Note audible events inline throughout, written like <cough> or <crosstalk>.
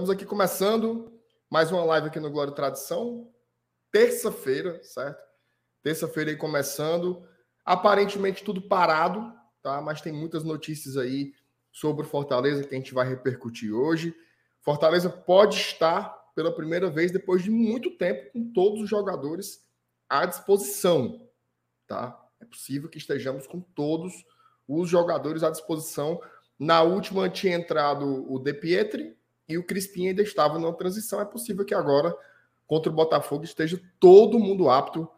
Estamos aqui começando mais uma live aqui no Glória e Tradição. Terça-feira, certo? Terça-feira aí começando. Aparentemente tudo parado, tá? Mas tem muitas notícias aí sobre o Fortaleza que a gente vai repercutir hoje. Fortaleza pode estar pela primeira vez depois de muito tempo com todos os jogadores à disposição, tá? É possível que estejamos com todos os jogadores à disposição na última tinha entrado o De Pietri e o Crispim ainda estava na transição. É possível que agora, contra o Botafogo, esteja todo mundo apto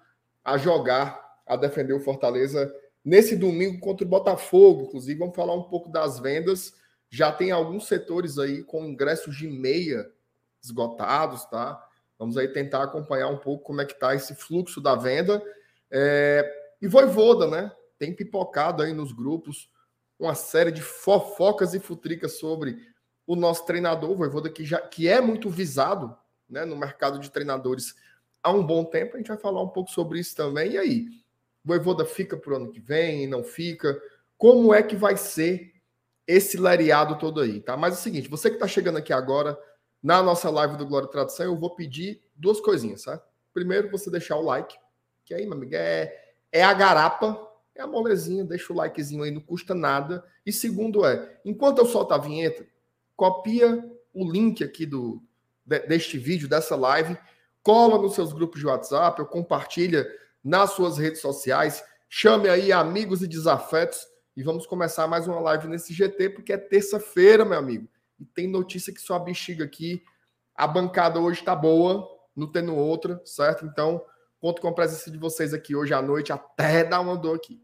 a jogar, a defender o Fortaleza nesse domingo contra o Botafogo. Inclusive, vamos falar um pouco das vendas. Já tem alguns setores aí com ingressos de meia esgotados, tá? Vamos aí tentar acompanhar um pouco como é que tá esse fluxo da venda. É... E Voivoda, né? Tem pipocado aí nos grupos uma série de fofocas e futricas sobre o nosso treinador, o Voivoda, que, já, que é muito visado né, no mercado de treinadores há um bom tempo. A gente vai falar um pouco sobre isso também. E aí? O Voivoda fica para o ano que vem, não fica? Como é que vai ser esse lariado todo aí, tá? Mas é o seguinte, você que está chegando aqui agora na nossa live do Glória e Tradução, eu vou pedir duas coisinhas, tá? Primeiro, você deixar o like, que aí, meu amigo, é, é a garapa é a molezinha, deixa o likezinho aí, não custa nada. E segundo é, enquanto eu solto a vinheta, copia o link aqui do deste vídeo, dessa live, cola nos seus grupos de WhatsApp, ou compartilha nas suas redes sociais, chame aí amigos e desafetos e vamos começar mais uma live nesse GT, porque é terça-feira, meu amigo. E tem notícia que só a bexiga aqui. A bancada hoje tá boa, não tendo outra, certo? Então, Conto com a presença de vocês aqui hoje à noite, até dar uma dor aqui.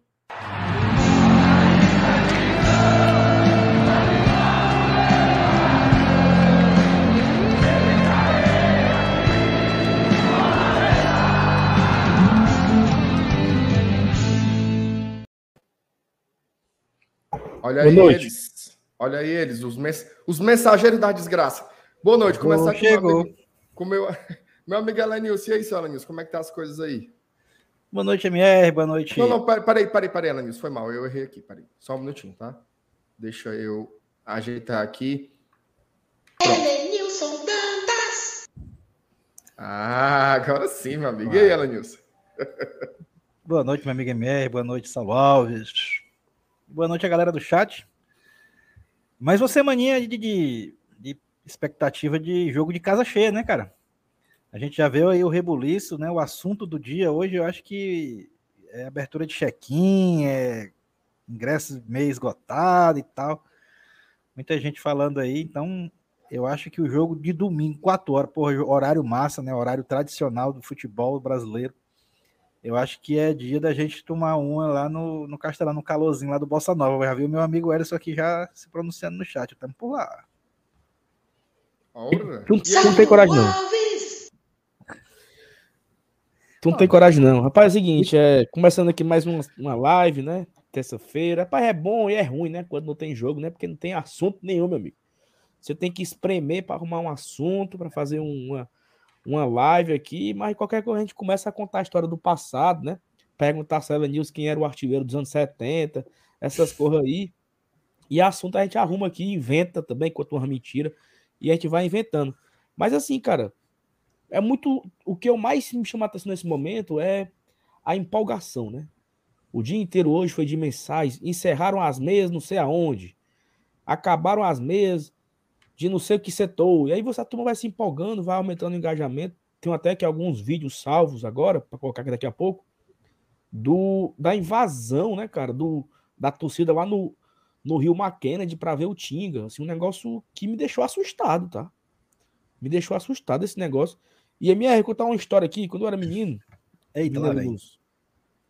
Olha aí eles. Olha aí eles, os, mens os mensageiros da desgraça. Boa noite. Começar aqui chegou. com o meu, <laughs> meu amigo Elenilson, e aí, seu Elenilson, como é que tá as coisas aí? Boa noite, MR, boa noite. Não, não, peraí, peraí, peraí, Elenilson, foi mal, eu errei aqui, peraí. Só um minutinho, tá? Deixa eu ajeitar aqui. Elenilson Dantas! Ah, agora sim, meu amigo. E aí, Elenilson? <laughs> boa noite, meu amigo MR, boa noite, Saulo Alves. Boa noite a galera do chat. Mas você, maninha de, de, de expectativa de jogo de casa cheia, né, cara? A gente já viu aí o rebuliço, né? O assunto do dia hoje, eu acho que é abertura de check-in, é ingresso meio esgotado e tal. Muita gente falando aí, então eu acho que o jogo de domingo, 4 horas, porra, horário massa, né? Horário tradicional do futebol brasileiro. Eu acho que é dia da gente tomar uma lá no, no Castelão, no calorzinho lá do Bossa Nova. Eu já vi o meu amigo Erison aqui já se pronunciando no chat. Estamos por lá. Tu, tu não tem coragem, não. Tu não tem coragem, não. Rapaz, é o seguinte, é, começando aqui mais uma, uma live, né? Terça-feira. Rapaz, é bom e é ruim, né? Quando não tem jogo, né? Porque não tem assunto nenhum, meu amigo. Você tem que espremer para arrumar um assunto, para fazer uma, uma live aqui, mas qualquer coisa a gente começa a contar a história do passado, né? Perguntar a Cela News quem era o artilheiro dos anos 70, essas coisas aí. E assunto a gente arruma aqui, inventa também, conta uma mentira, e a gente vai inventando. Mas assim, cara, é muito. O que eu mais me chama atenção nesse momento é a empolgação, né? O dia inteiro hoje foi de mensagens. Encerraram as meias não sei aonde. Acabaram as meias de não sei o que setor. E aí você a turma vai se empolgando, vai aumentando o engajamento. Tem até que alguns vídeos salvos agora, para colocar aqui daqui a pouco, do da invasão, né, cara, do da torcida lá no, no Rio McKennedy para ver o Tinga. Assim, um negócio que me deixou assustado, tá? Me deixou assustado esse negócio. E a minha contar uma história aqui, quando eu era menino, Eita, menino uns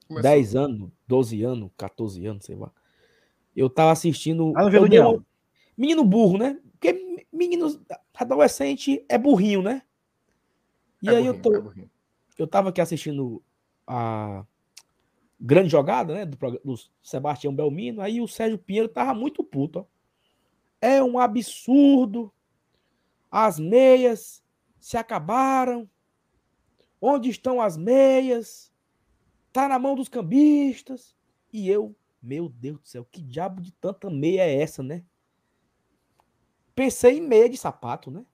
10 anos, 12 anos, 14 anos, sei lá. Eu tava assistindo. Ah, eu dei Menino burro, né? Porque menino adolescente é burrinho, né? E é aí burrinho, eu tô. É eu tava aqui assistindo a grande jogada, né? Do, do Sebastião Belmino. Aí o Sérgio Pinheiro tava muito puto, ó. É um absurdo. As meias se acabaram. Onde estão as meias? Tá na mão dos cambistas. E eu, meu Deus do céu, que diabo de tanta meia é essa, né? Pensei em meia de sapato, né?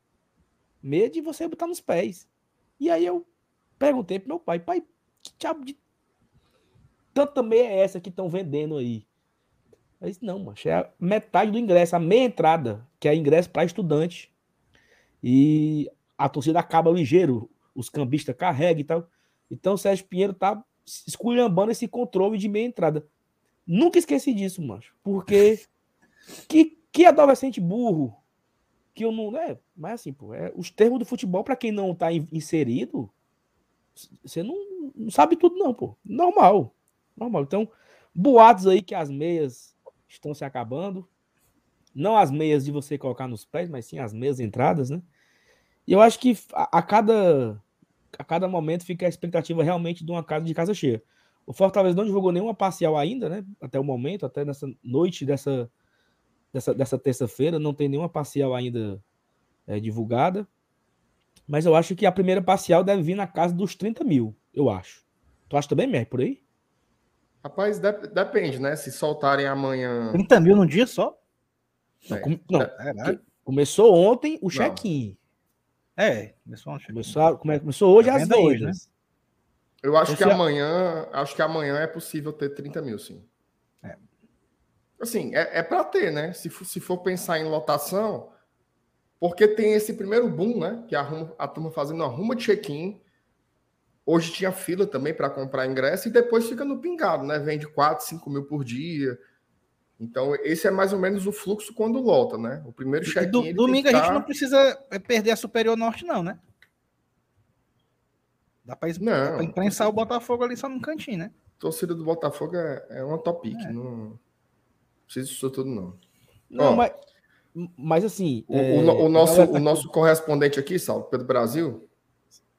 Meia de você botar nos pés. E aí eu perguntei pro meu pai, pai, que diabo de tanta meia é essa que estão vendendo aí? Eu disse, não, macho, é metade do ingresso, a meia entrada, que é ingresso para estudante. E a torcida acaba ligeiro, os cambistas carregam e tal. Então o Sérgio Pinheiro tá esculhambando esse controle de meia entrada. Nunca esqueci disso, macho. Porque que, que adolescente burro que eu não. É, mas assim, pô, é, os termos do futebol, para quem não tá inserido, você não, não sabe tudo, não, pô. Normal. Normal. Então, boatos aí que as meias estão se acabando. Não as meias de você colocar nos pés, mas sim as meias entradas, né? E eu acho que a, a cada a cada momento fica a expectativa realmente de uma casa de casa cheia. O Fortaleza não divulgou nenhuma parcial ainda, né? Até o momento, até nessa noite dessa, dessa, dessa terça-feira, não tem nenhuma parcial ainda é, divulgada. Mas eu acho que a primeira parcial deve vir na casa dos 30 mil, eu acho. Tu acha também, Mer, por aí? Rapaz, de, depende, né? Se soltarem amanhã. 30 mil num dia só? Não, é, com, não é, começou ontem o check-in. É, começou ontem. Começou, começou hoje às vezes. Hoje, né? Eu acho então, que amanhã, acho que amanhã é possível ter 30 mil, sim. É. Assim, é, é para ter, né? Se for, se for pensar em lotação, porque tem esse primeiro boom, né? Que a, a turma fazendo a ruma de check-in. Hoje tinha fila também para comprar ingresso e depois fica no pingado, né? Vende 4, 5 mil por dia. Então, esse é mais ou menos o fluxo quando lota, né? O primeiro check-in. Do, domingo a gente não precisa é, perder a Superior Norte, não, né? Dá para imprensar o Botafogo ali só no cantinho, né? Torcida do Botafogo é, é uma topic. É. Não precisa disso tudo, não. Não, Ó, mas, mas assim. O, é, o, o nosso, o nosso correspondente aqui, Salvo, Pedro Brasil,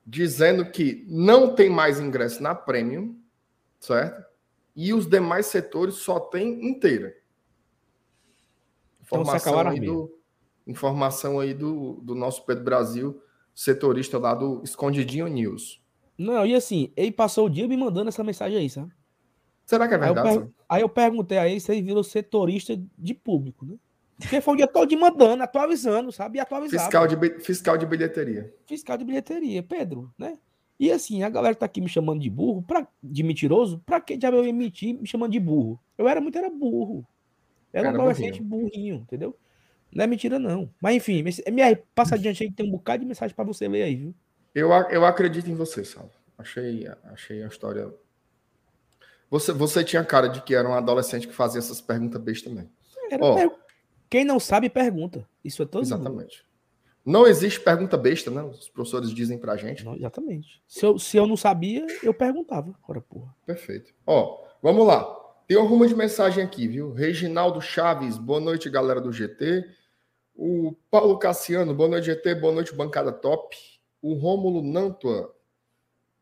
dizendo que não tem mais ingresso na Premium, certo? E os demais setores só tem inteira. Então, informação então, aí, do, informação aí do, do nosso Pedro Brasil, setorista lá do Escondidinho News. Não, e assim, ele passou o dia me mandando essa mensagem aí, sabe? Será que é verdade? Aí eu, per... aí eu perguntei a ele se ele virou setorista de público, né? Porque foi o dia todo mandando, atualizando, sabe? E atualizando. Fiscal de, fiscal de bilheteria. Fiscal de bilheteria, Pedro, né? E assim, a galera tá aqui me chamando de burro, pra, de mentiroso, pra que já eu emitir me chamando de burro? Eu era muito, era burro. Era, era um adolescente burrinho. burrinho, entendeu? Não é mentira, não. Mas enfim, me passa adiante aí que tem um bocado de mensagem para você ler aí, viu? Eu, eu acredito em você, Sal. Achei, achei a história. Você, você tinha cara de que era um adolescente que fazia essas perguntas bestas também. Oh, Quem não sabe, pergunta. Isso é todo Exatamente. Mundo. Não existe pergunta besta, né? Os professores dizem pra gente. Não, exatamente. Se eu, se eu não sabia, eu perguntava. Ora, porra. Perfeito. Ó, vamos lá. Tem um rumo de mensagem aqui, viu? Reginaldo Chaves, boa noite, galera do GT. O Paulo Cassiano, boa noite, GT, boa noite, bancada top o Rômulo Nantua.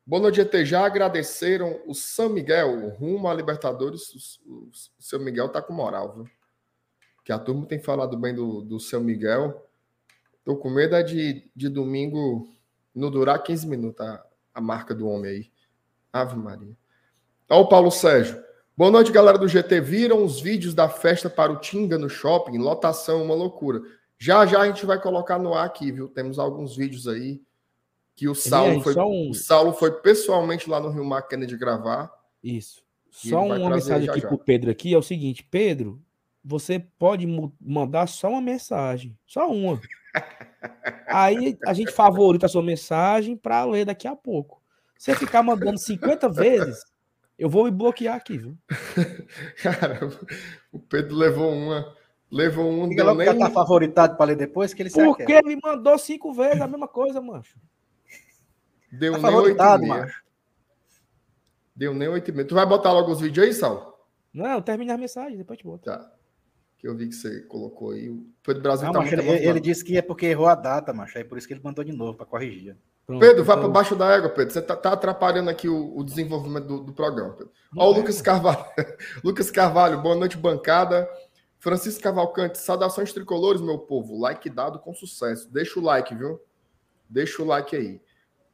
Boa noite. Já agradeceram o São Miguel, rumo à Libertadores. O São Miguel tá com moral, viu? Que a turma tem falado bem do, do São Miguel. Tô com medo é de, de domingo não durar 15 minutos a, a marca do homem aí. Ave Maria. Ó, o Paulo Sérgio. Boa noite, galera do GT. Viram os vídeos da festa para o Tinga no shopping? Lotação, uma loucura. Já já a gente vai colocar no ar aqui, viu? Temos alguns vídeos aí que o Saulo, foi, um... o Saulo foi pessoalmente lá no Rio Mar Kennedy gravar. Isso. Só uma mensagem aqui para o Pedro aqui é o seguinte, Pedro, você pode mandar só uma mensagem, só uma. <laughs> Aí a gente favorita a sua mensagem para ler daqui a pouco. Se você ficar mandando 50 vezes, eu vou me bloquear aqui, viu? <laughs> Cara, o Pedro levou uma. Levou um. Diga logo nem... que tá favoritado para ler depois, que ele Porque ele mandou cinco vezes a mesma coisa, mancho. Deu tá nem 8,5. Deu nem 8,5. Tu vai botar logo os vídeos aí, Sal? Não, termina a mensagem, depois te boto. Tá. Que eu vi que você colocou aí. O Pedro Brasil Não, tá macho, ele, ele, disse que é porque errou a data, macho. Aí por isso que ele mandou de novo para corrigir. Pronto, Pedro, vá então... para baixo da égua, Pedro. Você tá, tá atrapalhando aqui o, o desenvolvimento do, do, programa, Pedro. Ó, o é. Lucas Carvalho. <laughs> Lucas Carvalho, boa noite, bancada. Francisco Cavalcante, saudações tricolores, meu povo. Like dado com sucesso. Deixa o like, viu? Deixa o like aí.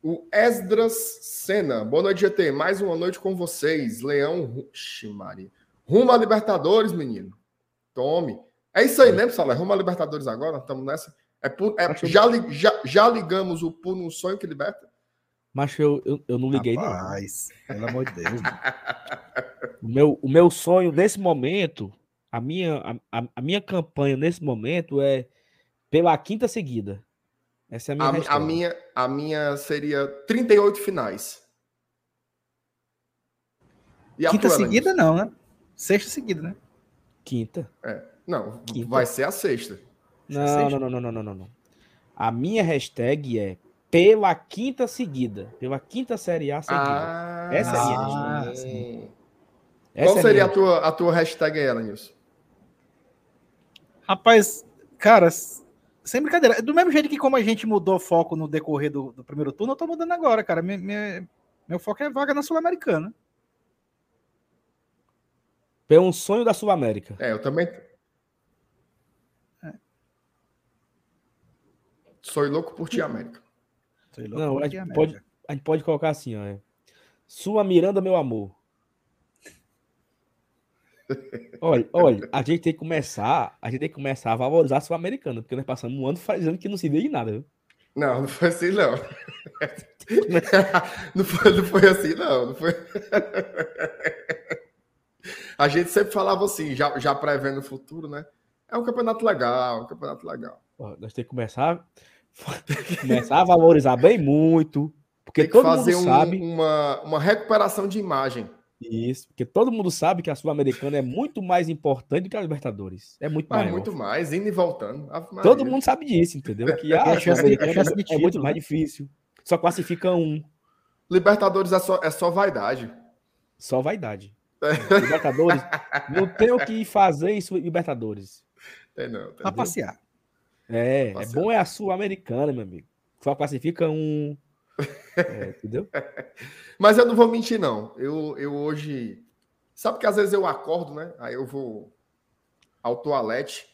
O Esdras Senna. Boa noite, GT. Mais uma noite com vocês. Leão. Ixi, Maria. Rumo a Libertadores, menino. Tome. É isso aí mesmo, Salé. Rumo a Libertadores agora, estamos nessa. É por, é, já, li- já, já ligamos o Por um Sonho que Liberta? Mas eu, eu, eu não liguei, não. Rapaz, pelo amor de Deus. O meu, o meu sonho nesse momento, a minha, a- a minha campanha nesse momento é pela quinta seguida. Essa é a minha A, a hashtag. minha, a minha seria 38 finais. E a Quinta tua, seguida, não, né? Sexta seguida, né? Quinta. Não, Quinta. vai ser a sexta. Não, seja. não, não, não, não, não, não. A minha hashtag é pela quinta seguida. Pela quinta série A seguida. Ah, Essa é a minha Ah, sim. Essa Qual é seria minha a tua, a tua hashtag Elenilson? Rapaz, cara, sem brincadeira. Do mesmo jeito que como a gente mudou o foco no decorrer do, do primeiro turno, eu tô mudando agora, cara. Me- me- meu foco é vaga na Sul-Americana. É um sonho da Sul-América. É, eu também. É. Sou louco por ti, América. Não, por a gente América. pode, a gente pode colocar assim, ó. é, Sua Miranda, meu amor. Olha, olha, a gente tem que começar, a gente tem que começar a valorizar a Sul-Americana, porque nós passamos um ano fazendo que não se vê em nada, viu? Não, não foi assim, não. <laughs> não, foi, não foi assim, não. não foi... A gente sempre falava assim, já, já prevendo o futuro, né? É um campeonato legal, um campeonato legal. Ó, Nós temos que começar, começar a valorizar bem muito, porque Tem que todo fazer mundo um- sabe uma, uma recuperação de imagem. Isso, porque todo mundo sabe que a Sul-Americana é muito mais importante do que a Libertadores. É muito Mas maior. muito mais, indo e voltando. Todo mundo sabe disso, entendeu? Que <laughs> a É é Sul-Americana é muito mais né? difícil. Só classifica um. Libertadores é só, é só vaidade. Só vaidade. <laughs> Libertadores. não tem o que fazer isso em Libertadores. Tem não, tem Pra passear. É, é Passeio. bom é a Sul-Americana, meu amigo. Só classifica um. É, entendeu? <laughs> Mas eu não vou mentir, não. Eu, eu hoje. Sabe que às vezes eu acordo, né? Aí eu vou ao toalete.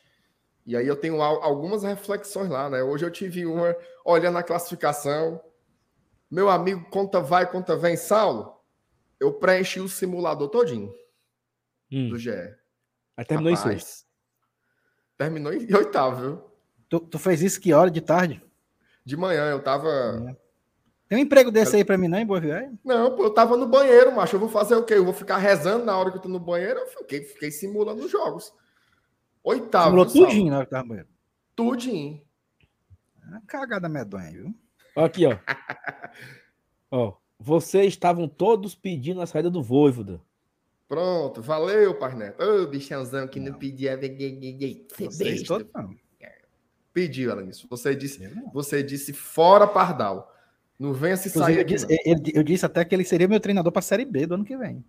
E aí eu tenho al- algumas reflexões lá, né? Hoje eu tive uma olhando a classificação. Meu amigo, conta vai, conta vem, Saulo. Eu preenchi o simulador todinho Hum, do GE. aí terminou isso hoje. Rapaz, Terminou em oitavo, viu? Tu, tu fez isso que hora de tarde? De manhã eu tava. Tem um emprego desse aí pra mim, não, em Boa Viagem? Não, pô, eu tava no banheiro, macho. Eu vou fazer o quê? Eu vou ficar rezando na hora que eu tô no banheiro? Eu fiquei, fiquei simulando os jogos. Oitavo. Simulou tudinho na hora que tava no banheiro. Tudinho. É uma cagada medonha, viu? Aqui, ó. ó. Vocês estavam todos pedindo a saída do Voivoda. Pronto, valeu, Parneto. Ô, bichãozão que não, Não. pedia. Vocês todos não. Pediu, ela nisso. Você disse, você disse fora Pardal. Não venha se Inclusive, sair eu disse, ele- eu disse até que ele seria meu treinador pra Série B do ano que vem.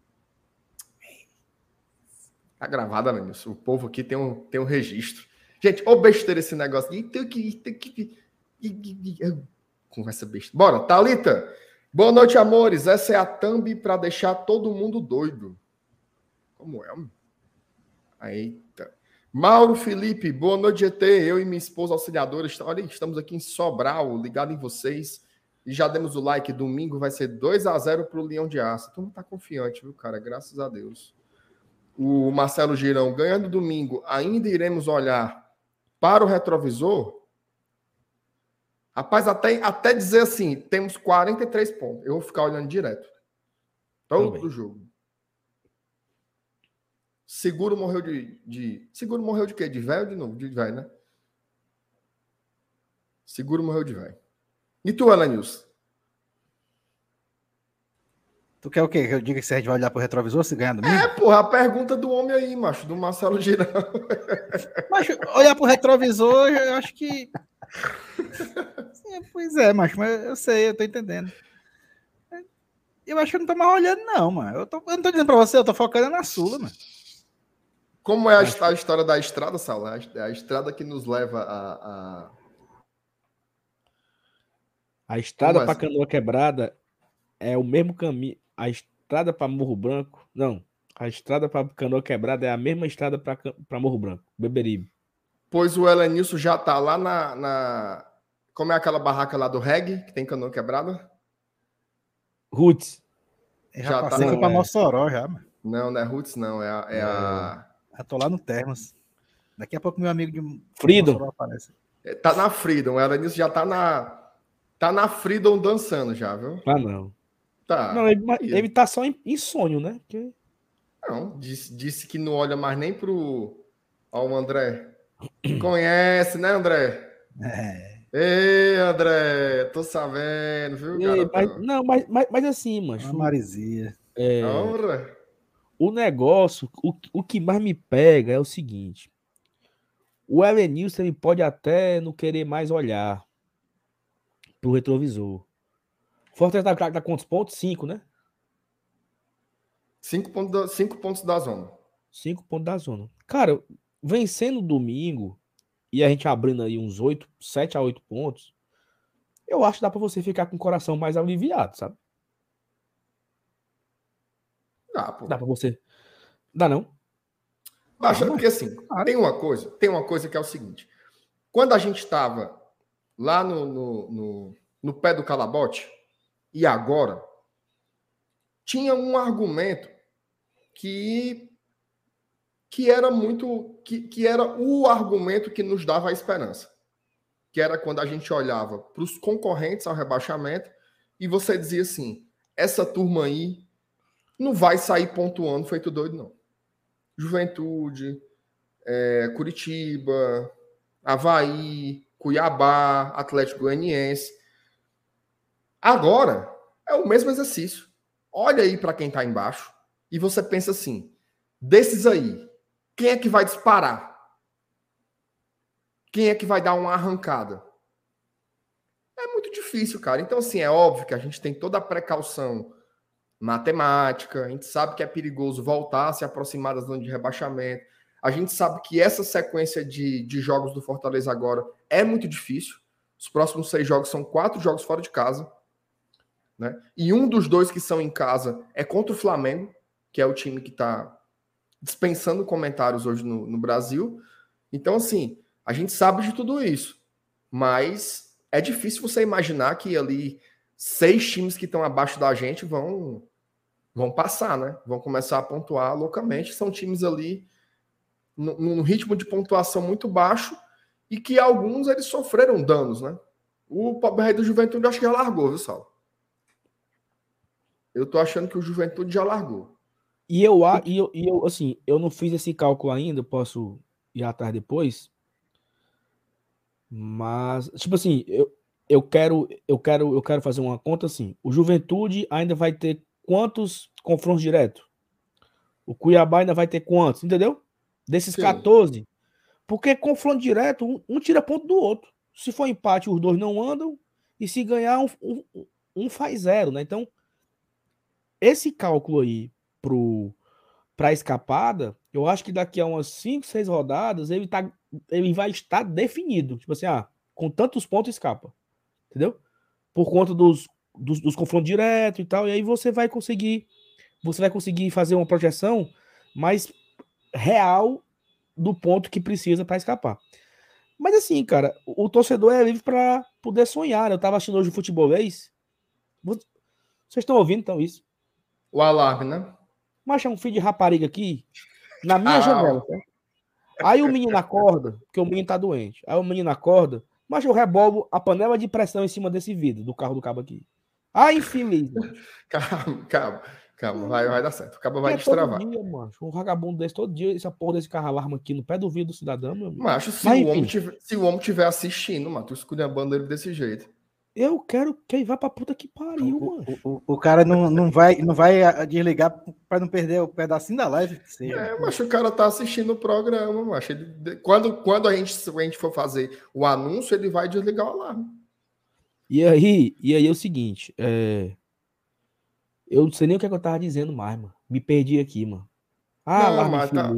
Tá gravado, Alanis. O povo aqui tem um, tem um registro. Gente, ô besteira esse negócio. Tem que- tem que- Conversa besta. Bora, Thalita. Boa noite, amores. Essa é a thumb para deixar todo mundo doido. Como é? Eita. Mauro Felipe, boa noite, GT. Eu e minha esposa auxiliadora, olha, estamos aqui em Sobral, ligado em vocês. E já demos o like. Domingo vai ser 2 a 0 para o Leão de Aço. Tu não tá confiante, viu, cara? Graças a Deus. O Marcelo Girão, ganhando domingo, ainda iremos olhar para o retrovisor? Rapaz, até, até dizer assim, temos 43 pontos. Eu vou ficar olhando direto. Todo Também. o jogo. Seguro morreu de, de. Seguro morreu de quê? De velho de novo? De velho, né? Seguro morreu de velho. E tu, Elenilson? Tu quer o quê? Que eu diga que gente vai olhar pro retrovisor se ganhar domingo? É, porra, a pergunta do homem aí, macho, do Marcelo Girão. <laughs> Mas olhar pro retrovisor, eu acho que. Sim, <laughs> pois é, macho, mas eu sei, eu tô entendendo. Eu acho que eu não tô mais olhando, não, mano. Eu, tô, eu não tô dizendo pra você, eu tô focando na Sula, mano. Como é a, a história da estrada, Saulo? A, a estrada que nos leva a. a- A estrada para assim? Canoa Quebrada é o mesmo caminho. A estrada para Morro Branco. Não. A estrada para Canoa Quebrada é a mesma estrada para Morro Branco. Beberibe. Pois o Elenilson já tá lá na, na- Como é aquela barraca lá do reggae, que tem canoa quebrada? Roots. Eu Já já tá, não, pra é. Mossoró já, mano. Não, não é Roots, não. É a. É a... Já tô lá no Termas. Daqui a pouco meu amigo de Freedom. aparece. É, Tá na Freedom, ela nisso já tá na. Tá na Freedom dançando já, viu? Ah, não. Tá. não, ele, ele tá só em, em sonho, né? Porque- Não, disse, disse que não olha mais nem pro. Ó, o André. <clears throat> Conhece, né, André? É, Ei, André, tô sabendo, viu, Ei, mas, não, mas, mas, mas assim, uma mano, Marizia. é, Ora. o negócio, o, o que mais me pega é o seguinte. O Elenilson ele pode até não querer mais olhar pro retrovisor. Fortaleza tá, tá quantos pontos? Cinco, né? Cinco pontos, da, cinco pontos da zona. Cinco pontos da zona. Cara, vencendo domingo e a gente abrindo aí uns oito, sete a oito pontos, eu acho que dá pra você ficar com o coração mais aliviado, sabe? Dá, pô. Dá pra você. Dá não? Baixa, porque assim, tem uma coisa, tem uma coisa que é o seguinte. Quando a gente estava lá no, no, no, no pé do calabote, e agora, tinha um argumento que, que era muito. Que, que era o argumento que nos dava a esperança. Que era quando a gente olhava para os concorrentes ao rebaixamento e você dizia assim: essa turma aí não vai sair pontuando feito doido, não. Juventude, é, Curitiba, Havaí, Cuiabá, Atlético Goianiense. Agora é o mesmo exercício. Olha aí para quem está embaixo e você pensa assim: desses aí, quem é que vai disparar? Quem é que vai dar uma arrancada? É muito difícil, cara. Então, assim, é óbvio que a gente tem toda a precaução matemática, a gente sabe que é perigoso voltar a se aproximar da zona de rebaixamento. A gente sabe que essa sequência de, de jogos do Fortaleza agora é muito difícil. Os próximos seis jogos são quatro jogos fora de casa. Né? E um dos dois que são em casa é contra o Flamengo, que é o time que está dispensando comentários hoje no, no Brasil. Então, assim, a gente sabe de tudo isso. Mas é difícil você imaginar que ali seis times que estão abaixo da gente vão vão passar, né? Vão começar a pontuar loucamente. São times ali num ritmo de pontuação muito baixo e que alguns eles sofreram danos, né? O rei do Juventude acho que já largou, viu, Sal? Eu tô achando que o Juventude já largou. E eu, e eu, e eu, assim, eu não fiz esse cálculo ainda, posso ir atrás depois. Mas, tipo assim, eu, eu quero, eu quero, eu quero fazer uma conta assim. O Juventude ainda vai ter quantos confrontos diretos? O Cuiabá ainda vai ter quantos, entendeu? Desses Sim. 14. Porque confronto direto, um, um tira ponto do outro. Se for empate, os dois não andam. E se ganhar, um, um, um faz zero, né? Então, esse cálculo aí pro para escapada, eu acho que daqui a umas 5, 6 rodadas ele tá ele vai estar definido. Tipo assim, ah, com tantos pontos escapa. Entendeu? Por conta dos, dos, dos confrontos diretos e tal, e aí você vai conseguir você vai conseguir fazer uma projeção mais real do ponto que precisa para escapar. Mas assim, cara, o, torcedor é livre para poder sonhar. né? Eu tava assistindo hoje o futebolês. Vo- Vocês estão ouvindo então isso? O alarme, né? Mas é um filho de rapariga aqui na minha Ah. janela. Tá? Aí o menino acorda, porque o menino tá doente. Aí o menino acorda, mas eu rebolo a panela de pressão em cima desse vidro do carro do cabo aqui. Ah, infeliz. mano. <laughs> Calma, calma, calma, vai, vai dar certo. O cabo vai É destravar. todo dia, mano. Um vagabundo desse todo dia, essa porra desse carro alarma aqui no pé do vidro do cidadão, meu amigo. Macho, se, Mas, o homem tiver, se o homem tiver assistindo, mano, tu esculhambando ele desse jeito. Eu quero que ele vá pra puta que pariu, mano. O, o, o cara não, não vai, não vai ah, desligar para não perder o pedacinho da live. que seja. É, mas o cara tá assistindo o programa, macho. Ele, quando, quando a, gente, a gente for fazer o anúncio, ele vai desligar o alarme. E aí, e aí é o seguinte, é... eu não sei nem o que, é que eu tava dizendo mais, mano. Me perdi aqui, mano. Ah, Não, alarme mas tá-.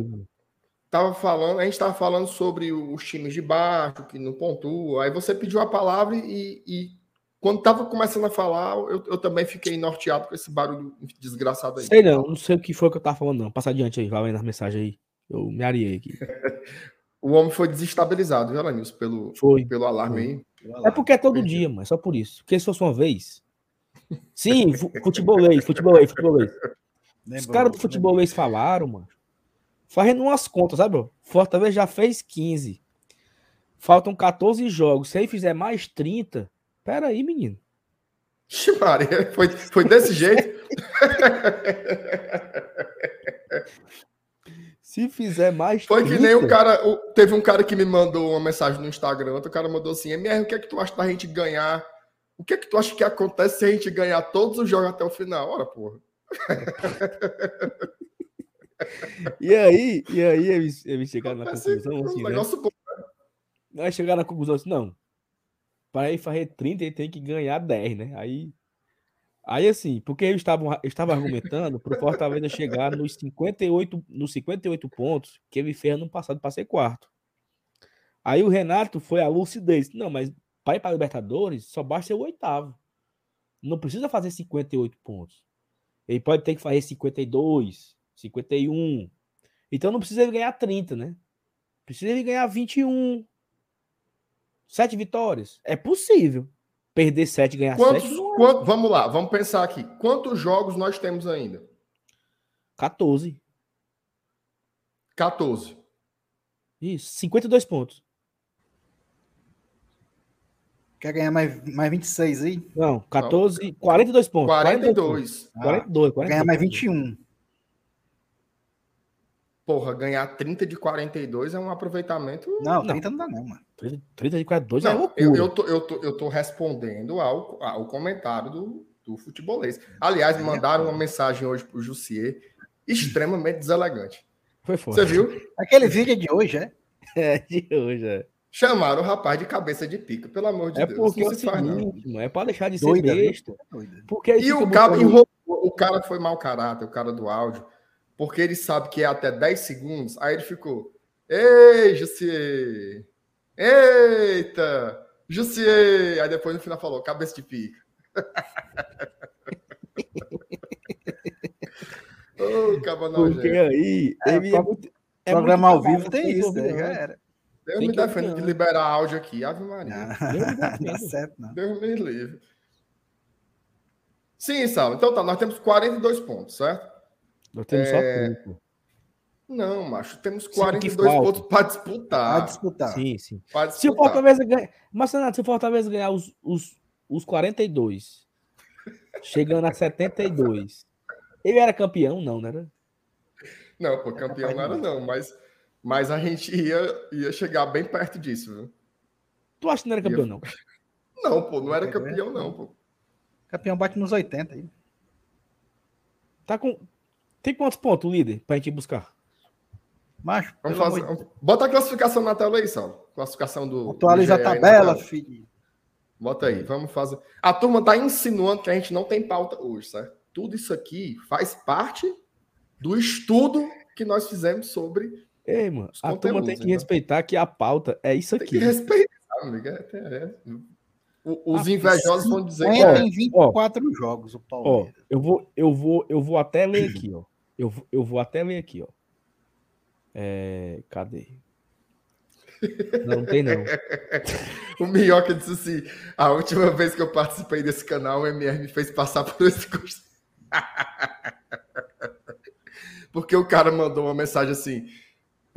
Tava falando, a gente tava falando sobre os times de baixo, que não pontuam. Aí você pediu a palavra e, e quando tava começando a falar, eu, eu também fiquei norteado com esse barulho desgraçado aí. Sei não, não sei o que foi que eu tava falando, não. Passa adiante aí, vai vendo as mensagens aí. Eu me areei aqui. <laughs> O homem foi desestabilizado, viu, Lanilson, pelo, Foi. pelo alarme aí. É porque é todo Perdi. dia, mano. É só por isso. Porque se fosse uma vez. Sim, fu- futebolês, futebolês, futebolês. Os caras do futebolês falaram, mano, Fazendo umas contas, sabe? ó? Fortaleza já fez 15. Faltam 14 jogos. Se ele fizer mais 30, pera aí, menino. Maria, foi, foi desse jeito. Se fizer mais Foi que nem o cara. teve um cara que me mandou uma mensagem no Instagram. Outro cara mandou assim: MR, o que é que tu acha da gente ganhar? O que é que tu acha que acontece se a gente ganhar todos os jogos até o final? Ora, porra. <laughs> E aí, e aí eles, eles chegaram na conclusão um assim, né? negócio bom. Aí chegaram na conclusão assim, não. Para ele fazer 30, ele tem que ganhar 10, né? Aí, aí assim, porque eles estavam eles estavam argumentando para o Fortaleza chegar nos 58, nos 58 pontos que ele fez ano passado para ser quarto. Aí o Renato foi a lucidez. Não, mas para ir para a Libertadores só basta ser o oitavo. Não precisa fazer 58 pontos. Ele pode ter que fazer 52, 51. Então não precisa ele ganhar 30, né? Precisa ele ganhar 21. Sete vitórias. É possível. Perder sete e ganhar Quantos, sete. não é. vamos lá, vamos pensar aqui. Quantos jogos nós temos ainda? 14. 14. Isso. 52 pontos. Quer ganhar mais, mais 26 aí? Não, 14. 42 pontos. 42. 42. Quer 42. ganhar mais 21. Porra, ganhar 30 de 42 é um aproveitamento. Não, Não. 30 não dá não, mano. 30, 30 de 42 é Não, loucura. eu, eu, tô, eu, tô, eu tô respondendo ao, ao comentário do, do futebolês. Aliás, me mandaram uma mensagem hoje pro Jussier extremamente deselegante. Foi forte. Você viu? Aquele vídeo é de hoje, é? <laughs> É de hoje, é. Chamaram o rapaz de cabeça de pica, pelo amor de É Deus. porque é não o se faz, não. seguinte, mano, é pra deixar de ser Doida, viu? besta. Doida. Porque E o cara, botando- enrolou, o cara foi mau caráter, o cara do áudio, porque ele sabe que é até 10 segundos, aí ele ficou, ei, Jussier, eita, Jussier, aí depois no final falou, cabeça de pica. <laughs> Ô, caba Porque aí. É, muito- é Programa ao vivo tem isso, né? Já não. era. Deus tem me que defenda de opinar. liberar áudio aqui, Ave Maria. Não, Eu me não dá defendo. <laughs> certo, não. Deus me livre. Sim, Saulo. Então tá, nós temos 42 pontos, certo? Nós temos É, só 30. Não, macho, temos Sim, que 42 falta. pontos para disputar. disputar. Sim, sim. Pra Se o disputar. Fortaleza ganhar. Mas, Renato, se o Fortaleza ganhar os, os, os 42, chegando a 72, ele era campeão? Não, né? Não, pô, campeão não era não, mas, mas a gente ia, ia chegar bem perto disso, viu? Tu acha que não era campeão, não? <laughs> Não, pô, não era campeão não, pô. Campeão bate nos 80 aí. Tá com. Tem quantos pontos, líder, pra gente ir buscar? Macho, Vamos pelo fazer, amor Bota a classificação na tela aí, Saulo. Classificação do. Atualiza a tabela, filho. Bota aí, vamos fazer. A turma tá insinuando que a gente não tem pauta hoje, certo? Tudo isso aqui faz parte do estudo que nós fizemos sobre. Ei, mano, Os a turma tem que então. respeitar que a pauta é isso Tem que aqui. respeitar, amigo. É, é- Os Ah, invejosos vão dizer que 50 é. em 24 jogos, o Ó, Palmeiras. eu vou, eu vou, eu vou até ler <clears throat> aqui, ó. Eu, vou- eu vou até ler aqui, ó. É, cadê? Não, não tem não. <laughs> O Minhoca disse assim: a última vez que eu participei desse canal, o MR me fez passar por esse curso. <laughs> Porque o cara mandou uma mensagem assim: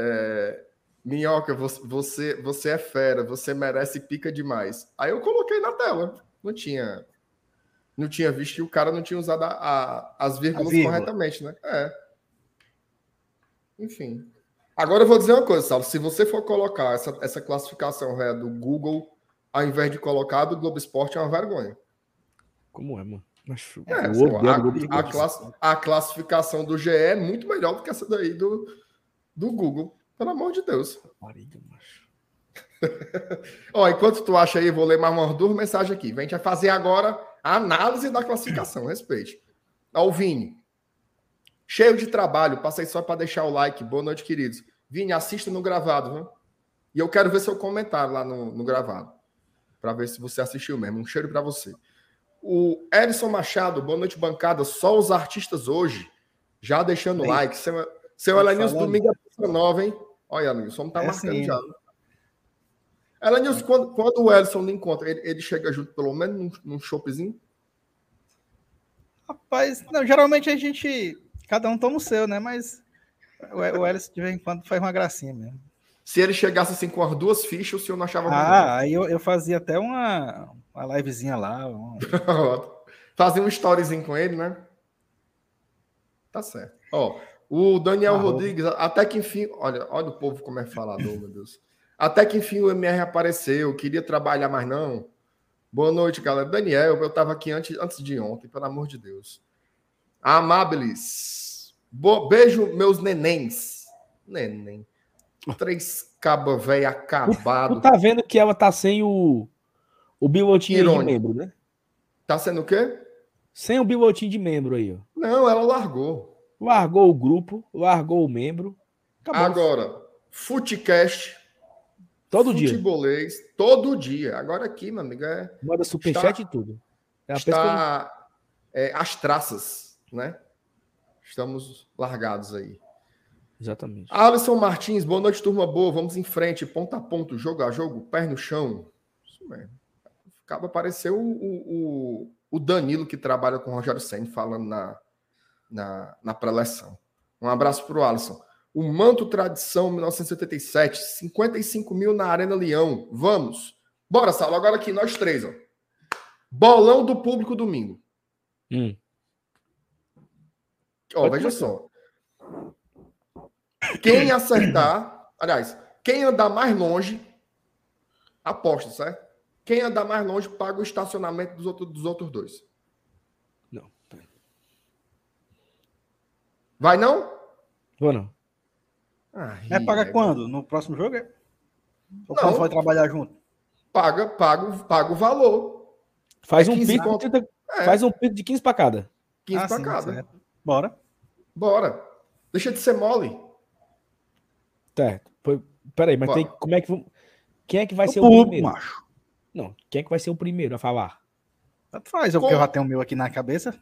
é, Minhoca, você, você, é fera, você merece pica demais. Aí eu coloquei na tela. Não tinha. Não tinha visto e o cara não tinha usado a- a- as vírgulas vírgula. corretamente, né? É. Enfim. Agora eu vou dizer uma coisa, Saulo. Se você for colocar essa, essa classificação ré do Google, ao invés de colocar do Globo Esporte, é uma vergonha. Como é, mano? É, a, a class- a classificação do GE é muito melhor do que essa daí do, do Google. Pelo amor de Deus. Rapariga, macho. <laughs> Ó, enquanto tu acha aí, eu vou ler mais umas duas mensagens aqui. A gente vai fazer agora a análise da classificação. Respeite. Ó, o Vini. Cheio de trabalho. Passei só para deixar o like. Boa noite, queridos. Vini, assista no gravado, viu? E eu quero ver seu comentário lá no, no gravado. Para ver se você assistiu mesmo. Um cheiro para você. O Edson Machado, boa noite, bancada. Só os artistas hoje. Já deixando o like. Seu, seu falando. domingo peça nova, hein? Olha, Elenilson, tá É marcando sim. já. Elenilson, quando, quando o Edson não encontra, ele, ele chega junto pelo menos num, num choppzinho? Rapaz, não, geralmente a gente. Cada um toma o seu, né? Mas O, o Ellison, de vez em quando, faz uma gracinha mesmo. Se ele chegasse assim com as duas fichas, o senhor não achava Ah, aí eu, eu fazia até uma, uma livezinha lá. uma-. <laughs> Fazia um storyzinho com ele, né? Tá certo. Ó, o Daniel Arroba. Rodrigues, até que enfim, olha, olha o povo como é falador, meu Deus. Até que enfim o MR apareceu, queria trabalhar, mas não. Boa noite, galera. Daniel, eu tava aqui antes, antes de ontem, pelo amor de Deus. Amabilis. Bo- beijo, meus nenéns. Neném. Três caba velho acabado. Tu tá vendo que ela tá sem o, o bilhotinho aí de membro, né? Tá sendo o quê? Sem o bilhotinho de membro aí, ó. Não, ela largou. Largou o grupo, largou o membro. Acabou. Agora, Futecast, Todo dia. futebolês, todo dia. Agora aqui, meu amigo, é, Manda superchat e tudo. Não- está é, as traças, né? Estamos largados aí. Exatamente. Alisson Martins, boa noite, turma boa. Vamos em frente, ponto a ponto, jogo a jogo, pé no chão. Isso mesmo. Acaba apareceu o, o, o- o Danilo, que trabalha com o Rogério Senna, falando na, na, na preleção. Um abraço para o Alisson. O Manto Tradição 1987, 55 mil na Arena Leão. Vamos. Bora, Saulo. Agora aqui, nós três. Ó. Bolão do público domingo. Hum. Ó, Pode veja começar. só. Quem acertar, aliás, quem andar mais longe, aposta, certo? Quem andar mais longe paga o estacionamento dos, outros dos outros dois. Não. Vai não? Vou não. Ah, É pagar ri, quando? No próximo jogo? é? Ou Não. quando vai trabalhar junto? Paga, paga, o- paga o valor. Faz É um 15 pico, conto. de 30 É, faz um pico de 15 pra cada. 15 Ah, sim, cada. certo. Bora. Bora. Deixa de ser mole. Certo. Foi- Peraí, mas tem, como é que quem é que vai O ser o primeiro? macho. Não, quem é que vai ser o primeiro a falar? Faz, é porque eu já tenho o meu aqui na cabeça.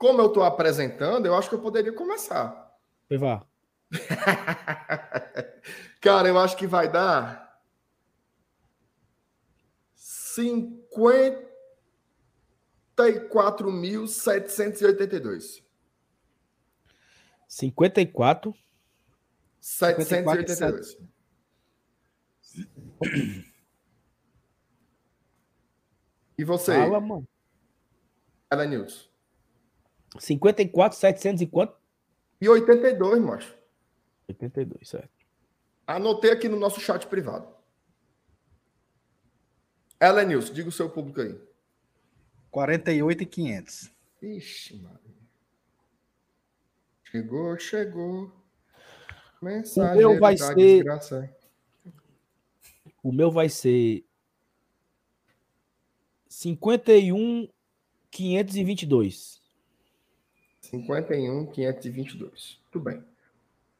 Como eu tô apresentando, eu acho que eu poderia começar. Vá. <laughs> Cara, eu acho que vai dar 54.782. 54. 782. E você, Fala, mano. Ela News? 54, 700 e quanto? E 82, macho. 82, certo. Anotei aqui no nosso chat privado. Ela News, diga o seu público aí. 48 e 500. Ixi, Maria. Chegou, chegou. Mensagem meu vai ser- desgraça. O meu vai ser 51, 522. 51, 522. Muito bem.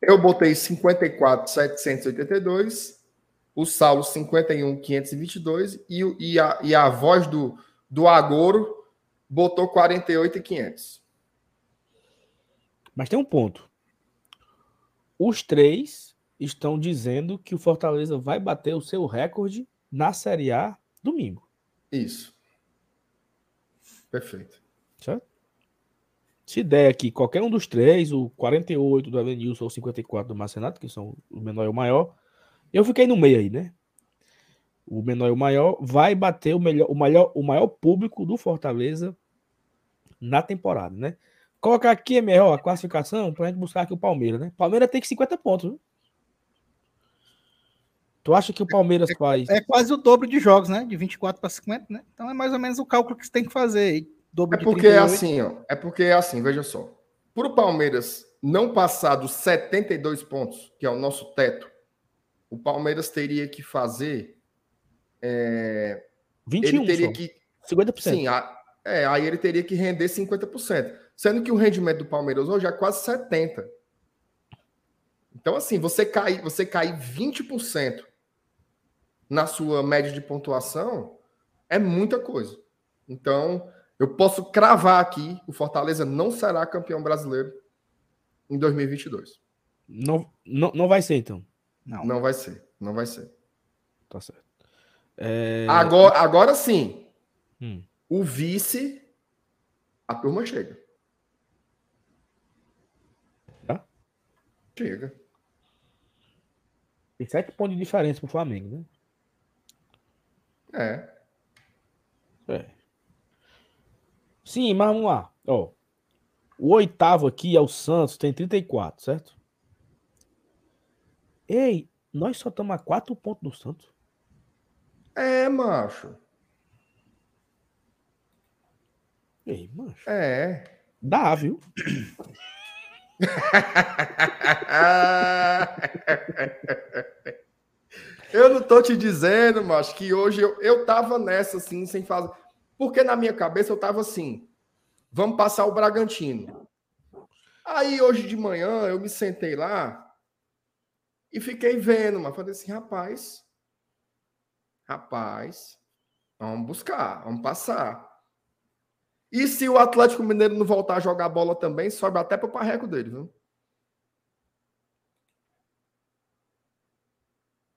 Eu botei 54, 782. O Saulo, 51, 522. E, o- e, a, e a voz do, do Agoro botou 48 e 500. Mas tem um ponto. Os três estão dizendo que o Fortaleza vai bater o seu recorde na Série A domingo. Isso. Perfeito. Certo? Se der aqui qualquer um dos três, o 48 do Avenilson ou o 54 do Marcenato, que são o menor e o maior, eu fiquei no meio aí, né? O menor e o maior vai bater o, melhor, o, maior, o maior público do Fortaleza na temporada, né? Colocar aqui, MR, ó, a classificação pra gente buscar aqui o Palmeiras, né? Palmeiras tem que 50 pontos? Tu acha que o Palmeiras faz. É quase o dobro de jogos, né? De 24 para 50, né? Então é mais ou menos o cálculo que você tem que fazer. aí. Dobro É porque é 38. assim, ó. É porque é assim, veja só. Para o Palmeiras não passar dos 72 pontos, que é o nosso teto, o Palmeiras teria que fazer. é, 21 ele teria só, que. 50%. Sim, a- é, aí ele teria que render 50%. Sendo que o rendimento do Palmeiras hoje é quase 70%. Então, assim, você cair, você cair 20% na sua média de pontuação é muita coisa. Então, eu posso cravar aqui: o Fortaleza não será campeão brasileiro em 2022. Não, não, não vai ser, então. Não. Não vai ser. Não vai ser. Tá certo. É, Agora, agora sim, hum, o vice, a turma chega. Tá. Chega. Tem sete pontos de diferença pro Flamengo, né? É. É. Sim, mas vamos lá. Ó, o oitavo aqui é o Santos, tem 34, certo? Ei, nós só estamos a quatro pontos do Santos. É, macho. Ei, macho. É. Dá, viu? <laughs> eu não tô te dizendo, macho, que hoje eu, eu tava nessa assim, sem fazer. Porque na minha cabeça eu tava assim: vamos passar o Bragantino. Aí hoje de manhã eu me sentei lá e fiquei vendo, mas falei assim, rapaz, rapaz, vamos buscar, vamos passar. E se o Atlético Mineiro não voltar a jogar bola também, sobe até para o parreco dele, viu?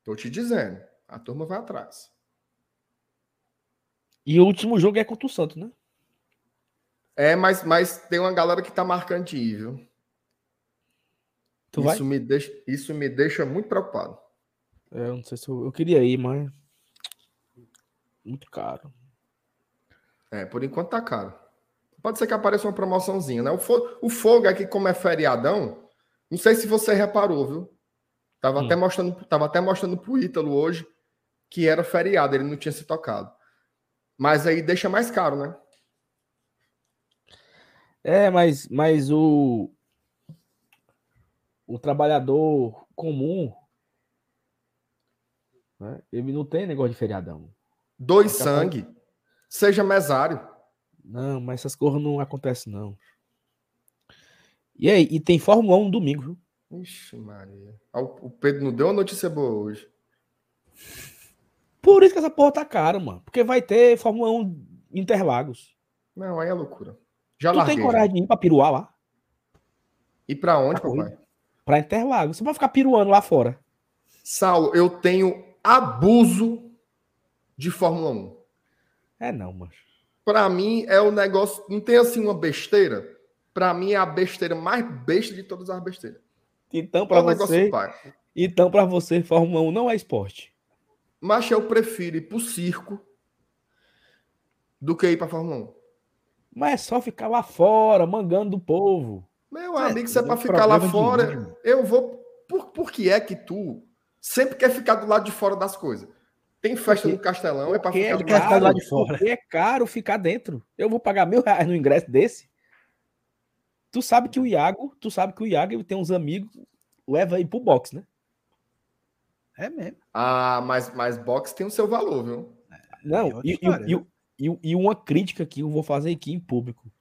Tô te dizendo, a turma vai atrás. E o último jogo é contra o Santos, né? É, mas, mas tem uma galera que tá marcando de ir, viu? Tu isso, vai? Me deixa, isso me deixa muito preocupado. É, eu não sei se eu, eu queria ir, mas. Muito caro. É, por enquanto tá caro. Pode ser que apareça uma promoçãozinha, né? O, fo o fogo aqui, como é feriadão, não sei se você reparou, viu? Tava, Hum. até, mostrando, tava até mostrando pro Ítalo hoje que era feriado, ele não tinha se tocado. Mas aí deixa mais caro, né? É, mas, mas o. O trabalhador comum. né, Ele não tem negócio de feriadão. Dois sangue, seja mesário. Não, mas essas coisas não acontecem, não. E aí, e tem Fórmula 1 domingo, viu? Ixi, Maria. Ah, O o Pedro não deu uma notícia boa hoje. Por isso que essa porra tá cara, mano. Porque vai ter Fórmula 1 em Interlagos. Não, aí é loucura. Já tu larguei. tem coragem de ir pra piruar lá? E pra onde, Pra papai? Pra Interlagos. Você vai ficar piruando lá fora. Saulo, eu tenho abuso de Fórmula 1. É não, mano. Pra mim é o negócio. Não tem assim uma besteira. Pra mim é a besteira mais besta de todas as besteiras. Então, É pra o negócio você, pai. então para você, Fórmula 1 não é esporte. Mas eu prefiro ir pro circo do que ir pra Fórmula 1. Mas é só ficar lá fora, mangando do povo. Meu É, amigo, se é pra ficar lá fora, eu vou. Por, por que é que tu sempre quer ficar do lado de fora das coisas? Tem festa Porque- no Castelão, é pra ficar é do quer lado ficar do lado caro, de fora. porque é caro ficar dentro. Eu vou pagar mil reais no ingresso desse. Tu sabe que o Iago, tu sabe que o Iago ele tem uns amigos, leva aí pro box, né? É mesmo. Ah, mas, mas boxe tem o seu valor, viu? Não, outra e, e- e- e- uma crítica que eu vou fazer aqui em público.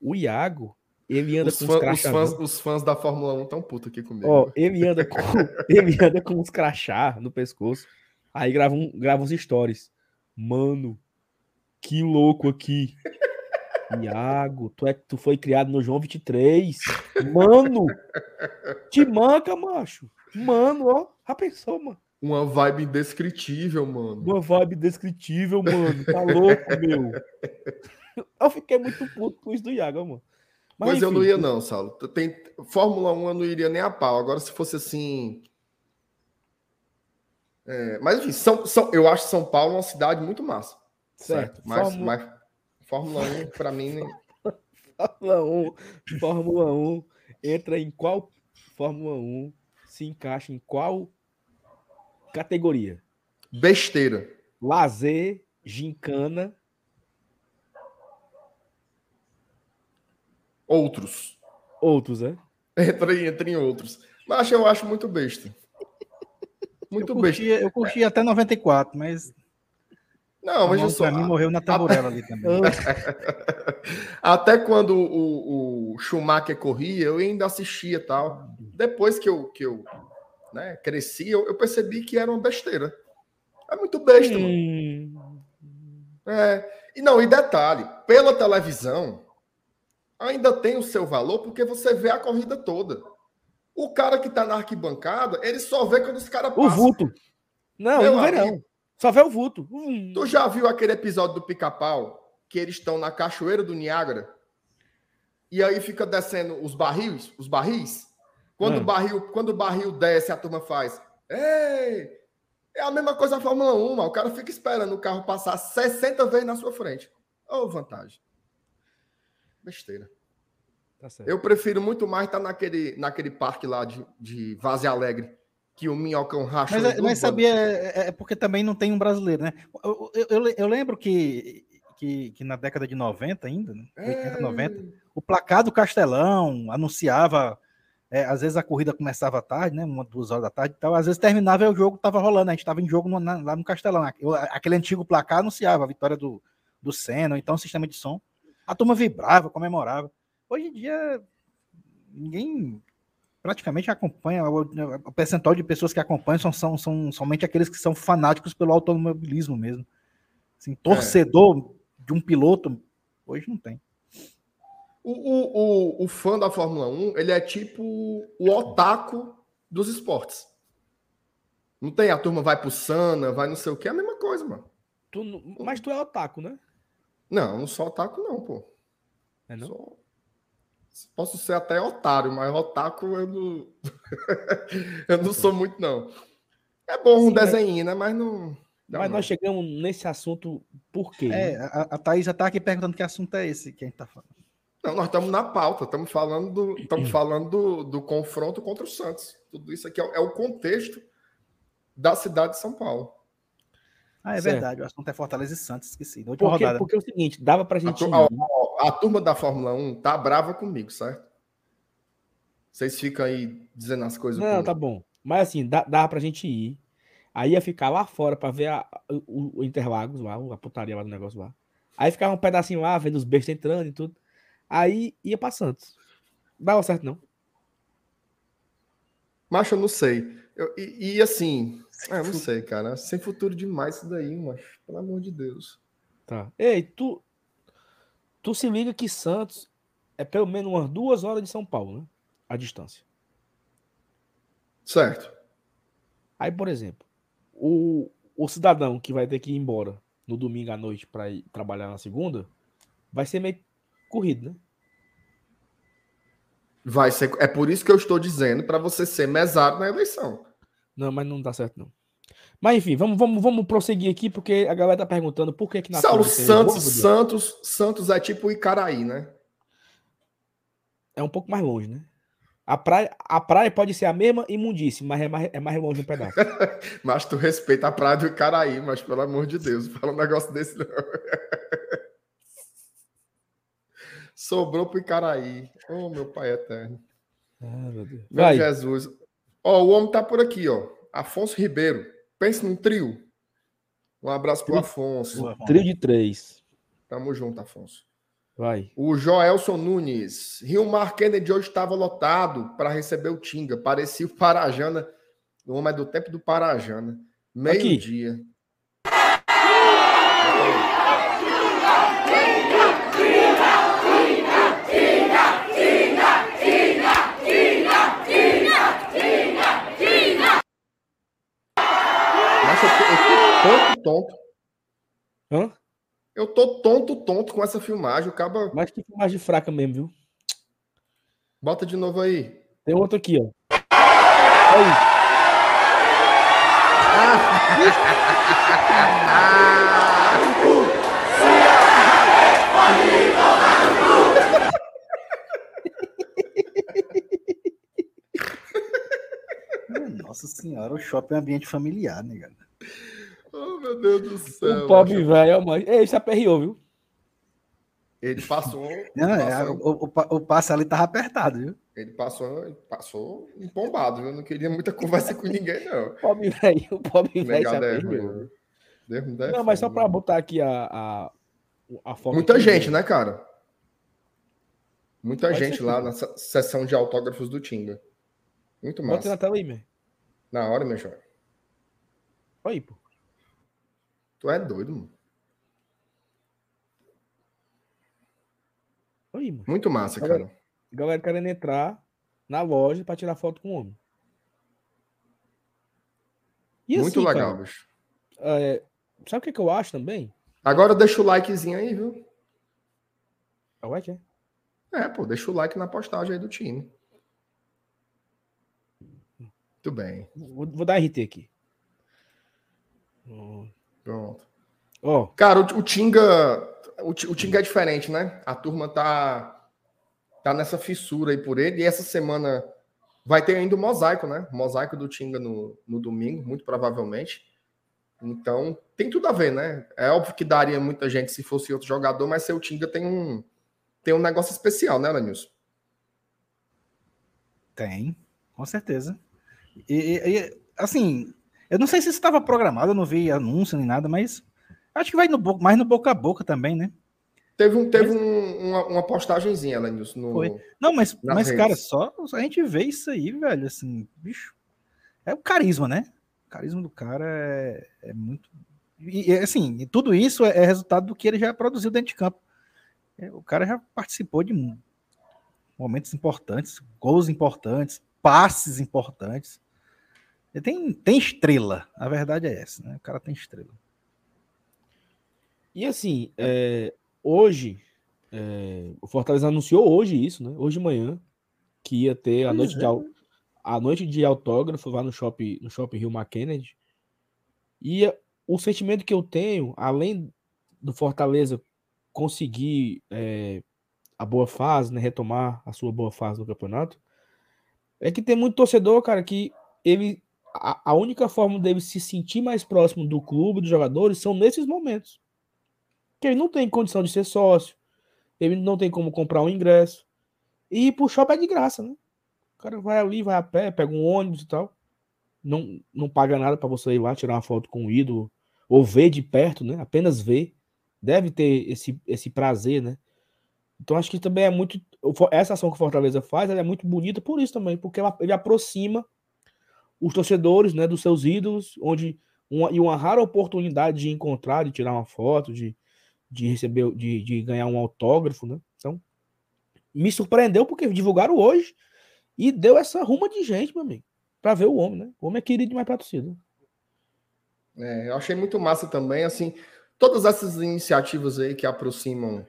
O Iago, ele anda Os, com fã- uns os crachás. fãs, os fãs da Fórmula 1 tão putos aqui comigo. Ó, ele anda com, <laughs> ele anda com uns crachá no pescoço. Aí grava, um, grava uns stories. Mano, que louco aqui. Iago, tu, é, tu foi criado no João 23. Mano, te manca, macho. Mano, ó, já pensou, mano? Uma vibe indescritível, mano. Uma vibe descritível, mano. Tá louco, <laughs> meu. Eu fiquei muito puto com isso do Iago, mano. Mas, eu enfim, não ia, não, Saulo. Tem, Fórmula 1 eu não iria nem a pau. Agora, se fosse assim. É, mas, enfim, São, São, eu acho São Paulo uma cidade muito massa. Certo. Mas, Fórmula- mas Fórmula 1, pra mim, nem- <laughs> Fórmula 1, Fórmula 1 entra em qual Fórmula 1 se encaixa em qual categoria? besteira. Lazer, gincana, Outros. outros, né? <laughs> Entra, em- entra em outros. Mas eu acho muito besta. Muito eu, besta. curti, eu curti até 94, mas, Não, mas só, pra mim morreu na tamborela ali também. <laughs> Até quando o, o Schumacher corria, eu ainda assistia e tal. Depois que eu, que eu né, cresci, eu, eu percebi que era uma besteira. É muito besta, mano. Hum, É. E não, e detalhe, pela televisão, ainda tem o seu valor porque você vê a corrida toda. O cara que tá na arquibancada, ele só vê quando os caras o passam. vulto. Não, Meu não vê não. Só vê o vulto. Hum. Tu já viu aquele episódio do Pica-Pau que eles estão na cachoeira do Niágara? E aí fica descendo os barris, os barris. Quando, Ah. o barril, quando o barril desce, a turma faz. Ei! É a mesma coisa na Fórmula 1, mano. o cara fica esperando o carro passar 60 vezes na sua frente. Ô, vantagem. Besteira. Tá. Eu prefiro muito mais estar naquele, naquele parque lá de, de Vaze Alegre, que o minhocão racha. Mas, é- mas sabia, é, é porque também não tem um brasileiro, né? Eu, eu- eu le- eu lembro que, que, que na década de 90 ainda, né? 80, 90, o placar do Castelão anunciava, é, às vezes a corrida começava à tarde, né? Uma, duas horas da tarde e tal, às vezes terminava e o jogo estava rolando, a gente estava em jogo no- na- lá no Castelão. Aquele antigo placar anunciava a vitória do, do Senna, então o sistema de som. A turma vibrava, comemorava. Hoje em dia, ninguém praticamente acompanha, o, o percentual de pessoas que acompanham são, são, são somente aqueles que são fanáticos pelo automobilismo mesmo. Assim, torcedor de um piloto, hoje não tem. O, o, o, o fã da Fórmula 1, ele é tipo o otaku dos esportes. Não tem a turma vai pro Sana, vai não sei o que, é a mesma coisa, mano. Tu mas tu é otaku, né? Não, não sou otaku, não, pô. É não? Sou- Posso ser até otário, mas otaku eu não. <laughs> eu não sou muito, não. É bom um Sim, mas- desenho, né? Mas não. não, Mas não. nós chegamos nesse assunto por quê? É, né? a, a Thaís já tá aqui perguntando que assunto é esse que a gente tá falando. Não, nós estamos na pauta, estamos falando do, estamos falando do, do confronto contra o Santos. Tudo isso aqui é, é o contexto da cidade de São Paulo. Ah, é Certo. verdade, o assunto é Fortaleza e Santos, esqueci. Na última Porque, rodada. porque é o seguinte, dava pra A, gente. tu- ir, ó, ó, a turma da Fórmula 1 tá brava comigo, certo? Vocês ficam aí dizendo as coisas. Não, comigo. tá bom. Mas assim, dá, dava pra gente ir. Aí ia ficar lá fora pra ver a- o, o Interlagos lá, a putaria lá do negócio lá. Aí ficava um pedacinho lá, vendo os bestas entrando e tudo. Aí ia pra Santos. Dava certo, não. Macho, eu não sei. Eu- e, e assim, é, eu não sei, cara. Sem futuro demais isso daí, macho. Pelo amor de Deus. Tá. Ei, tu. Tu se liga que Santos é pelo menos umas duas horas de São Paulo, né? A distância. Certo. Aí, por exemplo, o, o cidadão que vai ter que ir embora no domingo à noite para ir trabalhar na segunda, vai ser meio corrido, né? Vai ser. É por isso que eu estou dizendo para você ser mesário na eleição. Não, mas não dá certo, não. Mas enfim, vamos, vamos, vamos prosseguir aqui, porque a galera tá perguntando por que que na Saulo Santos. Santos, Santos é tipo Icaraí, né? É um pouco mais longe, né? A praia, a praia pode ser a mesma imundíssima, mas é mais, é mais longe um pedaço. <laughs> Mas tu respeita a praia do Icaraí, mas pelo amor de Deus, fala um negócio desse não. <laughs> Sobrou pro Icaraí. Oh, meu pai eterno. Ah, meu. Meu Vai. Jesus. Ó, o homem tá por aqui, ó. Afonso Ribeiro. Pense num trio. Um abraço pro Trio. Afonso. Ron. Trio de três. Tamo junto, Afonso. Vai. O Joelson Nunes. Rio Mar Kennedy hoje estava lotado para receber o Tinga. Parecia o Parajana. O homem é do tempo do Parajana. Meio-dia. Nossa, eu tô, eu tô tonto. Hã? Eu tô tonto, tonto com essa filmagem. O caba. Mas que filmagem fraca mesmo, viu? Bota de novo aí. Tem outro aqui, ó. Aí. Nossa senhora, o shopping é um ambiente familiar, né, cara? Oh, meu Deus do céu. O pobre velho, mas. Ei, se aperreou, viu? Ele passou. Não, é, passou, o, o, o passe ali tava apertado, viu? Ele passou, ele passou empombado, viu? Não queria muita conversa com ninguém, não. O <laughs> pobre velho, o pobre velho se Negado é dê Não, mas só pra botar aqui a, a, a foto. Muita gente, né, cara? Muita Pode gente lá tudo. na se- sessão de autógrafos do Tinga. Muito Bota na massa. tela aí, meu. Na hora, meu jovem. Olha aí, pô. Tu é doido, mano. Aí, mano. Muito massa, Galera, cara. Galera querendo entrar na loja pra tirar foto com o homem. E Muito assim, legal, cara, bicho. é, sabe o que, que eu acho também? Agora deixa o likezinho aí, viu? Ué, que é? É, pô, deixa o like na postagem aí do time. Muito bem. Vou, vou dar RT aqui. Pronto. Ó, Cara, o, o Tinga. O, o Tinga é diferente, né? A turma tá. Tá nessa fissura aí por ele. E essa semana vai ter ainda o mosaico, né? O mosaico do Tinga no, no domingo, muito provavelmente. Então, tem tudo a ver, né? É óbvio que daria muita gente se fosse outro jogador, mas seu Tinga tem um. Tem um negócio especial, né, Lanilson? Tem, com certeza. E- e, assim, eu não sei se isso estava programado, eu não vi anúncio nem nada, mas acho que vai no, mais no boca a boca também, né? Teve, um, teve um- uma, uma postagenzinha, Lanilson, no. Foi. Não, mas, mas redes. cara, só a gente vê isso aí, velho, assim, bicho. É o carisma, né? O carisma do cara é, é muito. E, assim, tudo isso é, é resultado do que ele já produziu dentro de campo. É, o cara já participou de momentos importantes, gols importantes, passes importantes. Ele tem, tem estrela, a verdade é essa, né? O cara tem estrela. E assim, é, hoje, é, o Fortaleza anunciou hoje isso, né? Hoje de manhã, que ia ter a Pois noite, de, é. a noite de autógrafo lá no shopping, no shopping Rio Kennedy. E o sentimento que eu tenho, além do Fortaleza conseguir é, a boa fase, né? Retomar a sua boa fase no campeonato, é que tem muito torcedor, cara, que ele. A, a única forma dele se sentir mais próximo do clube, dos jogadores, são nesses momentos que ele não tem condição de ser sócio, ele não tem como comprar um ingresso. E ir pro shopping é de graça, né? O cara vai ali, vai a pé, pega um ônibus e tal. Não, não paga nada para você ir lá tirar uma foto com o ídolo, ou ver de perto, né? Apenas ver. Deve ter esse, esse prazer, né? Então acho que também é muito. Essa ação que o Fortaleza faz é muito bonita por isso também, porque ela- ele aproxima os torcedores né, dos seus ídolos, onde uma, e uma rara oportunidade de encontrar, de tirar uma foto, de, de receber, de, de ganhar um autógrafo, né? Então, me surpreendeu porque divulgaram hoje e deu essa ruma de gente, meu amigo, pra ver o homem, né? O homem é querido demais pra torcida. É, eu achei muito massa também, assim, todas essas iniciativas aí que aproximam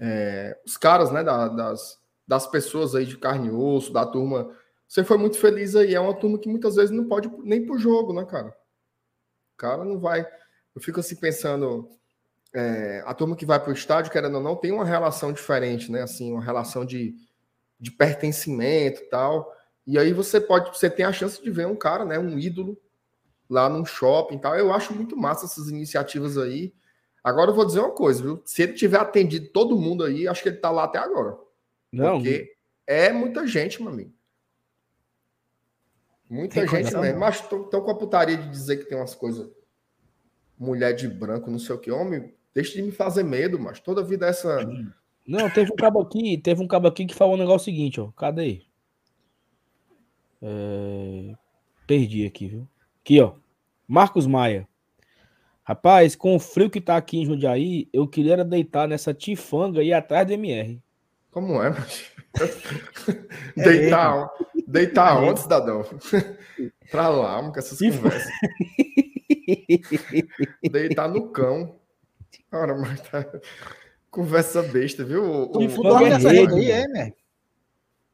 é, os caras, né, da- das, das pessoas aí de carne e osso, da turma. Você foi muito feliz aí, é uma turma que muitas vezes não pode nem pro jogo, né, cara? O cara não vai. Eu fico assim pensando, é, a turma que vai pro estádio, querendo ou não, tem uma relação diferente, né? Assim, uma relação de, de pertencimento e tal. E aí você pode, você tem a chance de ver um cara, né, um ídolo lá num shopping e tal. Eu acho muito massa essas iniciativas aí. Agora eu vou dizer uma coisa, viu? Se ele tiver atendido todo mundo aí, acho que ele tá lá até agora. Não, Porque é muita gente, meu amigo. Muita Tem gente mesmo. Mas tô com a putaria de dizer que tem umas coisas. Mulher de branco, não sei o que. Homem, deixa de me fazer medo, mas toda vida é essa. Não, teve um cabo aqui, teve um cabo aqui que falou um negócio seguinte, ó. Cadê? aí? É, Perdi aqui, viu? Aqui, ó. Marcos Maia. Rapaz, com o frio que tá aqui em Jundiaí, eu queria era deitar nessa tifanga e ir atrás do MR. Como é, mas. deitar, deitar onde, cidadão? <laughs> pra lá, com essas Se conversas. <laughs> Deitar no cão. Ora, mas tá... Conversa besta, viu? O- Tu for dorme é nessa rede, rede aí, é, né?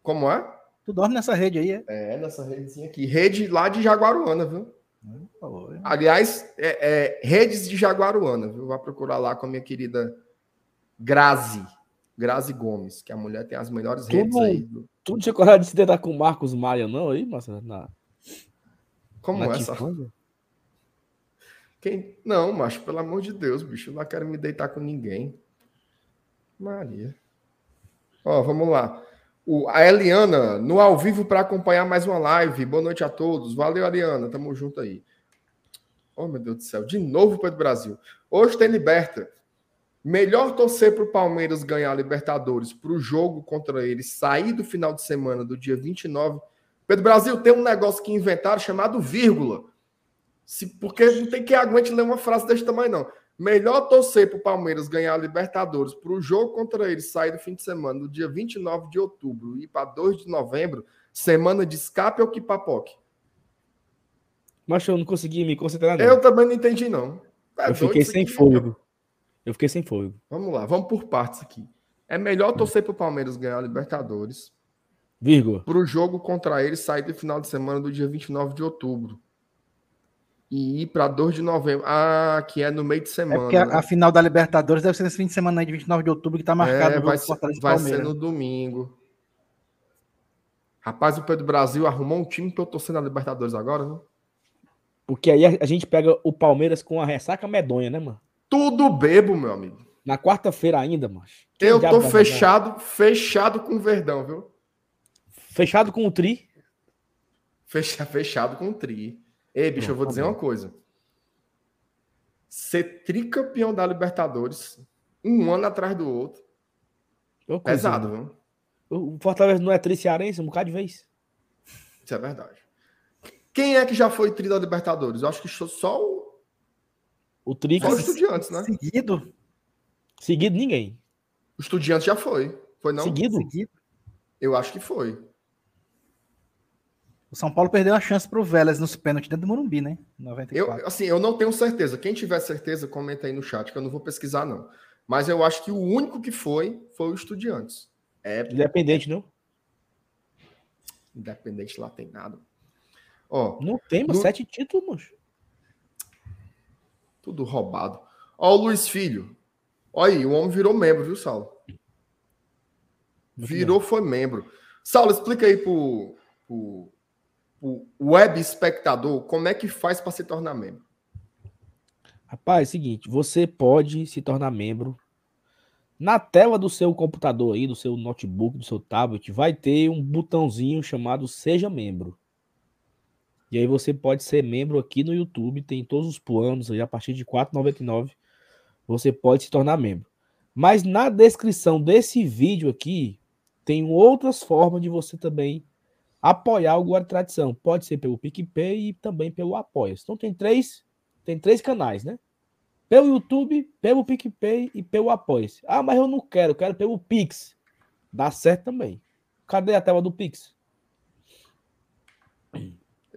Como é? Tu dorme nessa rede aí, é? É, nessa redezinha aqui. Rede lá de Jaguaruana, viu? É. Aliás, é, é, redes de Jaguaruana, viu? Vai procurar lá com a minha querida Grazi. Grazi Gomes, que a mulher tem as melhores redes aí. do- Tu não tinha coragem de se deitar com o Marcos Maia, não, aí, Marcelo? Na, Como na é essa? Quem... Não, macho, pelo amor de Deus, bicho. Eu não quero me deitar com ninguém. Maria. Ó, vamos lá. O, a Eliana, no ao vivo para acompanhar mais uma live. Boa noite a todos. Valeu, Eliana. Tamo junto aí. Oh, meu Deus do céu. De novo, Pedro Brasil. Hoje tem Liberta. Melhor torcer para o Palmeiras ganhar a Libertadores para o jogo contra ele sair do final de semana do dia 29. Pedro Brasil, tem um negócio que inventaram chamado vírgula. Se, porque não tem quem aguente ler uma frase desse tamanho, não. Melhor torcer para o Palmeiras ganhar a Libertadores para o jogo contra ele sair do fim de semana, do dia 29 de outubro e para 2 de novembro, semana de escape ou que papoque? Mas eu não consegui me concentrar, não. Eu também não entendi, não. É eu fiquei sem fôlego. Eu fiquei sem fôlego. Vamos lá, vamos por partes aqui. É melhor torcer para o Palmeiras ganhar a Libertadores Vírgula. para o jogo contra ele sair do final de semana do dia 29 de outubro. E ir para 2 de novembro. Ah, que é no meio de É semana. porque a, né? a final da Libertadores deve ser nesse fim de semana aí de 29 de outubro que tá marcado É, vai, ser, vai ser no domingo. Rapaz, o Pedro Brasil arrumou um time pra eu torcer na Libertadores agora, né? Porque aí a, a gente pega o Palmeiras com a ressaca medonha, né, mano? Tudo bebo, meu amigo. Na quarta-feira ainda, mano. Quem Eu tô fechado, fechado com o Verdão, viu? Fechado com o Tri. Fecha, fechado com o Tri. Ei, bicho, Não, eu vou tá dizer uma coisa. Ser tricampeão da Libertadores, um ano atrás do outro, coisa, pesado, mano. viu? O Fortaleza não é tri cearense um bocado de vez. Isso é verdade. Quem é que já foi tri da Libertadores? Eu acho que só o, O Tri, só o Estudiantes, né? Seguido. seguido ninguém. O Estudiantes já foi. Foi não? Seguido? Seguido. Eu acho que foi. O São Paulo perdeu a chance pro Vélez nos pênaltis dentro do Morumbi, né? 94. Eu, assim, eu não tenho certeza. Quem tiver certeza, comenta aí no chat, que eu não vou pesquisar, não. Mas eu acho que o único que foi foi o Estudiantes. É Independente, não? independente, lá tem nada. Ó, Não tem, mas No- sete títulos. Tudo roubado. Ó, o Luiz Filho. Olha aí, o homem virou membro, viu, Saulo? Virou, foi membro. Saulo, explica aí pro, pro, pro web espectador como é que faz para se tornar membro. Rapaz, é o seguinte, você pode se tornar membro. Na tela do seu computador aí, do seu notebook, do seu tablet, vai ter um botãozinho chamado Seja Membro. E aí você pode ser membro aqui no YouTube, tem todos os planos aí, a partir de R$ 4,99 você pode se tornar membro. Mas na descrição desse vídeo aqui, tem outras formas de você também apoiar o Guarda Tradição. Pode ser pelo PicPay e também pelo Apoia. Então tem três, tem três canais, né? Pelo YouTube, pelo PicPay e pelo Apoia-se. Ah, mas eu não quero, quero pelo Pix. Dá certo também. Cadê a tela do Pix?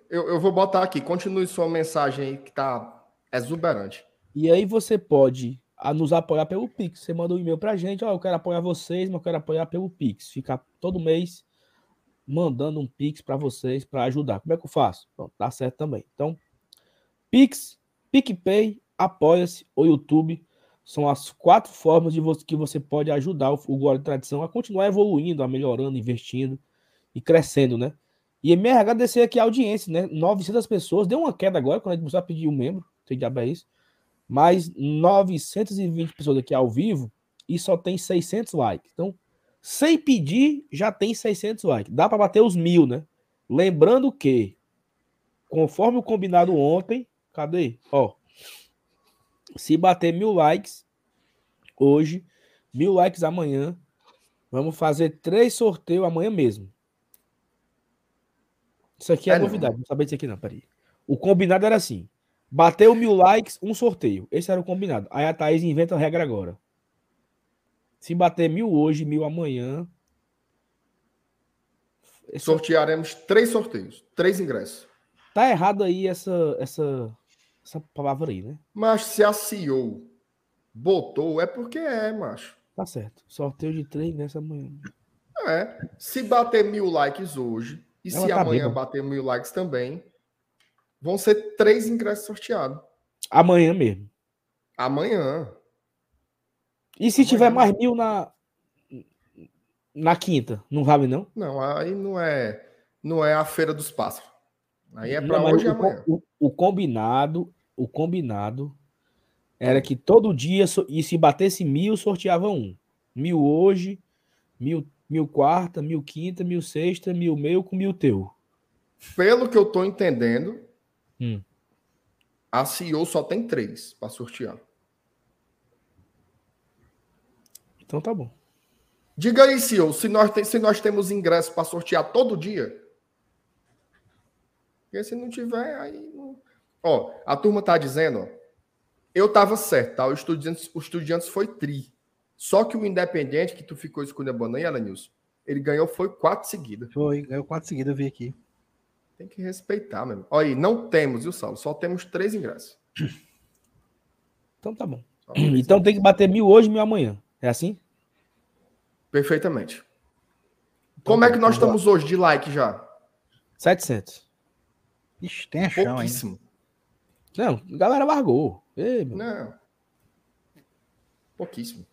Eu, eu vou botar aqui, continue sua mensagem aí que tá exuberante. E aí você pode a, nos apoiar pelo Pix. Você manda um e-mail pra gente, ó, eu quero apoiar vocês, mas eu quero apoiar pelo Pix. Ficar todo mês mandando um Pix para vocês para ajudar. Como é que eu faço? Pronto, dá certo também. Então, Pix, PicPay, Apoia-se ou YouTube são as quatro formas de você, que você pode ajudar o, o Guarda de Tradição a continuar evoluindo, a melhorando, investindo e crescendo, né? E me agradecer aqui a audiência, né? 900 pessoas, deu uma queda agora quando a gente começou a pedir um membro, tem diabo é isso. Mas 920 pessoas aqui ao vivo e só tem 600 likes. Então, sem pedir, já tem 600 likes. Dá para bater os mil, né? Lembrando que, conforme o combinado ontem, cadê? Ó, se bater mil likes hoje, mil likes amanhã, vamos fazer três sorteios amanhã mesmo. Isso aqui é, É, não. novidade, não sabia disso aqui não, peraí. O combinado era assim, bateu mil likes, um sorteio. Esse era o combinado. Aí a Thaís inventa a regra agora. Se bater mil hoje, mil amanhã... Esse- Sortearemos três sorteios, três ingressos. Tá errado aí essa, essa, essa palavra aí, né? Mas se a CEO botou, é porque é, macho. Tá certo. Sorteio de três nessa manhã. É. Se bater mil likes hoje, e Ela se tá amanhã bêbada. bater mil likes também, vão ser três ingressos sorteados. Amanhã mesmo. Amanhã. E se Amanhã. tiver mais mil na, na quinta? Não vale, não? Não, aí não é, não é a feira dos pássaros. Aí é para hoje e amanhã. o, o combinado, o combinado era que todo dia, e se batesse mil, sorteava um. Mil hoje, mil, mil quarta, mil quinta, mil sexta, mil meu com mil teu. Pelo que eu tô entendendo, Hum. a CEO só tem três para sortear. Então tá bom. Diga aí, CEO, se nós, tem- se nós temos ingresso para sortear todo dia. Porque se não tiver, aí. Não... Ó, a turma tá dizendo, ó. Eu tava certo, tá? O Estudiantes, o Estudiantes foi tri. Só que o Independente, que tu ficou escolhendo a banana, Alanilson, ele ganhou foi quatro seguidas. Foi, ganhou quatro seguidas, eu vi aqui. Tem que respeitar, mesmo. Olha aí, não temos, viu, Saulo? Só temos três ingressos. <clears throat> Então tá bom. Então tem que bater mil hoje, mil amanhã. É assim? Perfeitamente. Como é que nós estamos hoje de like já? 700. Ixi, tem a chão ainda. Pouquíssimo. Não, a galera largou. Ei, meu. Não. Pouquíssimo.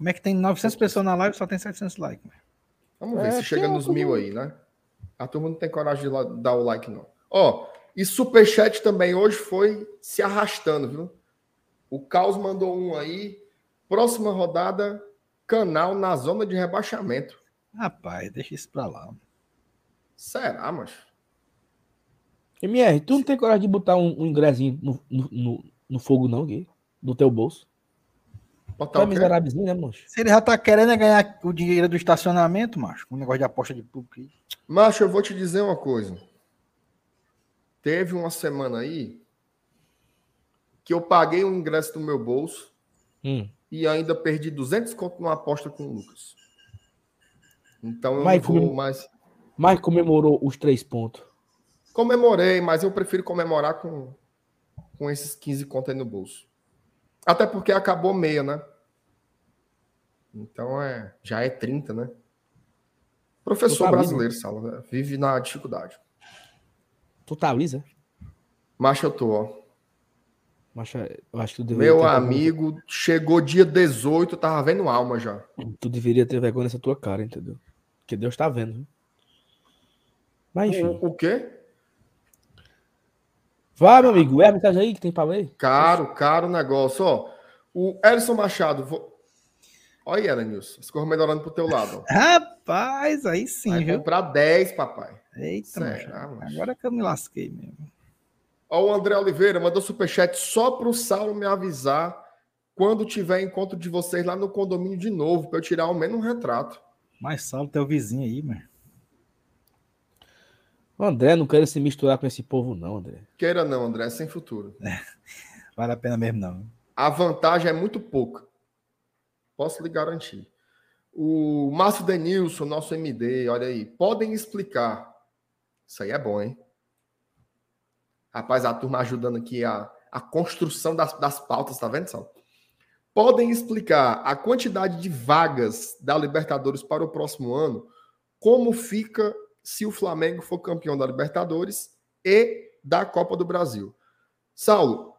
Como é que tem 900 pessoas na live e só tem 700 likes? mano? Vamos ver É, se chega nos mil aí, né? A turma não tem coragem de dar o like, não. Ó, e superchat também hoje foi se arrastando, viu? O Caos mandou um aí. Próxima rodada, canal na zona de rebaixamento. Rapaz, deixa isso pra lá. Será, macho? MR, tu não tem coragem de botar um, um ingressinho no, no, no, no fogo, não, Gui? Do teu bolso? Botar o quê? miserávelzinho, né, mancho? Se ele já tá querendo é ganhar o dinheiro do estacionamento, macho, com um negócio de aposta de público. aí. Macho, eu vou te dizer uma coisa. Teve uma semana aí que eu paguei o ingresso do meu bolso Hum. e ainda perdi 200 conto numa aposta com o Lucas. Então eu Mas não vou mais. Mas comemorou os três pontos. Comemorei, mas eu prefiro comemorar com, com esses 15 contos aí no bolso. Até porque acabou meia, né? Então é, já é 30, né? Professor brasileiro, Sala, né? vive na dificuldade. Totaliza. Mas eu tô, ó. É, eu acho que tu deveria Meu ter amigo, chegou dia 18, eu tava vendo alma já. vergonha- Tu deveria ter vergonha nessa tua cara, entendeu? Porque Deus tá vendo. viu? Mas enfim. O, o quê? Vai, meu amigo. É a mensagem aí que tem pra ler? Caro, caro negócio. Ó, o Elson Machado. Olha aí, Elenilson. As coisas melhorando pro teu lado. Ó. Rapaz, aí sim, Vai viu? comprar 10, papai. Eita, macho. macho? Agora que eu me lasquei mesmo. Ó, o André Oliveira mandou superchat só pro Saulo me avisar quando tiver encontro de vocês lá no condomínio de novo, para eu tirar ao menos um retrato. Mas Saulo, teu vizinho aí, mano. O André não quer se misturar com esse povo, não, André. Queira não, André, sem futuro. <laughs> Vale a pena mesmo, não. A vantagem é muito pouca. Posso lhe garantir. O Márcio Denilson, nosso MD, olha aí. Podem explicar. Isso aí é bom, hein? Rapaz, a turma ajudando aqui a, a construção das, das pautas, tá vendo, Sal? Podem explicar a quantidade de vagas da Libertadores para o próximo ano, como fica se o Flamengo for campeão da Libertadores e da Copa do Brasil. Saulo,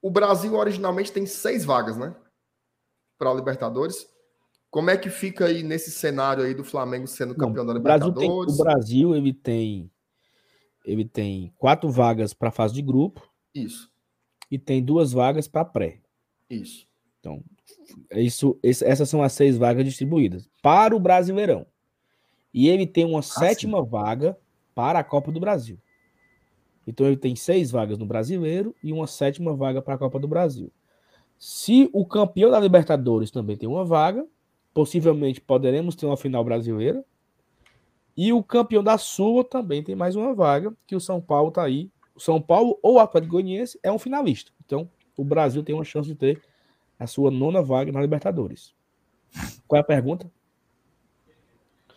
o Brasil originalmente tem seis vagas, né? Para a Libertadores. Como é que fica aí nesse cenário aí do Flamengo sendo campeão da o Brasil, tem, Libertadores? o Brasil ele tem ele tem quatro vagas para fase de grupo Isso, e tem duas vagas para pré. isso. É Isso, esse- essas são as seis vagas distribuídas para o Brasileirão. E ele tem uma sétima vaga para a Copa do Brasil. Então ele tem seis vagas no Brasileiro e uma sétima vaga para a Copa do Brasil. Se o campeão da Libertadores também tem uma vaga, possivelmente poderemos ter uma final brasileira. E o campeão da Sula também tem mais uma vaga, que o São Paulo está aí. O São Paulo ou o Atlético Goianiense é um finalista. Então, o Brasil tem uma chance de ter a sua nona vaga na Libertadores. Qual é a pergunta?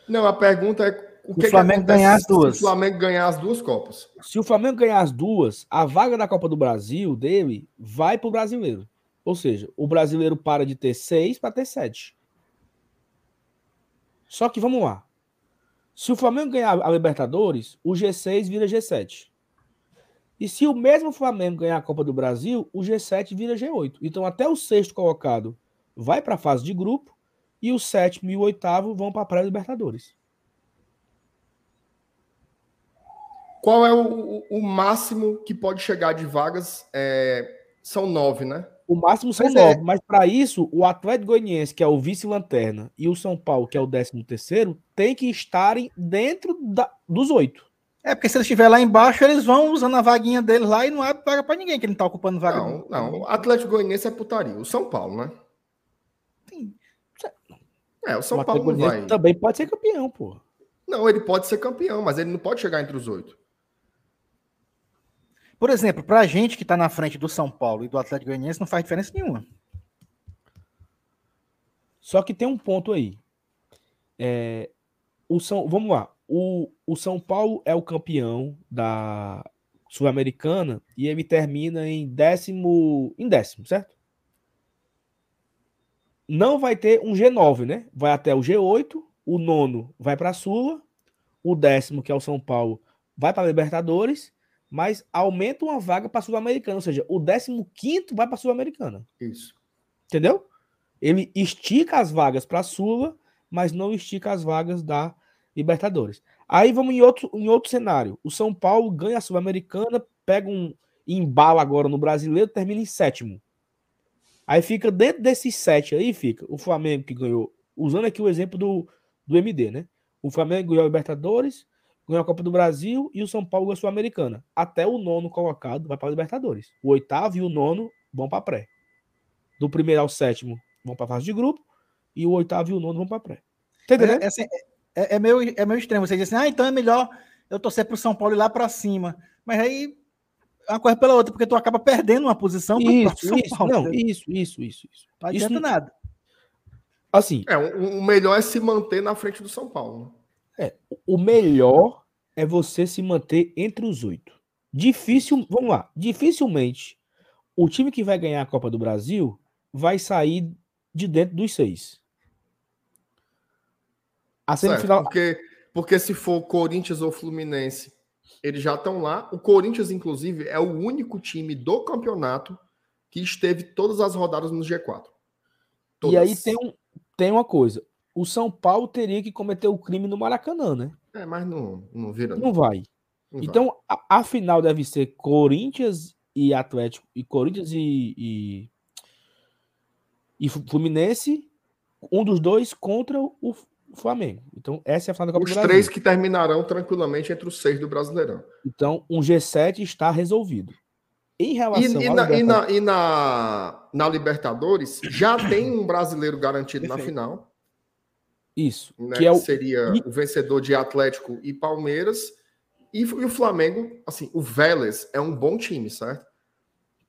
Não, a pergunta é o o que, que Flamengo acontece ganhar as se duas. o Flamengo ganhar as duas Copas. Se o Flamengo ganhar as duas, a vaga da Copa do Brasil dele vai para o brasileiro. Ou seja, o brasileiro para de ter seis para ter sete. Só que vamos lá. Se o Flamengo ganhar a Libertadores, o G6 vira G7. E se o mesmo Flamengo ganhar a Copa do Brasil, o G7 vira G8. Então até o sexto colocado vai para a fase de grupo e o sétimo e o oitavo vão para a pré-Libertadores. Qual é o, o- máximo que pode chegar de vagas? É, são nove, né? O máximo são Pois é. nove, mas para isso, o Atlético Goianiense, que é o vice-lanterna, e o São Paulo, que é o décimo terceiro, tem que estarem dentro da- dos oito. É, porque se eles estiver lá embaixo, eles vão usando a vaguinha deles lá e não abre vaga pra ninguém, que ele não tá ocupando vaga. Não, não. O Atlético Goianiense é putaria. O São Paulo, né? Sim. É, o São o Paulo vai. também pode ser campeão, pô. Não, ele pode ser campeão, mas ele não pode chegar entre os oito. Por exemplo, pra gente que tá na frente do São Paulo e do Atlético Goianiense, não faz diferença nenhuma. Só que tem um ponto aí. É, o São, vamos lá. O, o São Paulo é o campeão da Sul-Americana e ele termina em décimo, em décimo, certo? Não vai ter um G9, né? Vai até o G8 o nono vai para a Sula, o décimo, que é o São Paulo, vai para a Libertadores, mas aumenta uma vaga para a Sul-Americana, ou seja, o décimo quinto vai para a Sul-Americana. Isso. Entendeu? Ele estica as vagas para a Sula, mas não estica as vagas da Libertadores. Aí vamos em outro, em outro cenário. O São Paulo ganha a Sul-Americana, pega um embala agora no brasileiro, termina em sétimo. Aí fica dentro desses sete aí, fica o Flamengo que ganhou, usando aqui o exemplo do, do MD, né? O Flamengo ganhou a Libertadores, ganhou a Copa do Brasil e o São Paulo ganhou a Sul-Americana. Até o nono colocado vai para a Libertadores. O oitavo e o nono vão para pré. Do primeiro ao sétimo vão para a fase de grupo e o oitavo e o nono vão para pré. Entendeu? É, é, assim, é, é, meio, é meio extremo. Você diz assim, ah, então é melhor eu torcer para o São Paulo ir lá para cima. Mas aí uma coisa pela outra, porque tu acaba perdendo uma posição isso, São isso, Paulo. Não, isso, isso, isso, isso. Não adianta isso, nada. Assim. É, o, o, melhor é se manter na frente do São Paulo. É, o melhor é você se manter entre os oito. Difícil, vamos lá, dificilmente o time que vai ganhar a Copa do Brasil vai sair de dentro dos seis. A semifinal. Certo, porque, porque se for Corinthians ou Fluminense, eles já estão lá. O Corinthians, inclusive, é o único time do campeonato que esteve todas as rodadas no G4. Todas. E aí tem, um, tem uma coisa. O São Paulo teria que cometer o crime no Maracanã, né? É, mas não, não vira. Não, não vai. Não então, vai. A, a, final deve ser Corinthians e Atlético. E Corinthians e, e, e Fluminense. Um dos dois contra o, Flamengo. Então, essa é a final da Copa Os do Brasil. três que terminarão tranquilamente entre os seis do Brasileirão. Então, um G7 está resolvido. Em relação e, e, na, e, na, e na, na, Libertadores, já tem <coughs> um brasileiro garantido Perfeito. na final. Isso. Né, que é o... seria o vencedor de Atlético e Palmeiras. E, e, o Flamengo, assim, o Vélez é um bom time, certo?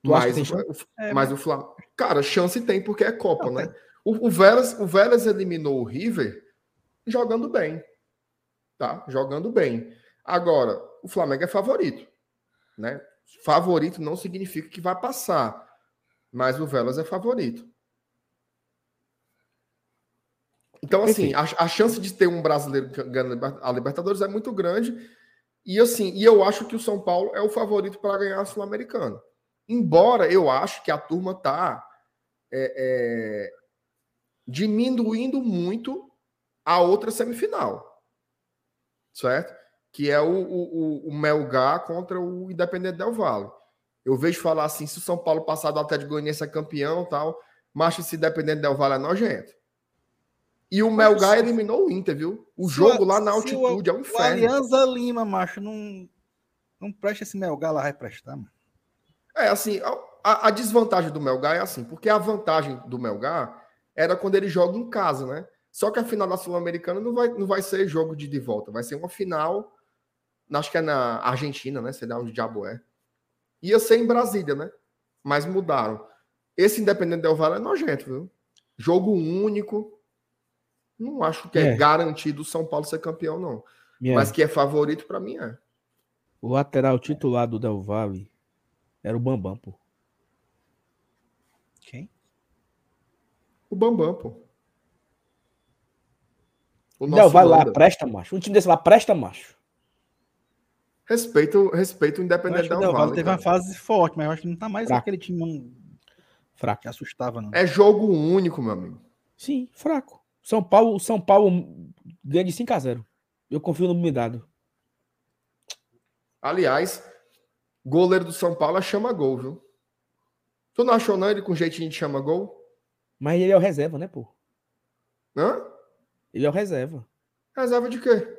Tu mas, o, é, mas o Flamengo. Cara, chance tem porque é Copa, não, né? O, o, Vélez, o Vélez eliminou o River jogando bem. Tá? Jogando bem. Agora, o Flamengo é favorito. Né? Favorito não significa que vai passar. Mas o Velas é favorito. Então, assim, a, a, chance de ter um brasileiro ganhando a Libertadores é muito grande. E assim, e eu acho que o São Paulo é o favorito para ganhar a Sul-Americana. Embora eu acho que a turma tá é, é, diminuindo muito a outra semifinal. Certo? Que é o, o, o Melgar contra o Independente Del Vale. Eu vejo falar assim: se o São Paulo passar do Atlético Goianiense é campeão tal, mas se Independente Del Vale é nojento. E o Melgar eliminou o Inter, viu? O jogo lá na altitude é um inferno. Alianza Lima, macho, não, não presta esse Melgar lá, vai prestar, mano. É, assim, a, a, desvantagem do Melgar é assim, porque a vantagem do Melgar era quando ele joga em casa, né? Só que a final da Sul-Americana não vai, não vai ser jogo de, de volta, vai ser uma final, acho que é na Argentina, né? Sei lá onde o diabo é. Ia ser em Brasília, né? Mas mudaram. Esse Independente Del Valle é nojento, viu? Jogo único. Não acho que é, é garantido o São Paulo ser campeão, não. Mas que é favorito para mim é. O lateral titular do Del Valle era o Bambam, pô. Quem? O Bambam, pô. não, vai lá, presta, macho. Um time desse lá, presta, macho. Respeito, respeito o Independente Del Valle. Teve uma fase forte, mas eu acho que não tá mais fraco. aquele time fraco. que assustava, não. É jogo único, meu amigo. Sim, fraco. São Paulo, São Paulo ganha de 5 a 0. Eu confio no Midado. Aliás, goleiro do São Paulo é chama gol, viu? Tu não achou não ele com jeitinho de chama gol? Mas ele é o reserva, né, pô? Hã? Ele é o reserva. Reserva de quê?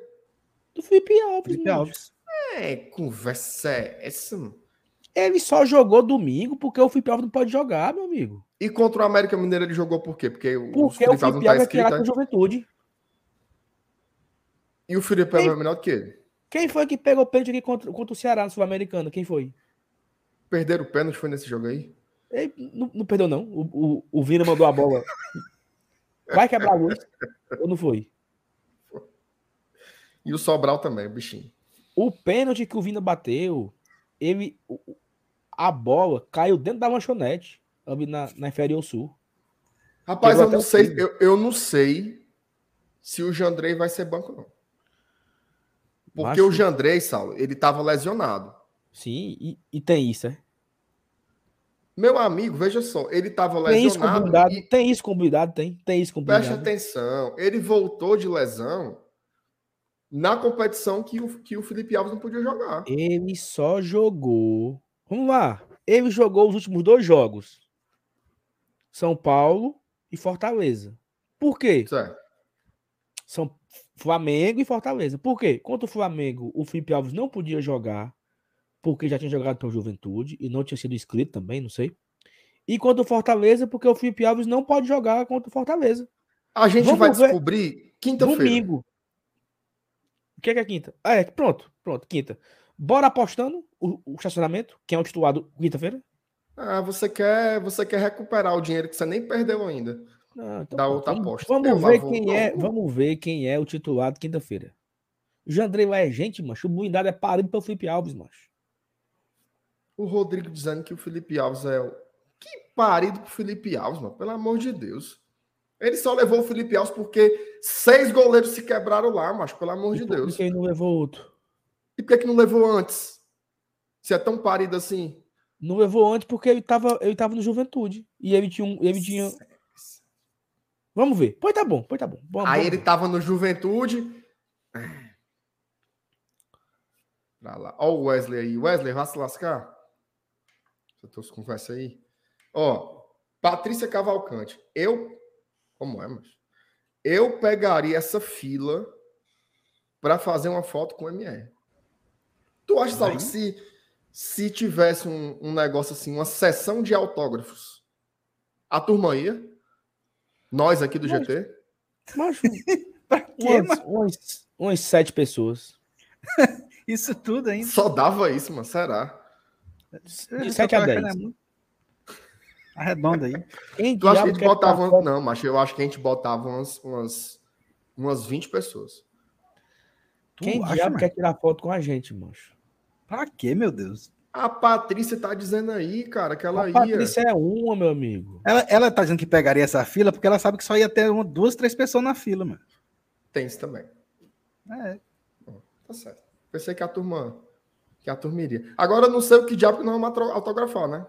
Do Felipe Alves. Felipe Alves. É, conversa é essa, Ele só jogou domingo porque o Felipe Alves não pode jogar, meu amigo. E contra o América Mineiro ele jogou por quê? Porque, porque o Felipe, Alves não tá é escrito, é com juventude. E o Felipe Alves é menor do que ele? Quem foi que pegou o pênalti aqui contra, contra o Ceará no Sul-Americano? Quem foi? Perderam o pênalti, foi nesse jogo aí? Ele não, não perdeu, não. O, o, o Vina mandou a bola Vai quebrar a luz. Ou não foi? E o Sobral também, o bichinho. O pênalti que o Vina bateu, ele. A bola caiu dentro da lanchonete, ali na, na Inferior Sul. Rapaz, eu não sei, eu, eu não sei se o Jandrei vai ser banco, não. Porque o Jandrei, Saulo, ele tava lesionado. Sim, e, e tem isso, é? Meu amigo, veja só, ele tava Tem isso lesionado comunidade, e tem isso comunidade, tem, tem isso preste comunidade. atenção, ele voltou de lesão na competição que o, que o Felipe Alves não podia jogar. Ele só jogou. Vamos lá. Ele jogou os últimos dois jogos. São Paulo e Fortaleza. Por quê? Certo. São Flamengo e Fortaleza. Por quê? Contra o Flamengo, o Felipe Alves não podia jogar, porque já tinha jogado pela Juventude e não tinha sido inscrito também, não sei. E contra o Fortaleza, porque o Felipe Alves não pode jogar contra o Fortaleza. A gente Vamos vai ver. descobrir quinta-feira. Domingo. O que é que é quinta? Ah, é, pronto, pronto, quinta. Bora apostando o, o estacionamento, quem é o titulado quinta-feira? Ah, você quer, você quer recuperar o dinheiro que você nem perdeu ainda. Não, então pronto, outra vamos, aposta. Vamos ver vou- quem é, vamos ver quem é o titulado quinta-feira. O Jandrei lá é gente, macho. O blindado é parido pelo Felipe Alves, macho. O Rodrigo dizendo que o Felipe Alves é o. Que parido pro Felipe Alves, mano. Pelo amor de Deus. Ele só levou o Felipe Alves porque seis goleiros se quebraram lá, macho. Pelo amor E de Deus. que ele não levou outro? E por que, que não levou antes? Se é tão parido assim. Não levou antes porque ele tava, ele tava no Juventude. E ele tinha um. Ele tinha... Vamos ver. Pois tá bom, pois tá bom. Vamos, Aí vamos ele ver. tava no Juventude. Pra lá. Ó o Wesley aí. Wesley, vai se lascar. Você trouxe conversa aí. Ó, Patrícia Cavalcante. Eu. Como é, mas? Eu pegaria essa fila para fazer uma foto com o MR. Tu acha, Saulo, que se, se tivesse um, um negócio assim, uma sessão de autógrafos, a turma ia? Nós aqui do Mas- GT? Macho, <laughs> Pra quê, umas, mano? umas, umas sete pessoas. <laughs> Isso tudo ainda. Só dava isso, mano. Será? De sete a dez. é Arredonda aí. Quem Tu acha que a gente botava. Não, mas eu acho que a gente botava umas, umas, umas 20 pessoas. Tu Quem acha, diabo mano? quer tirar foto com a gente, macho? Pra quê, meu Deus? A Patrícia tá dizendo aí, cara, que ela a ia. Patrícia é uma, meu amigo. Ela, ela tá dizendo que pegaria essa fila porque ela sabe que só ia ter uma, duas, três pessoas na fila, mano. Tem isso também. É. Tá certo. Pensei que a turma. Que a turma iria. Agora eu não sei o que diabo que nós vamos autografar, né?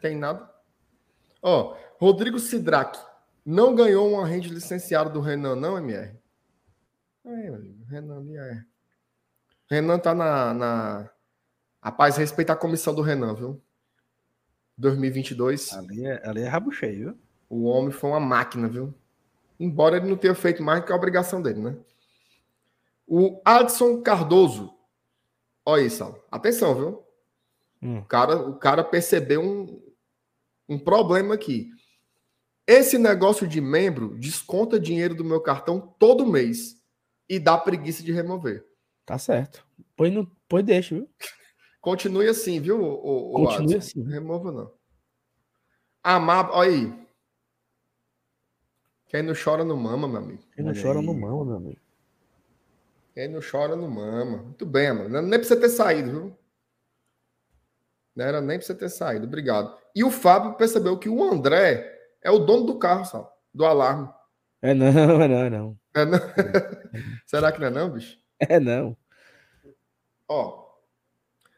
Tem nada. Ó, Rodrigo Sidraque. Não ganhou uma rede licenciada do Renan, não, MR? É, meu amigo, Renan ali é. Renan tá na, na. Rapaz, respeita a comissão do Renan, viu? 2022. Ali é, ali é rabo cheio, viu? O homem foi uma máquina, viu? Embora ele não tenha feito mais que a obrigação dele, né? O Adson Cardoso. Olha isso, Sal. Atenção, viu? Hum. O cara, o cara percebeu um, um problema aqui. Esse negócio de membro desconta dinheiro do meu cartão todo mês e dá preguiça de remover. Tá certo. Pois, não, pois deixa, viu? Continue assim, viu, o, o, Continue Adson? assim. Remova não. Amar, olha aí. Quem não chora não mama, meu amigo. Quem não Olha chora aí. no mão, meu amigo. Quem não chora não mama. Muito bem, mano. Nem pra você ter saído, viu? Não era nem pra você ter saído. Obrigado. E o Fábio percebeu que o André é o dono do carro, sabe? Do alarme. É não, <laughs> é não, é não. É, não? <laughs> Será que não é não, bicho? <laughs> É não. Ó.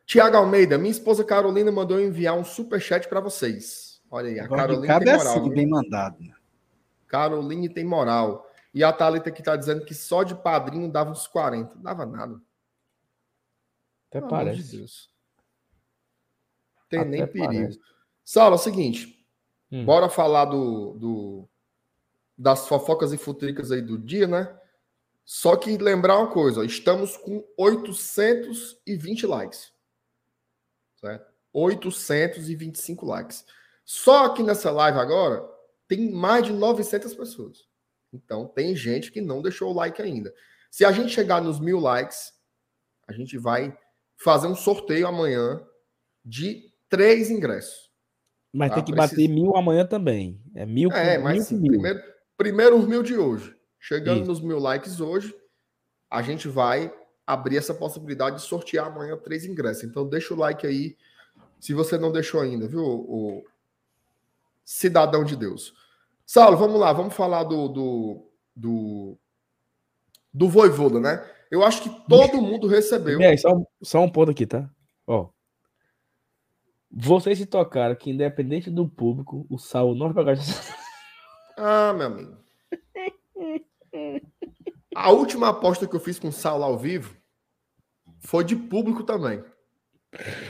Tiago Almeida, minha esposa Carolina mandou enviar um superchat para vocês. Olha aí, a Carolina Carolina tem é moral. assim, bem mandado. né? Caroline tem moral. E a Thalita que tá dizendo que só de padrinho dava uns 40. Não dava nada. Até Pelo amor parece. de Deus. Tem Até nem perigo. parece. Saulo, é o seguinte. Hum. Bora falar do, do- das fofocas e futricas aí do dia, né? Só que lembrar uma coisa, ó, estamos com 820 likes. Certo? 825 likes. Só aqui nessa live agora tem mais de 900 pessoas. Então tem gente que não deixou o like ainda. Se a gente chegar nos mil likes, a gente vai fazer um sorteio amanhã de três ingressos. Mas Ah, tem que precisa- bater mil amanhã também. É mil É, mil. mas mil. primeiro, primeiro os mil de hoje. Chegando Isso. nos mil likes hoje, a gente vai abrir essa possibilidade de sortear amanhã três ingressos. Então deixa o like aí, se você não deixou ainda, viu, o cidadão de Deus. Saulo, vamos lá, vamos falar do, do, do, do Voivoda, né? Eu acho que todo mundo recebeu. É, só, só um ponto aqui, tá? Ó. Vocês se tocaram que, independente do público, o Saulo não vai pagar. Ah, meu amigo. A última aposta que eu fiz com o Saulo ao vivo foi de público também.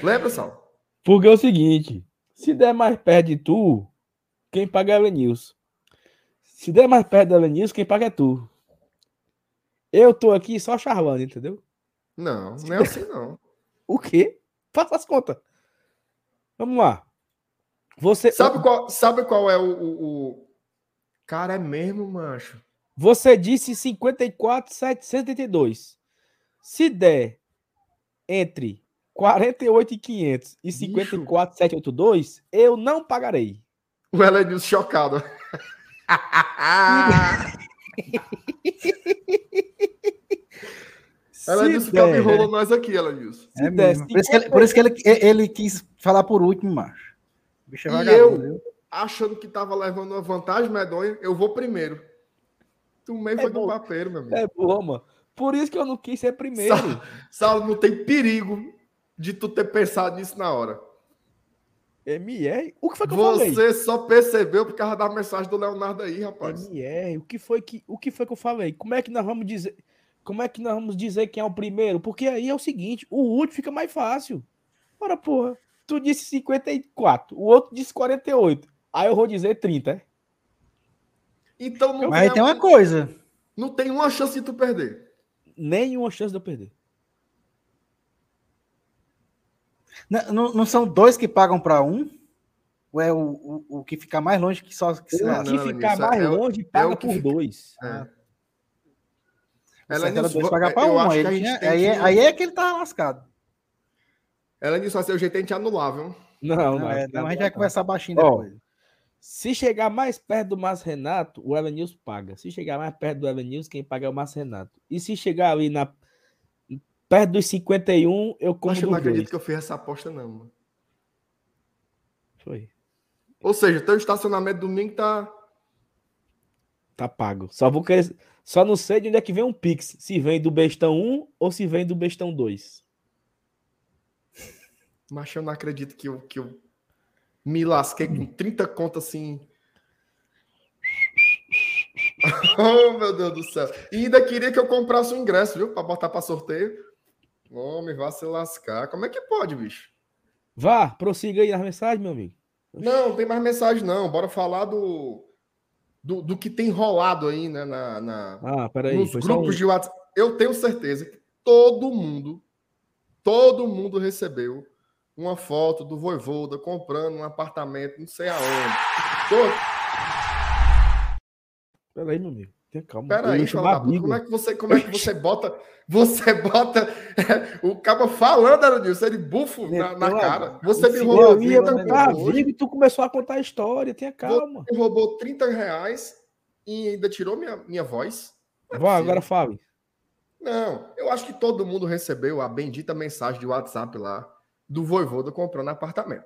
Lembra, Saulo? Porque é o seguinte: se der mais perto de tu, quem paga é o Elenilson. Se der mais perto do Elenilson, quem paga é tu. Eu tô aqui só charlando, entendeu? Não, não é assim não. O quê? Faça as contas. Vamos lá. Você sabe qual, sabe qual é o, o, o... cara é mesmo, macho? Você disse 54,782. Se der entre 48,500 e 54,782, eu não pagarei. O Elenilson chocado. <laughs> Ela disse que ela enrolou nós aqui, ela disse. É mesmo. Por isso que, ele, por isso que ele, ele, quis falar por último, macho. Bicho é e eu, viu? achando que tava levando uma vantagem medonha, eu vou primeiro. Tu meio é foi do papeiro, meu amigo. É bom, mano. Por isso que eu não quis ser primeiro. Saulo, não tem perigo de tu ter pensado nisso na hora. MR? O que foi que eu Você falei? só percebeu por causa da mensagem do Leonardo aí, rapaz. MR, o que foi que, o que foi que eu falei? Como é que nós vamos dizer, como é que nós vamos dizer quem é o primeiro? Porque aí é o seguinte, o último fica mais fácil. Ora, porra, tu disse 54, o outro disse 48. Aí eu vou dizer 30, é? Então não Mas tem uma coisa. Não tem uma chance de tu perder. Nenhuma chance de eu perder. Não, não, não são dois que pagam para um? Ou é o, o, o, que fica mais longe que só. Que o não, que ficar mais é, longe é paga é por fica... dois. É. Ah. Ela era dois pagar para um. Aí, tinha, aí, que... aí, é que ele tava lascado. Ela disse assim: o jeito é a gente anular, viu? Não, não, não, é, não a gente vai conversar baixinho depois. Se chegar mais perto do Márcio Renato, o News paga. Se chegar mais perto do News, quem paga é o Márcio Renato. E se chegar ali na perto dos 51, eu como. Acho que não acredito que eu fiz essa aposta, não, mano. Foi. Ou seja, teu estacionamento domingo tá. Tá pago. Só vou querer. Só não sei de onde é que vem um Pix. Se vem do Bestão 1 ou se vem do Bestão 2. Mas eu não acredito que eu, que eu me lasquei com 30 contas assim. <laughs> oh, meu Deus do céu. E ainda queria que eu comprasse um ingresso, viu? Para botar para sorteio. Homem, vá se lascar. Como é que pode, bicho? Vá, prossiga aí nas mensagens, meu amigo. Não, não tem mais mensagem, não. Bora falar do, do, do que tem rolado aí, né? Na, na, ah, peraí. Nos grupos um... de WhatsApp. Eu tenho certeza que todo mundo, todo mundo recebeu uma foto do Voivoda comprando um apartamento, não sei aonde. Todo... Peraí, meu amigo. Tenha calma. Peraí, como é que você, como é que você bota, você bota é, <laughs> o cabo falando, Aronilson, ele bufo na, na cara. Você me roubou. Eu ia cantar vida e tu começou a contar a história, tenha calma. Você roubou 30 reais e ainda tirou minha, minha voz. É Vá, agora fale. Não, eu acho que todo mundo recebeu a bendita mensagem de WhatsApp lá do Voivoda comprando apartamento,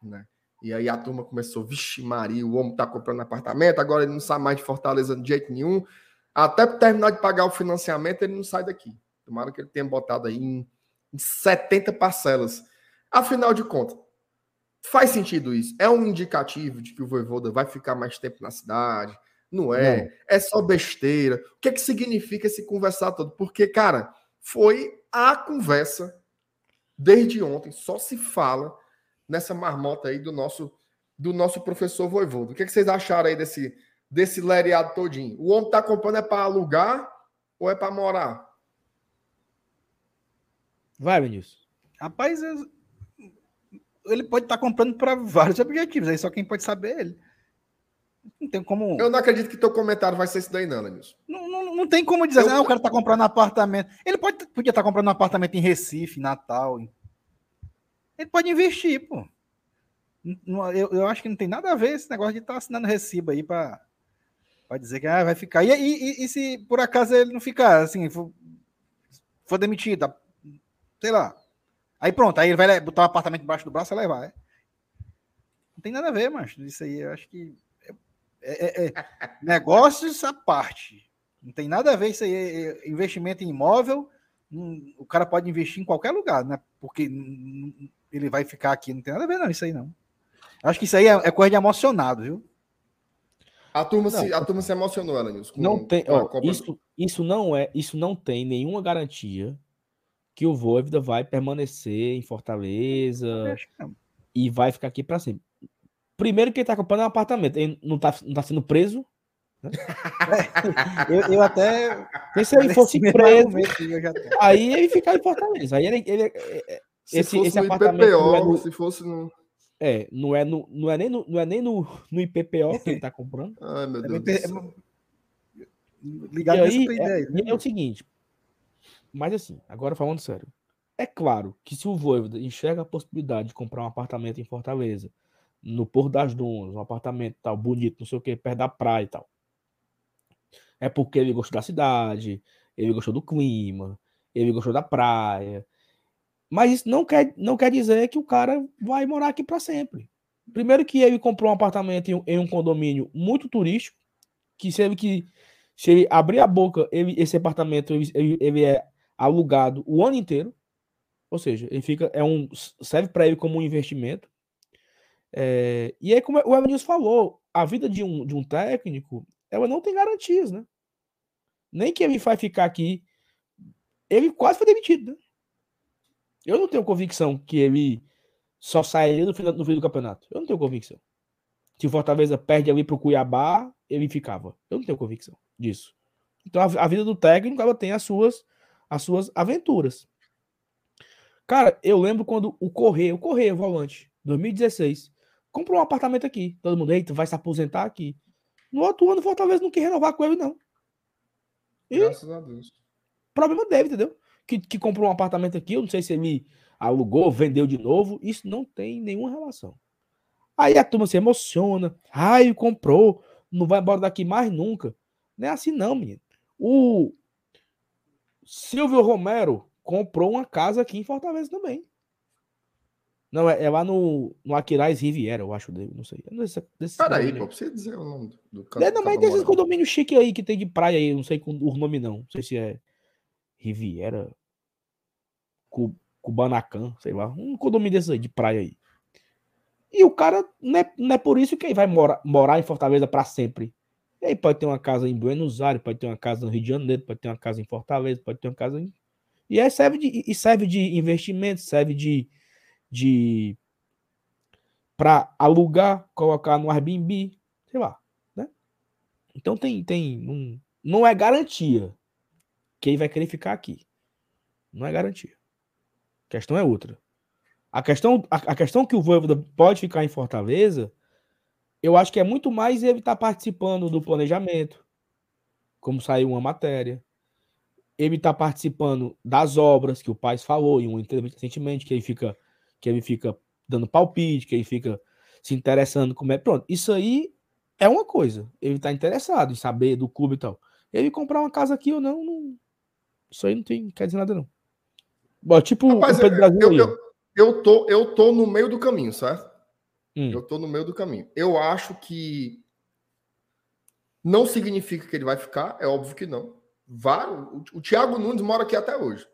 né? E aí a turma começou, vixe Maria, o homem tá comprando apartamento, agora ele não sai mais de Fortaleza de jeito nenhum. Até terminar de pagar o financiamento, ele não sai daqui. Tomara que ele tenha botado aí em, em 70 parcelas. Afinal de contas, faz sentido isso? É um indicativo de que o Voivoda vai ficar mais tempo na cidade? Não é? Não. É só besteira. O que é que significa esse conversar todo? Porque, cara, foi a conversa desde ontem, só se fala nessa marmota aí do nosso do nosso professor Voivodo. O que, é que vocês acharam aí desse, desse lereado todinho? O homem tá comprando é para alugar ou é para morar? Vai, Vinícius. Rapaz, ele pode estar tá comprando para vários objetivos, aí só quem pode saber é ele. Não tem como. Eu não acredito que teu comentário vai ser esse daí, não. Não, não, não tem como dizer eu... assim, ah, o cara tá comprando apartamento. Ele pode, podia estar tá comprando um apartamento em Recife, Natal. Ele pode investir, pô. Eu, eu acho que não tem nada a ver esse negócio de estar tá assinando recibo aí para dizer que ah, vai ficar. E, e, e, se por acaso ele não ficar, assim, for, for demitido, sei lá. Aí pronto, aí ele vai botar o um apartamento embaixo do braço e levar. É? Não tem nada a ver, mas isso aí eu acho que É, é, é, negócios à parte. Não tem nada a ver isso aí. É, é investimento em imóvel, hum, o cara pode investir em qualquer lugar, né? Porque hum, ele vai ficar aqui. Não tem nada a ver, não, isso aí não. Acho que isso aí é, é coisa de emocionado, viu? A turma, se, a turma se emocionou, Alanils. Não tem, ó, isso, isso não é, isso não tem nenhuma garantia que o Voivoda vai permanecer em Fortaleza e vai ficar aqui para sempre. Primeiro que ele tá comprando é um apartamento, ele não tá, não tá sendo preso. Né? <laughs> eu, eu, até. Se ele fosse preso, aí ele ficar em Fortaleza. Aí ele, ele, é, é, se esse, esse apartamento. IPPO, é no, se fosse no. É, não é, no, não é nem, no, não é nem no, no IPPO que ele tá comprando. <laughs> Ai, meu Deus. É, do céu. Ligado e aí, ideia, né? é, o seguinte. Mas assim, agora falando sério. É claro que se o Voivoda enxerga a possibilidade de comprar um apartamento em Fortaleza, no Porto das Dunas, um apartamento tal, bonito, não sei o que, perto da praia e tal. É porque ele gostou da cidade, ele gostou do clima, ele gostou da praia. Mas isso não quer, não quer dizer que o cara vai morar aqui para sempre. Primeiro que ele comprou um apartamento em, em, um condomínio muito turístico, que se ele, que, se ele abrir a boca, ele, esse apartamento ele, ele é alugado o ano inteiro. Ou seja, ele fica é um serve para ele como um investimento. É, e aí, como o Evanilson falou, a vida de um, de um técnico, ela não tem garantias, né? Nem que ele vai ficar aqui. Ele quase foi demitido, né? Eu não tenho convicção que ele só sairia no fim, no fim do campeonato. Eu não tenho convicção. Se o Fortaleza perde ali pro Cuiabá, ele ficava. Eu não tenho convicção disso. Então a, a vida do técnico ela tem as suas as suas aventuras. Cara, eu lembro quando o Correia, o Correia, volante, 2016, comprou um apartamento aqui. Todo mundo, eita, vai se aposentar aqui. No outro ano, o Fortaleza não quer renovar com ele, não. E Graças a Deus. Problema dele, entendeu? Que, que comprou um apartamento aqui, eu não sei se ele alugou, vendeu de novo. Isso não tem nenhuma relação. Aí a turma se emociona. Ai, comprou, não vai embora daqui mais nunca. Não é assim, não, menino. O Silvio Romero comprou uma casa aqui em Fortaleza também. Não, é, é, lá no, no Aquiraz Riviera, eu acho não sei. Peraí, pô, precisa dizer o nome do, do É, não, mas desses condomínios chique aí que tem de praia aí, não sei o nome não. Não sei se é Riviera, Cubanacan, sei lá. Um condomínio desses aí, de praia aí. E o cara, não é, não é por isso que ele vai mora, morar em Fortaleza para sempre. E aí pode ter uma casa em Buenos Aires, pode ter uma casa no Rio de Janeiro, pode ter uma casa em Fortaleza, pode ter uma casa em... E aí serve de, e serve de investimento, serve de de para alugar, colocar no Airbnb, sei lá, né? Então tem tem um, não é garantia que ele vai querer ficar aqui. Não é garantia. A questão é outra. A questão, a, a questão que o Voivoda pode ficar em Fortaleza, eu acho que é muito mais ele estar tá participando do planejamento, como saiu uma matéria. Ele está participando das obras que o pai falou em uma entrevista recentemente, que ele fica que ele fica dando palpite, que ele fica se interessando como é. Pronto, isso aí é uma coisa. Ele tá interessado em saber do clube e tal. Ele comprar uma casa aqui ou não, não... isso aí não tem, quer dizer nada, não. Bom, tipo Rapaz, o Pedro Brasil eu, eu, eu, tô, eu tô no meio do caminho, certo? Hum. Eu tô no meio do caminho. Eu acho que não significa que ele vai ficar, é óbvio que não. O Thiago Nunes mora aqui até hoje.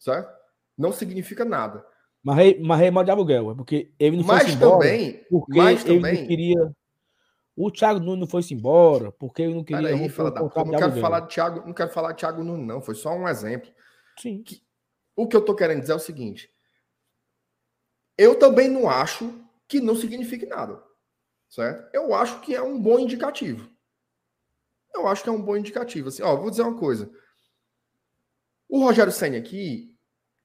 Certo? Não significa nada. Mas rei, rei de aluguel, é porque ele não mas foi embora. Também, porque mas ele também. não queria. O Thiago Nunes não foi embora, porque ele não queria. Peraí, fala da... não quero falar de Thiago, não quero falar de Thiago Nunes, não. Foi só um exemplo. Sim. Que... O que eu tô querendo dizer é o seguinte: eu também não acho que não signifique nada. Certo? Eu acho que é um bom indicativo. Eu acho que é um bom indicativo. Assim, ó, vou dizer uma coisa. O Rogério Senna aqui,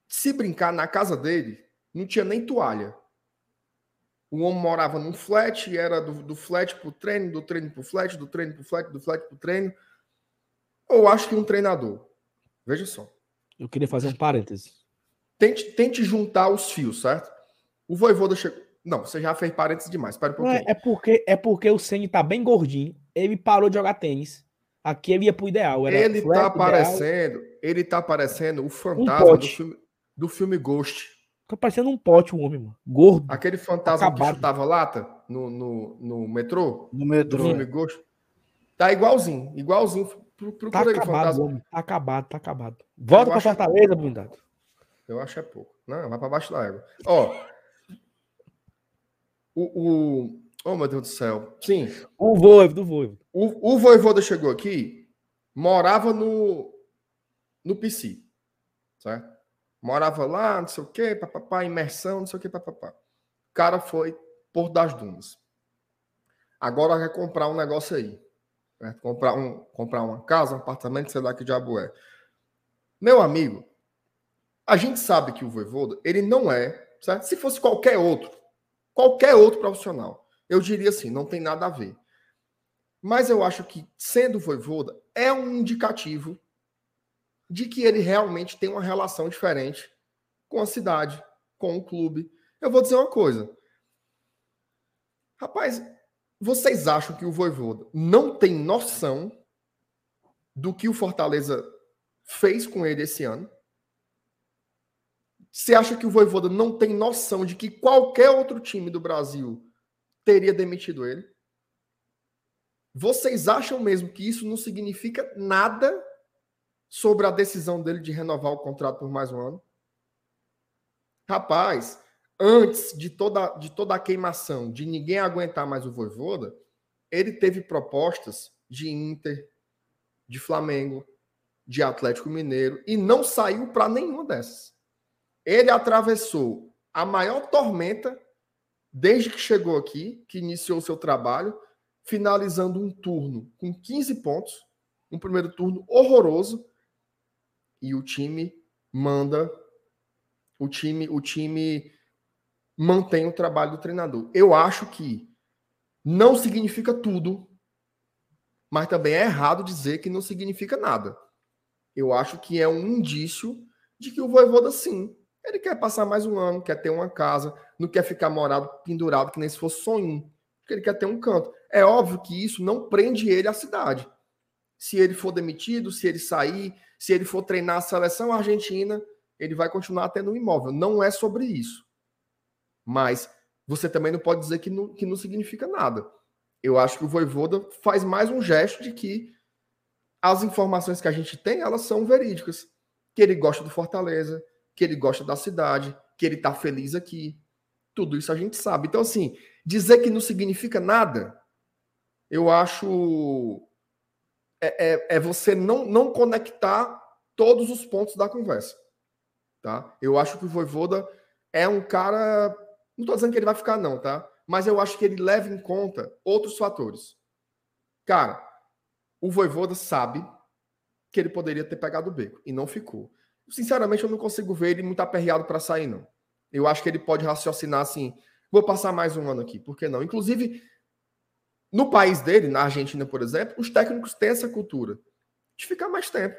se brincar na casa dele, não tinha nem toalha. O homem morava num flat, e era do, do flat pro treino, do treino pro flat, do treino pro flat, do flat pro treino. Eu acho que um treinador. Veja só. Eu queria fazer um parêntese. Tente, tente juntar os fios, certo? O Voivoda chegou. Não, você já fez parênteses demais. Espera um pouquinho. É, é, porque, é porque o Senni tá bem gordinho. Ele parou de jogar tênis. Aqui ele ia pro ideal. ele tá aparecendo. Ele tá aparecendo o fantasma um do filme do filme Ghost. Tá parecendo um pote o homem, mano. Gordo. Aquele fantasma Acabado. que chutava lata no, no, no metrô, No metrô. filme Ghost. Tá igualzinho, igualzinho. Pro- Tá aí, acabado, fantasma. homem. Tá acabado, tá acabado. Volta Eu pra acho- Fortaleza, blindado. Eu acho é pouco. Não, vai pra baixo da égua. Ó. O, o. Oh, meu Deus do céu. Sim. O Voivo, do Voivo. O, o Voivoda chegou aqui, morava no. No PC. Certo? Morava lá, não sei o quê, papapá, imersão, não sei o quê, papapá. O cara foi por das dunas. Agora quer comprar um negócio aí. certo? Comprar, um, comprar uma casa, um apartamento, sei lá que diabo é. Meu amigo, a gente sabe que o Voivoda, ele não é, certo? Se fosse qualquer outro, qualquer outro profissional, eu diria assim, não tem nada a ver. Mas eu acho que, sendo Voivoda, é um indicativo de que ele realmente tem uma relação diferente com a cidade, com o clube. Eu vou dizer uma coisa. Rapaz, vocês acham que o Voivoda não tem noção do que o Fortaleza fez com ele esse ano? Você acha que o Voivoda não tem noção de que qualquer outro time do Brasil teria demitido ele? Vocês acham mesmo que isso não significa nada sobre a decisão dele de renovar o contrato por mais um ano? Rapaz, antes de toda, de toda a queimação, de ninguém aguentar mais o Voivoda, ele teve propostas de Inter, de Flamengo, de Atlético Mineiro e não saiu para nenhuma dessas. Ele atravessou a maior tormenta desde que chegou aqui, que iniciou seu trabalho, finalizando um turno com 15 pontos, um primeiro turno horroroso, e o time manda o time o time mantém o trabalho do treinador. Eu acho que não significa tudo, mas também é errado dizer que não significa nada. Eu acho que é um indício de que o Voivoda sim, ele quer passar mais um ano, quer ter uma casa, não quer ficar morado pendurado que nem se fosse sonho, porque ele quer ter um canto. É óbvio que isso não prende ele à cidade. Se ele for demitido, se ele sair, se ele for treinar a seleção argentina, ele vai continuar tendo um imóvel. Não é sobre isso. Mas você também não pode dizer que não, que não significa nada. Eu acho que o Voivoda faz mais um gesto de que as informações que a gente tem, elas são verídicas. Que ele gosta do Fortaleza, que ele gosta da cidade, que ele tá feliz aqui. Tudo isso a gente sabe. Então, assim, dizer que não significa nada, eu acho é, é, é, você não, não conectar todos os pontos da conversa. Tá? Eu acho que o Voivoda é um cara. Não estou dizendo que ele vai ficar, não, tá? Mas eu acho que ele leva em conta outros fatores. Cara, o Voivoda sabe que ele poderia ter pegado o beco e não ficou. Sinceramente, eu não consigo ver ele muito aperreado para sair, não. Eu acho que ele pode raciocinar assim: vou passar mais um ano aqui, por que não? Inclusive, no país dele, na Argentina, por exemplo, os técnicos têm essa cultura de ficar mais tempo.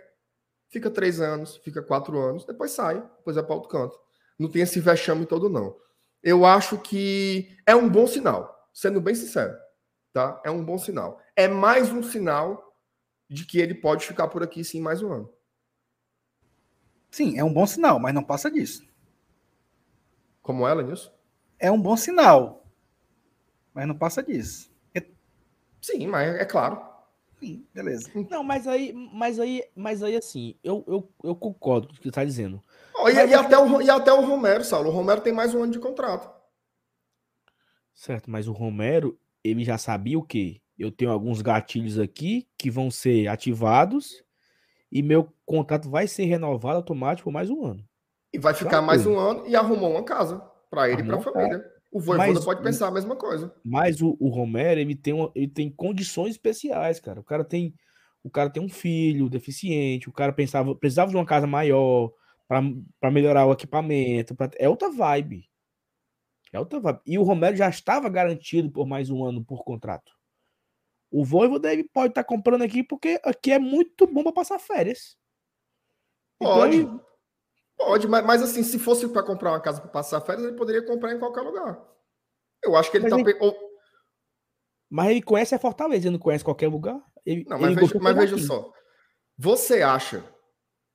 Fica três anos, fica quatro anos, depois sai, depois vai para outro canto. Não tem esse vexame todo, não. Eu acho que é um bom sinal, sendo bem sincero. Tá? É um bom sinal. É mais um sinal de que ele pode ficar por aqui sim mais um ano. Sim, é um bom sinal, mas não passa disso. Como ela, Nilson? É um bom sinal, mas não passa disso. Sim, mas é claro. Sim, beleza. Não, mas aí, mas aí, mas aí assim, eu, eu, eu concordo com o que você está dizendo. Oh, e, e eu- até o, e até o Romero, Saulo. O Romero tem mais um ano de contrato. Certo, mas o Romero, ele já sabia o quê? Eu tenho alguns gatilhos aqui que vão ser ativados e meu contrato vai ser renovado automático por mais um ano. E vai ficar Claro. mais um ano e arrumou uma casa para ele e para a família. O Voivoda Mas- pode pensar a mesma coisa. Mas o, o Romero, ele tem, uma, ele tem condições especiais, cara. O cara tem, o cara tem um filho deficiente, o cara pensava, precisava de uma casa maior para melhorar o equipamento. pra- é outra vibe. É outra vibe. E o Romero já estava garantido por mais um ano por contrato. O Voivoda ele pode estar comprando aqui porque aqui é muito bom para passar férias. Então, Pode. ele- Pode, mas, mas assim, se fosse para comprar uma casa para passar férias, ele poderia comprar em qualquer lugar. Eu acho que ele Mas tá. ele- pe- ou- mas ele conhece a Fortaleza, ele não conhece qualquer lugar. Ele, Não, mas, veja, mas veja só. Você acha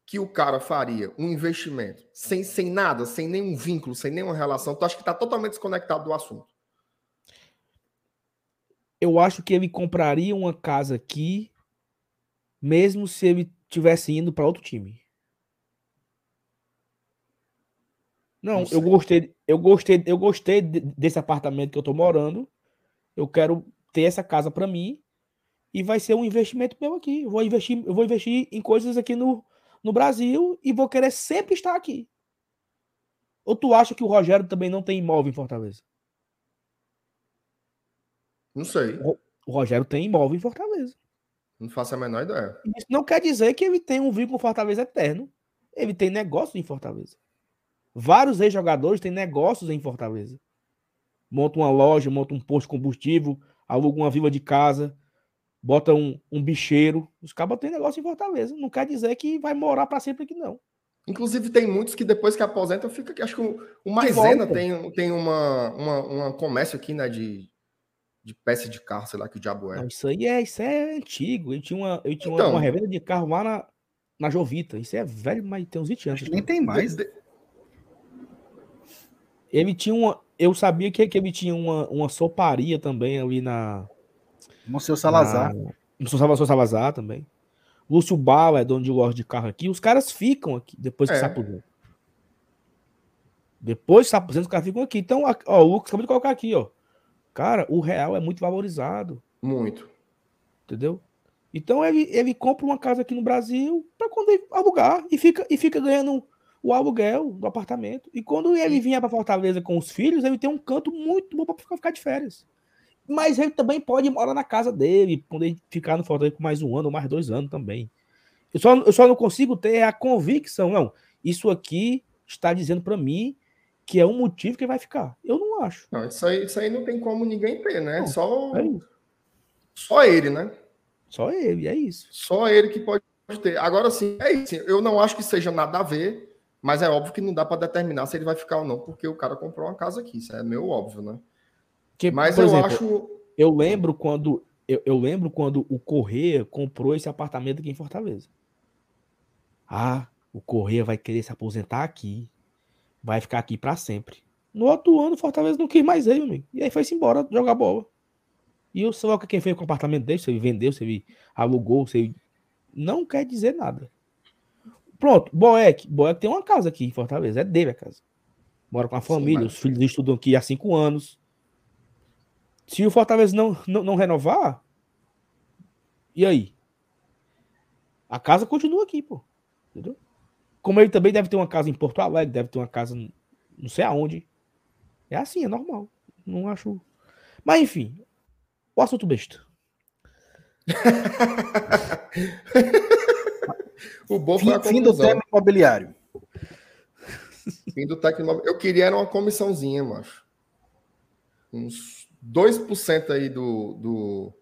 que o cara faria um investimento sem, sem nada, sem nenhum vínculo, sem nenhuma relação, tu acha que está totalmente desconectado do assunto? Eu acho que ele compraria uma casa aqui, mesmo se ele tivesse indo para outro time. Não, Não eu gostei, eu gostei, eu gostei de- desse apartamento que eu tô morando. Eu quero ter essa casa para mim e vai ser um investimento meu aqui. Eu vou investir, eu vou investir em coisas aqui no, no Brasil e vou querer sempre estar aqui. Ou tu acha que o Rogério também não tem imóvel em Fortaleza? Não sei. O Rogério tem imóvel em Fortaleza. Não faço a menor ideia. Isso não quer dizer que ele tem um vínculo com Fortaleza eterno. Ele tem negócio em Fortaleza. Vários ex-jogadores têm negócios em Fortaleza. Monta uma loja, monta um posto de combustível, aluga uma vila de casa, bota um, um bicheiro. Os cabos têm negócio em Fortaleza. Não quer dizer que vai morar para sempre aqui, não. Inclusive, tem muitos que depois que aposentam, fica aqui. Acho que o, o Maisena tem, tem uma, uma, uma comércio aqui, né? De, de peça de carro, sei lá que diabo é. Não, isso aí é, isso é antigo. Eu tinha uma, eu tinha uma- Então. uma, revenda de carro lá na, na Jovita. Isso é velho, mas tem uns 20 anos. Nem tem mais. De- de- Ele tinha uma. Eu sabia que, que ele tinha uma, uma soparia também ali na. Monsenhor Salazar. Na, Salvador Salazar também. Lúcio Bala é dono de loja de carro aqui. Os caras ficam aqui depois que É. se aposentam. Depois que se aposentam, os caras ficam aqui. Então, ó, o Lucas acabou de colocar aqui, ó. Cara, o real é muito valorizado, Muito. entendeu? Então ele, ele compra uma casa aqui no Brasil para quando ele alugar e fica, e fica ganhando o aluguel do apartamento. E quando ele vier para Fortaleza com os filhos, ele tem um canto muito bom para ficar, de férias. Mas ele também pode morar na casa dele, ele ficar no Fortaleza por mais um ano ou mais dois anos também. Eu só, eu só não consigo ter a convicção, não. Isso aqui está dizendo para mim que é um motivo que vai ficar. Eu não acho. Não, isso, aí, isso aí não tem como ninguém ter, né? Não, Só, É só ele, né? Só ele, é isso. Só ele que pode ter. Agora sim, é isso. Eu não acho que seja nada a ver, mas é óbvio que não dá para determinar se ele vai ficar ou não, porque o cara comprou uma casa aqui. Isso é meio óbvio, né? Que, Mas eu exemplo, acho. Eu lembro quando eu, eu lembro quando o Correia comprou esse apartamento aqui em Fortaleza. Ah, o Correia vai querer se aposentar aqui. Vai ficar aqui para sempre. No outro ano, Fortaleza não quis mais ele, meu amigo. E aí foi-se embora jogar bola. E o que quem fez com o apartamento dele, se ele vendeu, se ele alugou, se ele. Não quer dizer nada. Pronto, Boeck. Boeck tem uma casa aqui em Fortaleza. É dele a casa. Mora com a Sim, família, mas- os filhos estudam aqui há cinco anos. Se o Fortaleza não, não, não renovar, e aí? A casa continua aqui, pô. Entendeu? Como ele também deve ter uma casa em Porto Alegre, deve ter uma casa não sei aonde. É assim, é normal. Não acho. Mas enfim, o assunto besta. <laughs> O bom foi a Fim, fim do tema imobiliário. Fim do Tecnóvel. Eu queria era uma comissãozinha, macho. Uns 2% aí do, do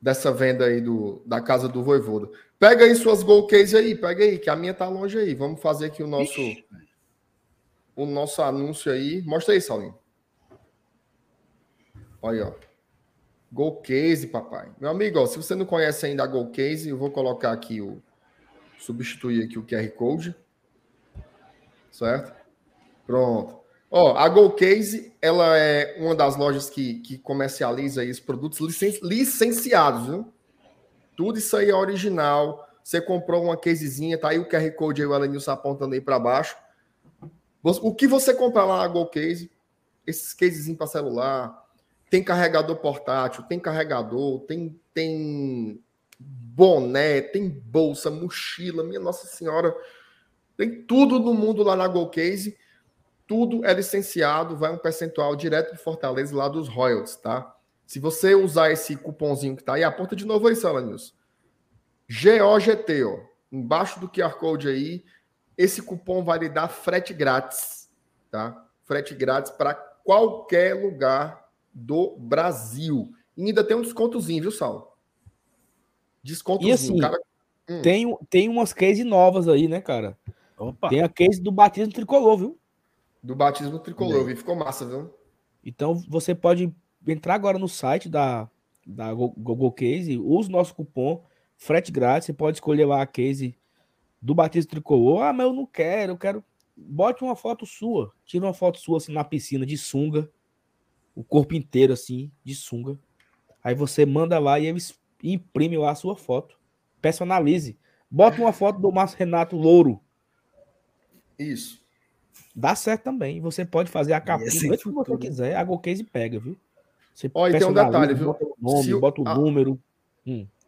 dessa venda aí do, da casa do Voivoda. Pega aí suas goal case aí, pega aí, que a minha tá longe aí. Vamos fazer aqui o nosso Ixi. o nosso anúncio aí. Mostra aí, Saulinho. Olha aí, ó. Goal Case, papai. Meu amigo, ó, se você não conhece ainda a Goal Case, eu vou colocar aqui o substituir aqui o QR Code. Certo? Pronto. Ó, a Goal Case, ela é uma das lojas que, que comercializa aí os produtos licen- licenciados, viu? Tudo isso aí é original. Você comprou uma casezinha, tá aí o QR Code aí, o Elenilson apontando aí para baixo. O que você comprar lá na Go Case, esses casezinhos para celular, tem carregador portátil, tem carregador, tem, tem boné, tem bolsa, mochila, minha Nossa Senhora. Tem tudo no mundo lá na Go Case. Tudo é licenciado, vai um percentual direto de Fortaleza lá dos royalties, tá? Se você usar esse cupomzinho que tá aí, aponta de novo aí, Sala News. GOGT, ó. Embaixo do QR Code aí, esse cupom vai lhe dar frete grátis, tá? Frete grátis para qualquer lugar do Brasil. E ainda tem um descontozinho, viu, Sal? Descontozinho. E assim, cara. Hum. Tem, tem umas cases novas aí, né, cara? Opa. Tem a case do batismo tricolor, viu? Do batismo tricolor, viu? Ficou massa, viu? Então você pode entrar agora no site da, da Go- Google Case, usa o nosso cupom frete grátis, você pode escolher lá a case do Batista Tricolor. Ah, mas eu não quero, eu quero. Bote uma foto sua. Tira uma foto sua assim na piscina de sunga. O corpo inteiro assim, de sunga. Aí você manda lá e eles imprimem lá a sua foto. Personalize. Bota uma foto do Márcio Renato Louro. Isso. Dá certo também. Você pode fazer a capinha assim, que você futuro. quiser. A Golcase pega, viu? Você Ó, e tem um detalhe, viu? Bota o nome, o- bota o a- número.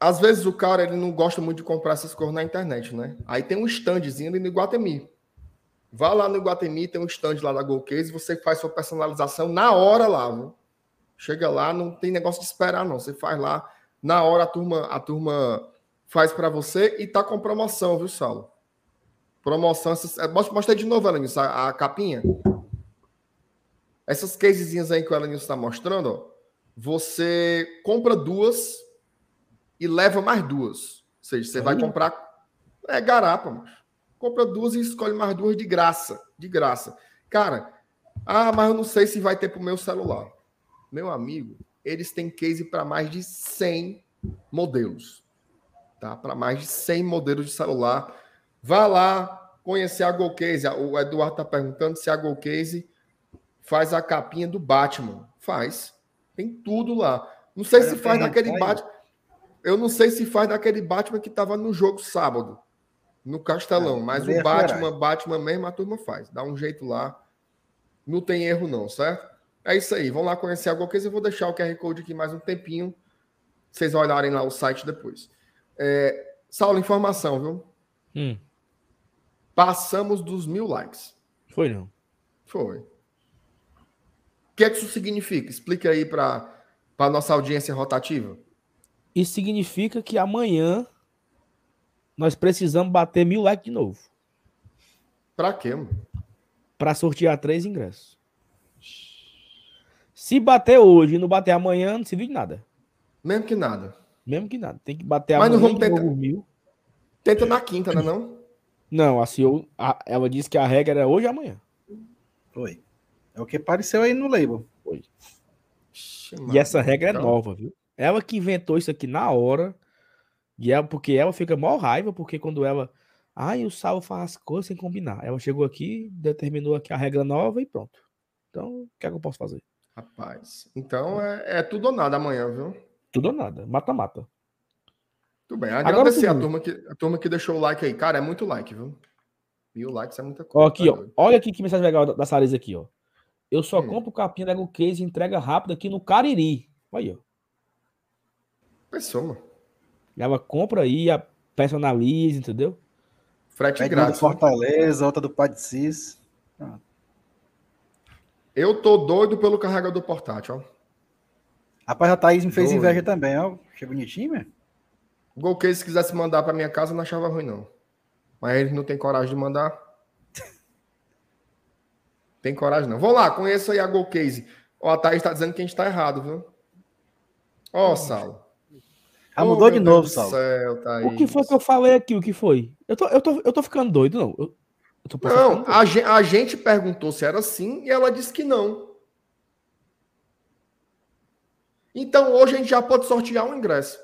Às vezes o cara ele não gosta muito de comprar essas coisas na internet, né? Aí tem um standzinho ali no Iguatemi. Vá lá no Iguatemi, tem um stand lá da Golcase, você faz sua personalização na hora lá, viu? Chega lá, não tem negócio de esperar não, você faz lá na hora a turma a turma faz para você e tá com promoção, viu, Saulo? Promoção, essas, é, mostra, de novo, Elenilson, a, a capinha. Essas casezinhas aí que o Elenilson está mostrando, ó, você compra duas e leva mais duas. Ou seja, você vai comprar. É garapa, mano. Compra duas e escolhe mais duas de graça. De graça. Cara, ah, mas eu não sei se vai ter pro meu celular. Meu amigo, eles têm case para mais de 100 modelos. Tá? Para mais de 100 modelos de celular. Vá lá conhecer a GoCase. O Eduardo tá perguntando se a GoCase faz a capinha do Batman. Faz. Tem tudo lá. Não sei se Olha, faz daquele. Batman. Eu não sei se faz daquele Batman que tava no jogo sábado, no Castelão. Ah, mas o é Batman. Batman mesmo, a turma faz. Dá um jeito lá. Não tem erro, não, certo? É isso aí. Vamos lá conhecer a GoCase. Eu vou deixar o QR Code aqui mais um tempinho. Vocês olharem lá o site depois. É, Saulo, informação, viu? Hum, Passamos dos mil likes. foi não. Foi. O que é que isso significa? Explica aí para a nossa audiência rotativa. Isso significa que amanhã nós precisamos bater mil likes de novo. Para quê, mano? Para sortear três ingressos. Se bater hoje e não bater amanhã, não se viu de nada. Mesmo que nada. Mesmo que nada. Tem que bater Mas não amanhã vamos de tentar- novo mil. Tenta na quinta, né não? Não, a CEO, a- ela disse que a regra era hoje e amanhã. Foi. É o que apareceu aí no label. Ixi, E essa regra é Então, nova, viu? Ela que inventou isso aqui na hora. E ela, porque ela fica mó raiva, porque quando ela. Ai, o Saulo faz as coisas sem combinar. Ela chegou aqui, determinou aqui a regra nova e pronto. Então, o que é que eu posso fazer? Rapaz. Então é, é tudo ou nada amanhã, viu? Tudo ou nada. Mata-mata. Tudo bem. Agora Agradecer é o a turma, que, a turma que deixou o like aí. Cara, é muito like, viu? Mil likes é muita coisa. Ó, aqui, tá ó. doido. Olha aqui que mensagem legal da, da Sarisa aqui, ó. Eu só Hum. compro capinha da Case e entrega rápido aqui no Cariri. Olha aí, ó. Pensou, mano. Ela compra aí, a- personaliza, entendeu? Frete grátis. né? Fortaleza, outra do Padcis. Eu tô doido pelo carregador portátil, ó. Rapaz, a Thaís me fez Doido. inveja também, ó. Achei bonitinho, mesmo. O Golcase, se quisesse mandar pra minha casa, eu não achava ruim, não. Mas eles não têm coragem de mandar. <laughs> Tem coragem, não. Vamos lá, conheça aí a Golcase. Ó, a Thaís tá dizendo que a gente tá errado, viu? Ó, Saulo. Ah, mudou de meu novo, Deus Saulo. Céu, Thaís. O que foi que eu falei aqui? O que foi? Eu tô, eu tô, eu tô ficando doido, não. Eu, eu Não, a gente, a gente perguntou se era sim e ela disse que não. Então hoje a gente já pode sortear um ingresso.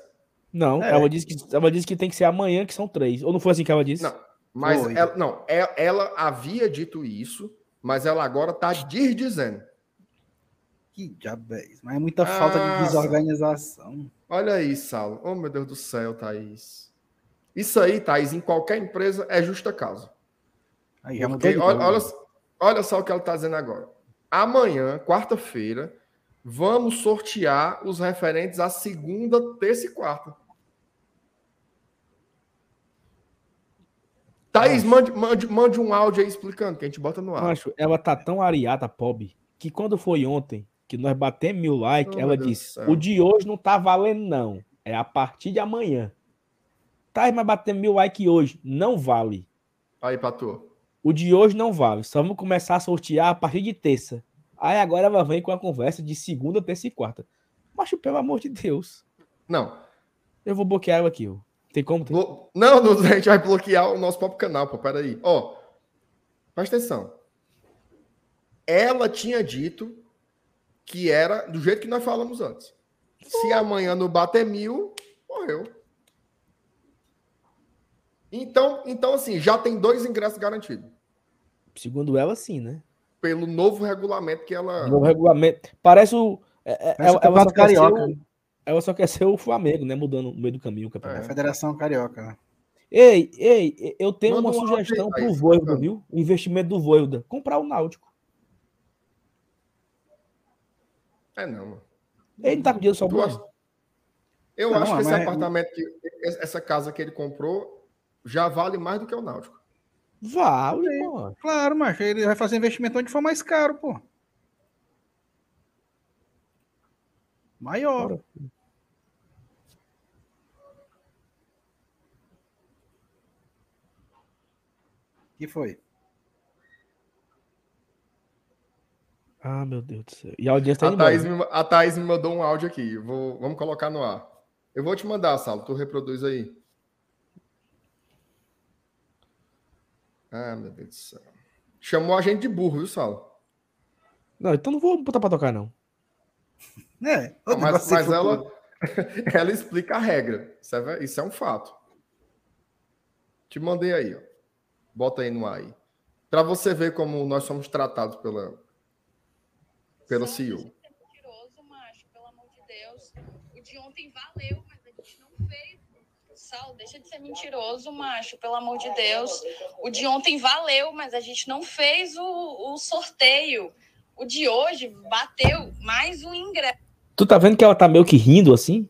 Não, É. ela, disse que, ela disse que tem que ser amanhã, que são três. Ou não foi assim que ela disse? Não, mas Foi. ela, não, é- ela havia dito isso, mas ela agora está dizendo. Que diabo isso? Mas é muita falta Ah, de desorganização. Olha aí, Saulo. Oh, meu Deus do céu, Thaís. Isso aí, Thaís, em qualquer empresa é justa causa. Aí Porque olha, olha, olha só o que ela está dizendo agora. Amanhã, quarta-feira, vamos sortear os referentes à segunda, terça e quarta. Thaís, mande, mande, mande um áudio aí explicando, que a gente bota no ar. Macho, ela tá tão ariata, pobre, que quando foi ontem, que nós batemos mil likes, Oh, ela disse: o de hoje não tá valendo, não. É a partir de amanhã. Tá, mas batemos mil likes hoje. Não vale. Aí, Patu. O de hoje não vale. Só vamos começar a sortear a partir de terça. Aí agora ela vem com a conversa de segunda, terça e quarta. Macho, pelo amor de Deus. Não. Eu vou bloquear ela aqui, ó. Tem como? Tem? Blo- Não, não, <laughs> a gente vai bloquear o nosso próprio canal, pô. Peraí. Ó, presta atenção. Ela tinha dito que era do jeito que nós falamos antes. Se amanhã não bater mil, morreu. Então, então, assim, já tem dois ingressos garantidos. Segundo ela, sim, né? Pelo novo regulamento que ela. No regulamento. Parece o. é- é- Parece ela, o ela só Campeonato quer ser Carioca, o, né? ela só quer ser o Flamengo, né? Mudando no meio do caminho o É a campeonato. Federação Carioca. né? Ei, ei, eu tenho Manda uma um sugestão aí, pro Voivoda, viu? O investimento do Voivoda. Comprar o Náutico. É, não. mano. Ele não tá com dinheiro sobrando. Eu Não, acho que esse mas- apartamento, que, essa casa que ele comprou, já vale mais do que o Náutico. Vale, mano. Claro, mas ele vai fazer investimento onde for mais caro, pô. Maior. Bora. que foi? Ah, meu Deus do céu. E a audiência tá A. Thaís, me, a Thaís me mandou um áudio aqui. Vou, vamos colocar no ar. Eu vou te mandar, Saulo. Tu reproduz aí. Ah, meu Deus do céu. Chamou a gente de burro, viu, Saulo? Não, então não vou botar pra tocar, não. É, Mas, sem mas ela, <laughs> ela explica a regra. Isso é, isso é um fato. Te mandei aí, ó. Bota aí no ar aí. Pra você ver como nós somos tratados pela, pela Só CEO. deixa de ser mentiroso, macho, pelo amor de Deus. O de ontem valeu, mas a gente não fez. Sal, deixa de ser mentiroso, macho, pelo amor de Deus. O de ontem valeu, mas a gente não fez o, o sorteio. O de hoje bateu mais um ingresso. Tu tá vendo que ela tá meio que rindo assim?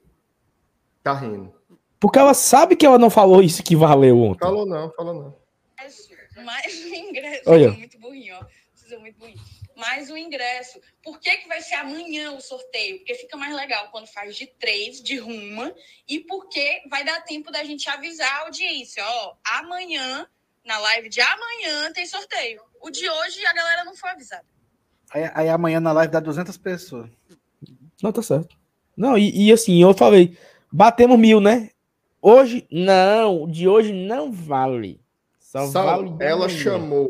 Tá rindo. Porque ela sabe que ela não falou isso que valeu ontem. Falou não, falou não. Mais um ingresso. Olha. Muito burrinho, ó. Vocês são muito burrinho. Mais um ingresso. Por que, que vai ser amanhã o sorteio? Porque fica mais legal quando faz de três, de ruma, e porque vai dar tempo da gente avisar a audiência. Ó, amanhã, na live de amanhã, tem sorteio. O de hoje a galera não foi avisada. Aí, aí amanhã na live dá 200 pessoas. Não, tá certo. Não, e, e assim, eu falei, batemos mil, né? Hoje, não, de hoje não vale. Só vale ela chamou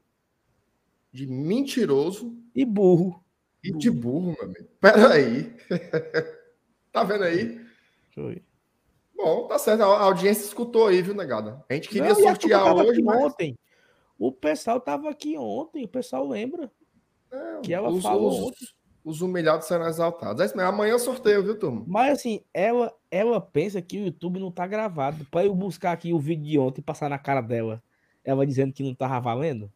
de mentiroso E burro. E de burro, meu amigo. Peraí. <laughs> tá vendo aí? Deixa eu. Bom, tá certo. A audiência escutou aí, viu, negada? A gente queria Não, sortear hoje, mas... ontem. O pessoal tava aqui ontem, o pessoal lembra É, que ela os, falou os- ontem. os humilhados serão exaltados. É. Amanhã é sorteio, viu, turma? Mas assim, ela, ela pensa que o YouTube não tá gravado. Pra eu buscar aqui o vídeo de ontem e passar na cara dela, ela dizendo que não tava valendo.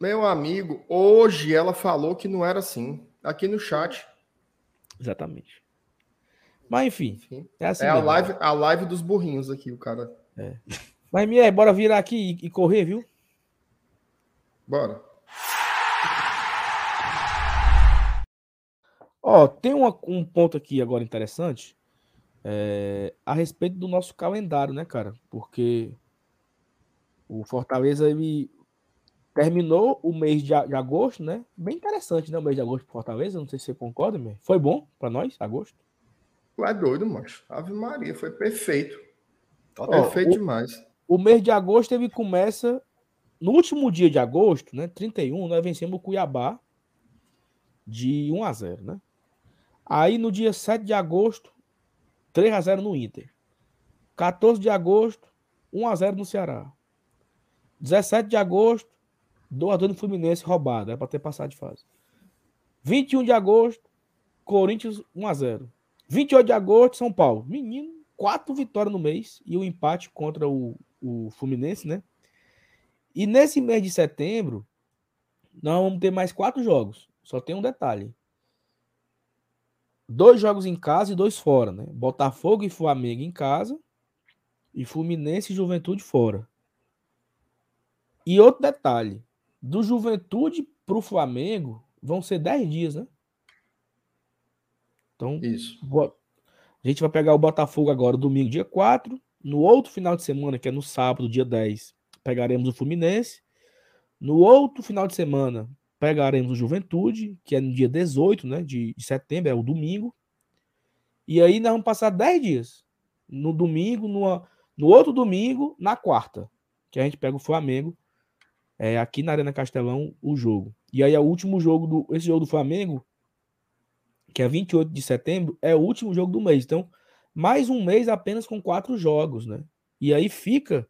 Meu amigo, hoje ela falou que não era assim. Aqui no chat. Exatamente. Mas enfim, Enfim. é assim É a live, a live dos burrinhos aqui, o cara. Mas, Mier, bora virar aqui e, e correr, viu? Bora. Ó, tem uma- um ponto aqui agora interessante é, a respeito do nosso calendário, né, cara? Porque o Fortaleza ele terminou o mês de, de agosto, né? Bem interessante, né? O mês de agosto pro Fortaleza. Não sei se você concorda, Mier. Foi bom pra nós, agosto? Tu é doido, macho. Ave Maria, foi perfeito. Ó, perfeito o- demais. O mês de agosto ele começa no último dia de agosto, né? 31, nós vencemos o Cuiabá de 1 a 0, né? Aí no dia 7 de agosto, 3 a 0 no Inter. 14 de agosto, 1 a 0 no Ceará. 17 de agosto, 2 a 2 no Fluminense roubado, era para ter passado de fase. 21 de agosto, Corinthians 1 a 0. 28 de agosto, São Paulo. Menino, quatro vitórias no mês e o empate contra o, o Fluminense, né? E nesse mês de setembro, nós vamos ter mais quatro jogos. Só tem um detalhe. Dois jogos em casa e dois fora, né? Botafogo e Flamengo em casa e Fluminense e Juventude fora. E outro detalhe, do Juventude pro Flamengo vão ser 10 dias, né? Então, Isso. A gente vai pegar o Botafogo agora, domingo, dia 4. No outro final de semana, que é no sábado, dia 10, pegaremos o Fluminense. No outro final de semana, pegaremos o Juventude, que é no dia 18 né, de, de setembro, é o domingo. E aí nós vamos passar 10 dias. No domingo, numa- no outro domingo, na quarta, que a gente pega o Flamengo, é, aqui na Arena Castelão, o jogo. E aí o último jogo, do, esse jogo do Flamengo, que é 28 de setembro, é o último jogo do mês. Então, mais um mês apenas com quatro jogos, né? E aí fica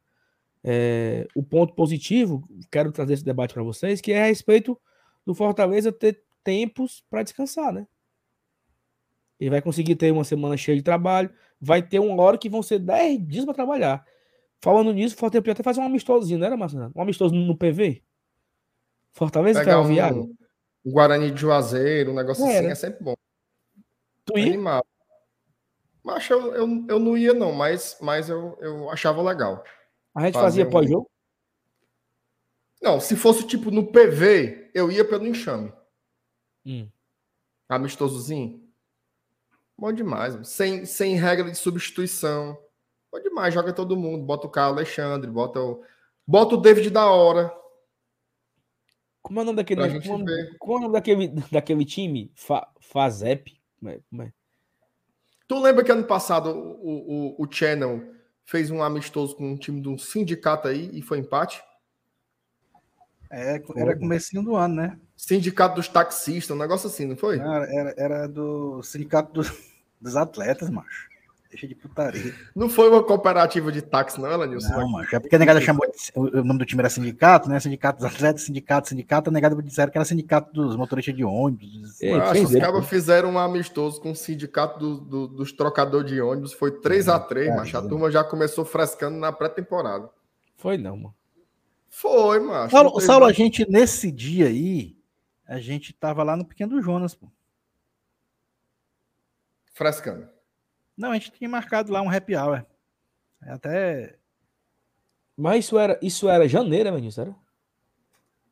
é, o ponto positivo, quero trazer esse debate para vocês, que é a respeito do Fortaleza ter tempos para descansar, né? Ele vai conseguir ter uma semana cheia de trabalho, vai ter uma hora que vão ser 10 dias para trabalhar. Falando nisso, o Fortaleza até fazer um amistosinho, não era, Marcelo? Um amistoso no PV? Fortaleza Pegar Ferroviário? um, um Guarani de Juazeiro, um negócio É, assim, é sempre bom. Tu ia? Animal. Mas eu, eu, eu não ia, não, mas, mas eu, eu achava legal. A gente fazia um- pós-jogo? Não, se fosse tipo no PV, eu ia pelo enxame. Hum. Amistosozinho. Bom demais. mano. Sem, sem regra de substituição. Bom demais. Joga todo mundo. Bota o Carlos Alexandre, bota o. Bota o David da hora. Como é o nome daquele, como, é como é o nome daquele, daquele time? Fa, Fazep? Como é- como é? Tu lembra que ano passado o, o, o Channel fez um amistoso com um time de um sindicato aí e foi empate? É, era comecinho do ano, né? Sindicato dos taxistas, um negócio assim, não foi? Era, era, era do sindicato dos, dos atletas, macho. Deixa de putaria. Não foi uma cooperativa de táxi, não, Elenilson? Não, macho. É porque a negada chamou. de- o, nome do time era sindicato, né? Sindicato dos atletas, sindicato, sindicato. A negada disseram que era sindicato dos motoristas de ônibus. É, Macho, fez os pô. fizeram um amistoso com o sindicato do- do- dos trocadores de ônibus. Foi 3x3, É, macho. A é. turma já começou frescando na pré-temporada. Foi não, mano. Foi, macho. Saulo, Saulo, a gente, nesse dia aí, a gente tava lá no Pequeno Jonas, pô. Frescando. Não, a gente tinha marcado lá um happy hour. É Até. Mas isso era, isso era janeiro, né, Vinícius? Era?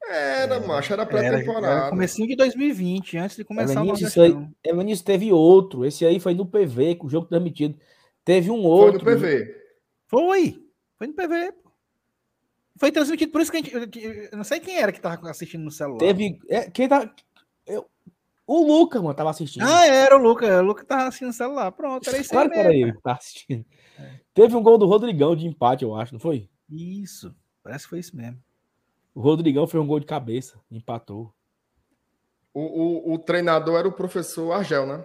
Era, macho. Era Era, era pré-temporada. comecinho de 2020, antes de começar Vinícius, aí, Nordestão. é, Vinícius teve outro. Esse aí foi no PV, com o jogo transmitido. Teve um Foi outro. no PV. Foi! Foi no PV, pô. Foi transmitido, por isso que a gente. eu- Eu não sei quem era que tava assistindo no celular. Teve. é, quem tá. O Lucas, mano, tava assistindo. Ah, era o Luca. O Luca tava assistindo no celular. Pronto, era isso claro aí que era ele que tava assistindo. Teve um gol do Rodrigão de empate, eu acho, não foi? Isso. Parece que foi isso mesmo. O Rodrigão fez um gol de cabeça, empatou. O, o, o treinador era o professor Argel, né?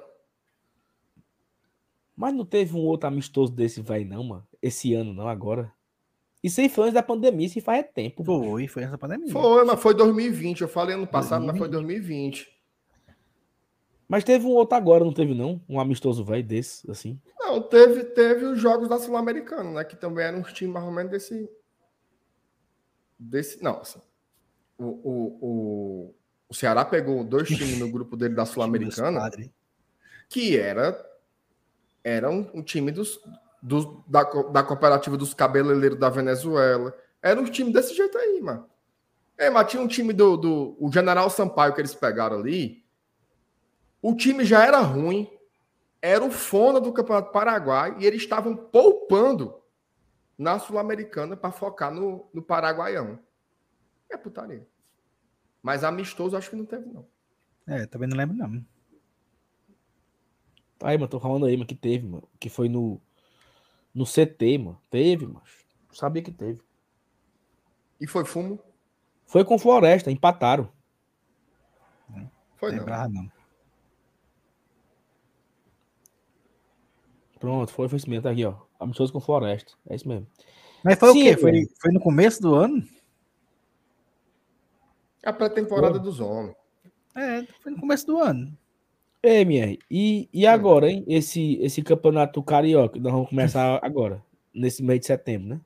Mas não teve um outro amistoso desse, vai não, mano. Esse ano, não, agora. Isso aí foi antes da pandemia, isso aí faz é tempo. mano. Foi, foi essa pandemia. Foi, mas foi 2020. Eu falei ano passado, mas foi 2020. Mas teve um outro agora, não teve não? Um amistoso velho desse, assim. Não, teve, teve os jogos da Sul-Americana, né? Que também eram uns times mais ou menos desse. Desse. Não, assim. O, o, o, o Ceará pegou dois times no grupo dele da <laughs> Sul-Americana, que era. Era um, um time dos, dos, da, da cooperativa dos cabeleireiros da Venezuela. Era um time desse jeito aí, mano. É, mas tinha um time do, do o General Sampaio que eles pegaram ali. O time já era ruim, era o Fona do Campeonato Paraguai e eles estavam poupando na Sul-Americana para focar no, no Paraguaião. É putaria. Mas amistoso acho que não teve, não. É, também não lembro, não. Aí, mano, tô falando aí, mano, que teve, mano. Que foi no. No CT, mano. Teve, mano. Sabia que teve. E foi fumo? Foi com Floresta, empataram. Foi não. Lembrava, não. Pronto, foi, foi isso mesmo. Tá aqui, ó. Amistoso com Floresta. É isso mesmo. Mas foi Sim, o quê? Foi, foi no começo do ano? A pré-temporada dos homens. É, foi no começo do ano. É, MR. E, e agora, hein? Esse, esse campeonato carioca, nós vamos começar <laughs> agora, nesse mês de setembro, né?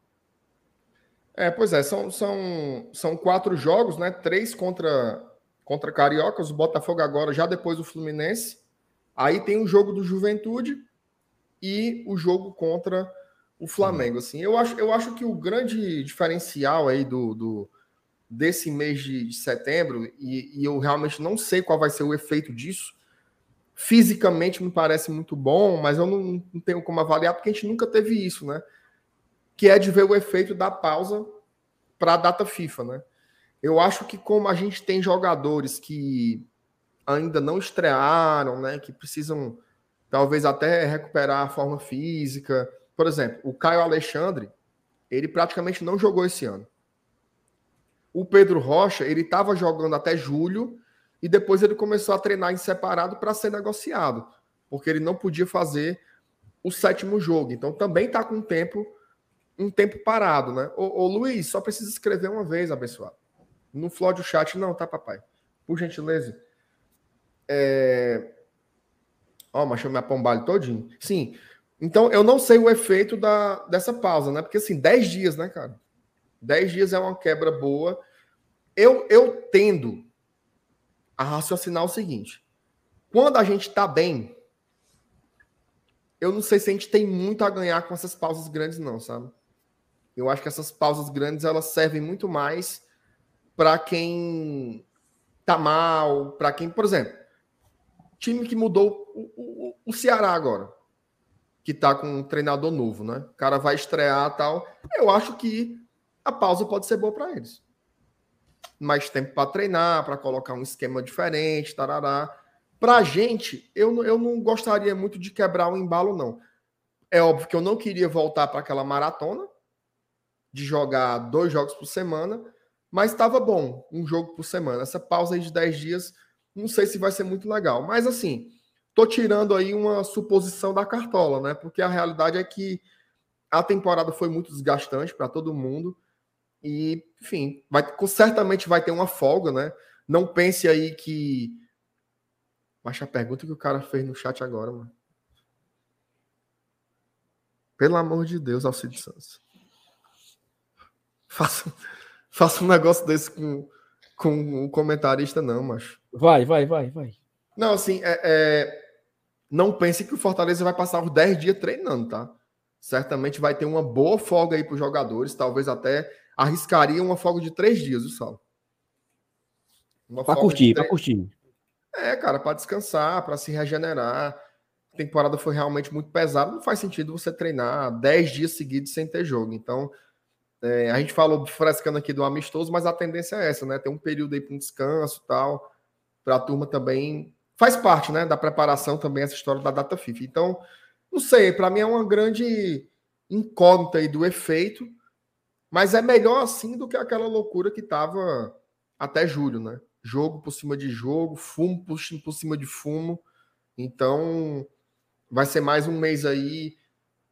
É, pois é, são, são, são quatro jogos, né? Três contra, contra Cariocas, o Botafogo agora, já depois o Fluminense. Aí tem o jogo do Juventude e o jogo contra o Flamengo. Assim, eu acho, eu acho que o grande diferencial aí do, do desse mês de, de setembro, e, e eu realmente não sei qual vai ser o efeito disso. Fisicamente me parece muito bom, mas eu não, não tenho como avaliar, porque a gente nunca teve isso, né? que é de ver o efeito da pausa para a data FIFA, né? Eu acho que como a gente tem jogadores que ainda não estrearam, né, que precisam talvez até recuperar a forma física, por exemplo, o Caio Alexandre, ele praticamente não jogou esse ano. O Pedro Rocha, ele estava jogando até julho e depois ele começou a treinar em separado para ser negociado, porque ele não podia fazer o sétimo jogo. Então também está com tempo um tempo parado, né? Ô, ô Luiz, só precisa escrever uma vez, abençoado. No flow do chat, não, tá, papai? Por gentileza. É... Ó, mas eu me apombalho todinho. Sim. Então, eu não sei o efeito da, dessa pausa, né? Porque, assim, 10 dias, né, cara? 10 dias é uma quebra boa. Eu, eu tendo a raciocinar o seguinte. Quando a gente tá bem, eu não sei se a gente tem muito a ganhar com essas pausas grandes, não, sabe? Eu acho que essas pausas grandes elas servem muito mais para quem tá mal, para quem, por exemplo, time que mudou o, o, Ceará agora, que tá com um treinador novo, né? O cara vai estrear tal. Eu acho que a pausa pode ser boa para eles. Mais tempo para treinar, para colocar um esquema diferente, tarará. Para a gente, eu, eu não gostaria muito de quebrar o embalo, não. É óbvio que eu não queria voltar para aquela maratona de jogar dois jogos por semana, mas estava bom, um jogo por semana. Essa pausa aí de 10 dias, não sei se vai ser muito legal. Mas assim, tô tirando aí uma suposição da cartola, né? Porque a realidade é que a temporada foi muito desgastante para todo mundo. E, enfim, vai, certamente vai ter uma folga, né? Não pense aí que mas a pergunta que o cara fez no chat agora, mano. Pelo amor de Deus, Alcide Santos. Faça, faça um negócio desse com, com um comentarista, não, macho. Vai, vai, vai, vai. Não, assim, é, é, não pense que o Fortaleza vai passar os 10 dias treinando, tá? Certamente vai ter uma boa folga aí para os jogadores, talvez até arriscaria uma folga de três dias, o Sal. Para curtir, para curtir. É, cara, para descansar, para se regenerar. A temporada foi realmente muito pesada. Não faz sentido você treinar 10 dias seguidos sem ter jogo. Então, é, a gente falou frescando aqui do amistoso, mas a tendência é essa, né? Tem um período aí para um descanso tal, para a turma também. Faz parte, né, da preparação também essa história da data FIFA. Então, não sei, para mim é uma grande incógnita aí do efeito, mas é melhor assim do que aquela loucura que estava até julho, né? jogo por cima de jogo, fumo por, por cima de fumo. Então, vai ser mais um mês aí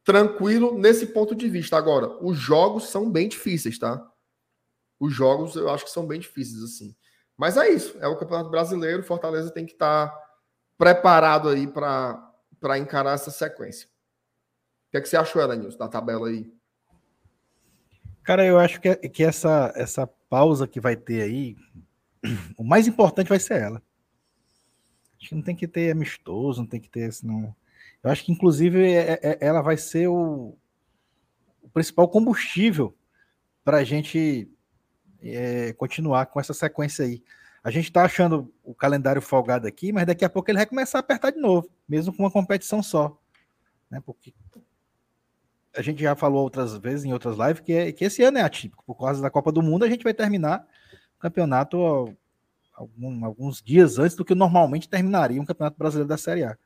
tranquilo nesse ponto de vista. Agora, os jogos são bem difíceis, tá? Os jogos eu acho que são bem difíceis, assim. Mas é isso, é o Campeonato Brasileiro, Fortaleza tem que estar tá preparado aí para encarar essa sequência. O que, é que você achou, Elenilson, da tabela aí? Cara, eu acho que, que essa, essa pausa que vai ter aí, <clears throat> o mais importante vai ser ela. Acho que não tem que ter amistoso, não tem que ter esse não. Eu acho que inclusive é, é, é ela vai ser o, o principal combustível para a gente é, continuar com essa sequência aí. A gente está achando o calendário folgado aqui, mas daqui a pouco ele vai começar a apertar de novo, mesmo com uma competição só. Né? Porque a gente já falou outras vezes em outras lives que, é, que esse ano é atípico. Por causa da Copa do Mundo, a gente vai terminar campeonato algum, alguns dias antes do que normalmente terminaria um campeonato brasileiro da Série A.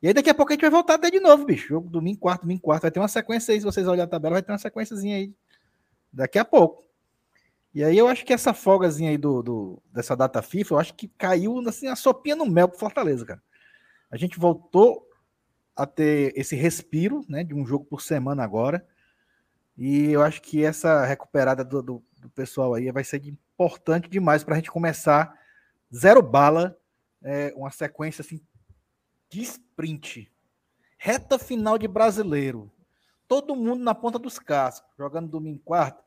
E aí daqui a pouco a gente vai voltar até de novo, bicho. Jogo domingo, quarto, domingo, quarto. Vai ter uma sequência aí, se vocês olharem a tabela, vai ter uma sequenciazinha aí daqui a pouco. E aí eu acho que essa folgazinha aí do, do, dessa data FIFA, eu acho que caiu assim, a sopinha no mel pro Fortaleza, cara. A gente voltou a ter esse respiro, né, de um jogo por semana agora. E eu acho que essa recuperada do, do, do pessoal aí vai ser importante demais para a gente começar zero bala, é, uma sequência assim de sprint. Reta final de brasileiro. Todo mundo na ponta dos cascos, jogando domingo quarto.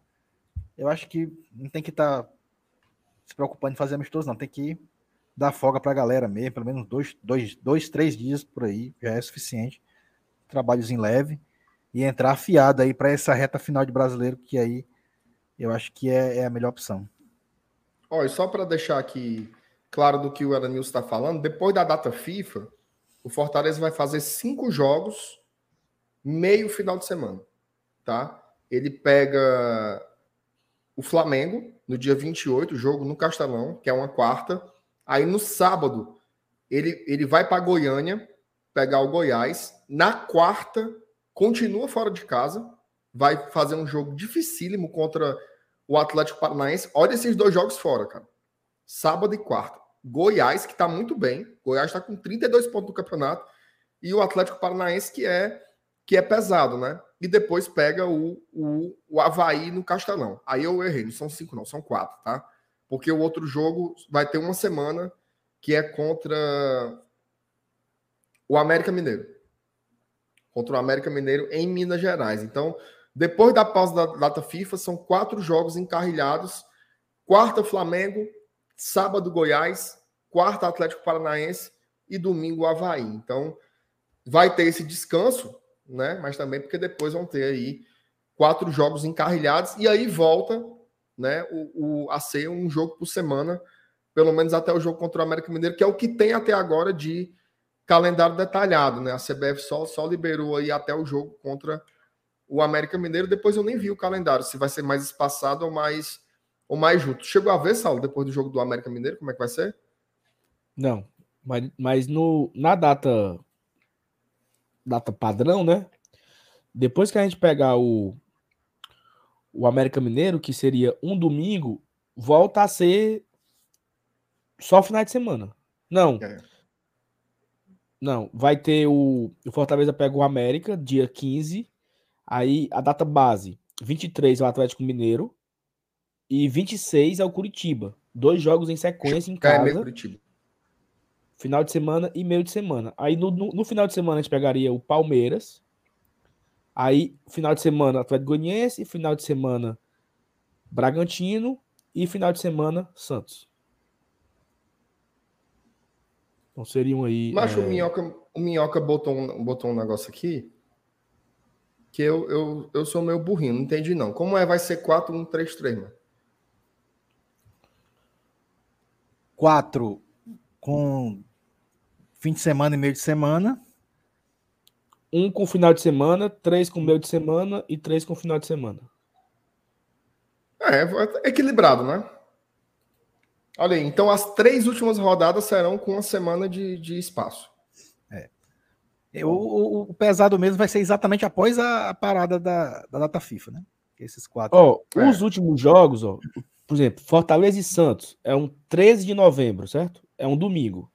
Eu acho que não tem que estar tá se preocupando em fazer amistoso, não. Tem que dar folga para a galera mesmo, pelo menos dois, dois, dois, três dias por aí, já é suficiente. Trabalhos em leve e entrar afiado aí para essa reta final de brasileiro, que aí eu acho que é, é a melhor opção. Olha, só para deixar aqui claro do que o Elenilson está falando, depois da data FIFA, o Fortaleza vai fazer cinco jogos meio final de semana, tá? Ele pega o Flamengo no dia 28, jogo no Castelão, que é uma quarta. Aí no sábado, ele, ele vai para Goiânia pegar o Goiás. Na quarta, continua fora de casa, vai fazer um jogo dificílimo contra o Atlético Paranaense. Olha esses dois jogos fora, cara. Sábado e quarta. Goiás, que está muito bem. Goiás está com 32 pontos do campeonato. E o Atlético Paranaense, que é que é pesado, né? E depois pega o, o, o Havaí no Castelão. Aí eu errei, não são cinco, não, são quatro, tá? Porque o outro jogo vai ter uma semana que é contra o América Mineiro. Contra o América Mineiro em Minas Gerais. Então, depois da pausa da data FIFA, são quatro jogos encarrilhados. Quarta, Flamengo. Sábado, Goiás. Quarta, Atlético Paranaense. E domingo, Havaí. Então, vai ter esse descanso, né? Mas também porque depois vão ter aí quatro jogos encarrilhados. E aí volta né, o, o, a ser um jogo por semana, pelo menos até o jogo contra o América Mineiro, que é o que tem até agora de calendário detalhado, né? A CBF só, só liberou aí até o jogo contra o América Mineiro. Depois eu nem vi o calendário, se vai ser mais espaçado ou mais ou mais junto. Chegou a ver, Saulo, depois do jogo do América Mineiro, como é que vai ser? Não, mas, mas no, na data data padrão, né? Depois que a gente pegar o o América Mineiro, que seria um domingo, volta a ser só final de semana. Não. É. Não, vai ter o, o Fortaleza pega o América, dia 15. Aí a data base, 23 é o Atlético Mineiro e 26 é o Curitiba. Dois jogos em sequência em casa. É meio Curitiba. Final de semana e meio de semana. Aí no, no, no, final de semana a gente pegaria o Palmeiras. Aí, final de semana, Atlético Goianiense. Final de semana, Bragantino. E final de semana, Santos. Então seriam aí. Mas é... o, Minhoca, o Minhoca botou um, botou um negócio aqui que eu, eu, eu sou meio burrinho, não entendi não. Como é? Vai ser 4, 1, 3, 3, mano? 4 com fim de semana e meio de semana. Um com final de semana, três com meio de semana e três com final de semana. É, é equilibrado, né? Olha aí, então as três últimas rodadas serão com uma semana de, de espaço. É. O, o, o, pesado mesmo vai ser exatamente após a, a parada da, da, data FIFA, né? Esses quatro. Ó, é. Os últimos jogos, ó, por exemplo, Fortaleza e Santos é um 13 de novembro, certo? É um domingo.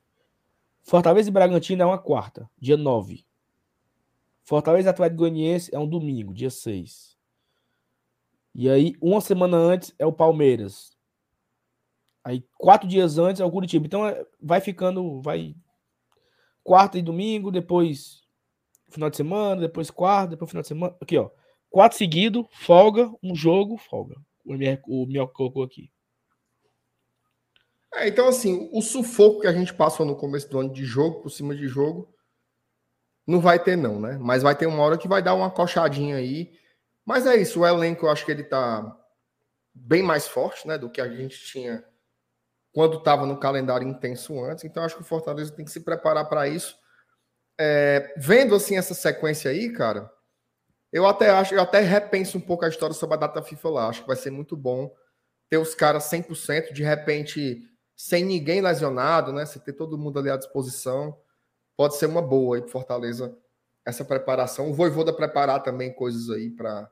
Fortaleza e Bragantino é uma quarta, dia 9. Fortaleza e Atlético Goianiense é um domingo, dia 6. E aí, uma semana antes é o Palmeiras, Aí quatro dias antes é o Curitiba. Então é, vai ficando, vai quarta e domingo, depois final de semana, depois quarta, depois final de semana. Aqui, ó. Quatro seguido, folga, um jogo, folga. O MR, o colocou aqui. É, então, assim, o sufoco que a gente passou no começo do ano de jogo, por cima de jogo, não vai ter, não, né? Mas vai ter uma hora que vai dar uma coxadinha aí. Mas é isso, o elenco eu acho que ele tá bem mais forte, né? Do que a gente tinha quando estava no calendário intenso antes. Então, acho que o Fortaleza tem que se preparar para isso. É, vendo assim essa sequência aí, cara, eu até acho, eu até repenso um pouco a história sobre a data FIFA lá. Acho que vai ser muito bom ter os caras 100%, de repente, sem ninguém lesionado, né? Você ter todo mundo ali à disposição. Pode ser uma boa aí para Fortaleza essa preparação. O Voivoda preparar também coisas aí para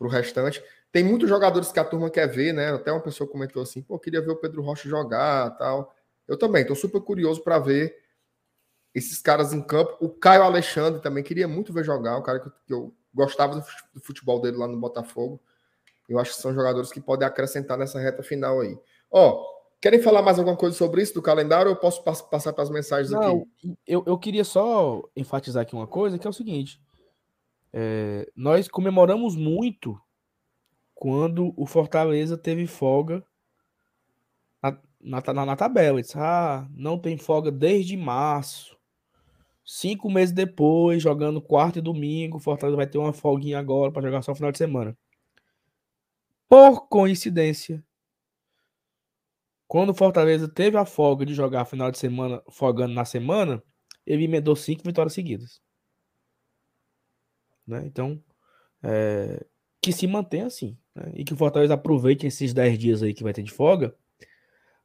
o restante. Tem muitos jogadores que a turma quer ver, né? Até uma pessoa comentou assim, pô, queria ver o Pedro Rocha jogar tal. Eu também, estou super curioso para ver esses caras em campo. O Caio Alexandre também queria muito ver jogar, um cara que eu gostava do futebol dele lá no Botafogo. Eu acho que são jogadores que podem acrescentar nessa reta final aí. Ó, querem falar mais alguma coisa sobre isso do calendário ou eu posso passar para as mensagens Não, aqui? Eu, eu queria só enfatizar aqui uma coisa, que é o seguinte. É, nós comemoramos muito quando o Fortaleza teve folga na, na, na tabela. Disse, ah, não tem folga desde março. Cinco meses depois, jogando quarto e domingo, o Fortaleza vai ter uma folguinha agora para jogar só no final de semana. Por coincidência, quando o Fortaleza teve a folga de jogar final de semana, folgando na semana, ele emendou cinco vitórias seguidas. Né? Então, é, que se mantenha assim. Né? E que o Fortaleza aproveite esses 10 dias aí que vai ter de folga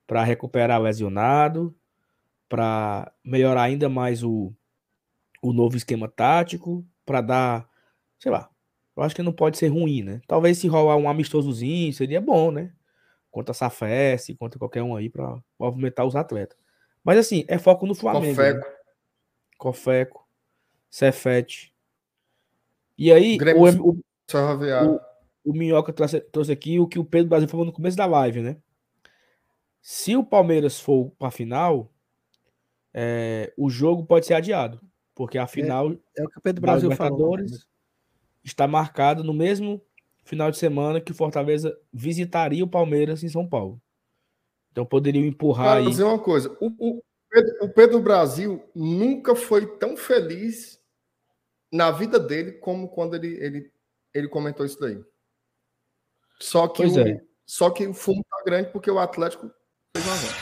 para recuperar o lesionado, para melhorar ainda mais o, o novo esquema tático, para dar, sei lá, eu acho que não pode ser ruim, né? Talvez se rolar um amistosozinho seria bom, né? Contra a Safes, contra qualquer um aí para movimentar os atletas. Mas assim, é foco no Flamengo. Cofeco. Né? Cofeco, Cefete, E aí, Grêmio o, o, Ferroviário. o Minhoca trouxe, trouxe aqui o que o Pedro Brasil falou no começo da live, né? Se o Palmeiras for para a final, é, o jogo pode ser adiado, porque a final É o que o Pedro Brasil falou. Libertadores está marcado no mesmo final de semana que o Fortaleza visitaria o Palmeiras em São Paulo. Então poderiam empurrar Cara, aí. vou dizer uma coisa. O, o Pedro, o Pedro Brasil nunca foi tão feliz na vida dele como quando ele, ele, ele comentou isso daí. Só que, Pois o, é. só que o fumo tá grande porque o Atlético fez uma zero.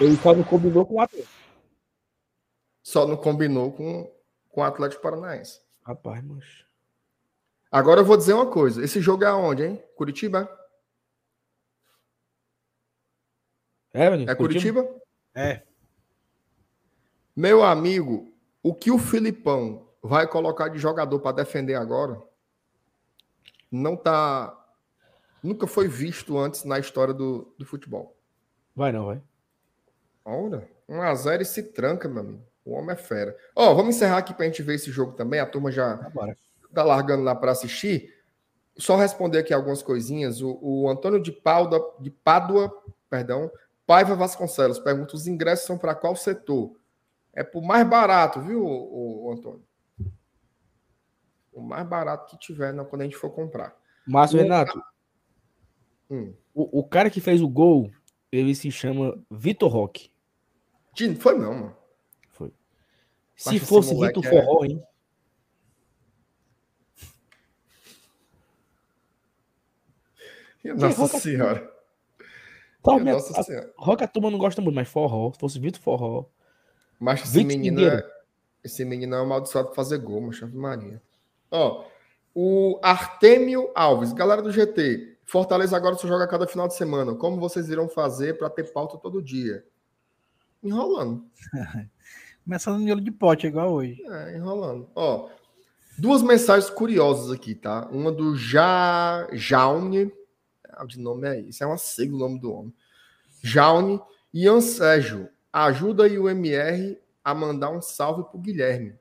Ele só não combinou com o Atlético. Só não combinou com, com o Atlético Paranaense. Rapaz, mancha. Agora eu vou dizer uma coisa. Esse jogo é aonde, hein? Curitiba? É, menino? É Curitiba? É. Meu amigo, o que o Filipão vai colocar de jogador para defender agora não tá. Nunca foi visto antes na história do, do futebol. Vai não, vai. Ora, 1x0 e se tranca, meu amigo. O homem é fera. Ó, vamos encerrar aqui pra gente ver esse jogo também. A turma já Agora. Tá largando lá para assistir. Só responder aqui algumas coisinhas. O, o Antônio de, Pauda, de Pádua, perdão, Paiva Vasconcelos pergunta: os ingressos são para qual setor? É pro mais barato, viu, o, o Antônio? O mais barato que tiver né, quando a gente for comprar. Márcio O- Renato, Hum. o, o cara que fez o gol, ele se chama Vitor Roque. Não foi não, mano. Foi. Se Mas fosse Vitor é- Forró, hein? Nossa senhora. Tá, Minha Nossa a- senhora. Rock a turma não gosta muito, mas forró. Se fosse Vitor Forró. Mas esse menino, é, esse menino é amaldiçoado pra fazer gol, mas Ave Maria. Ó, o Artêmio Alves, galera do GT, Fortaleza agora só joga cada final de semana. Como vocês irão fazer para ter pauta todo dia? Enrolando. <laughs> Começando no miolo de pote, igual hoje. É, enrolando. Ó, duas mensagens curiosas aqui, tá? Uma do ja... Jaune. De nome é isso, é uma sigla o nome do homem. Jaune. Ian Sérgio, ajuda aí o MR a mandar um salve pro Guilherme.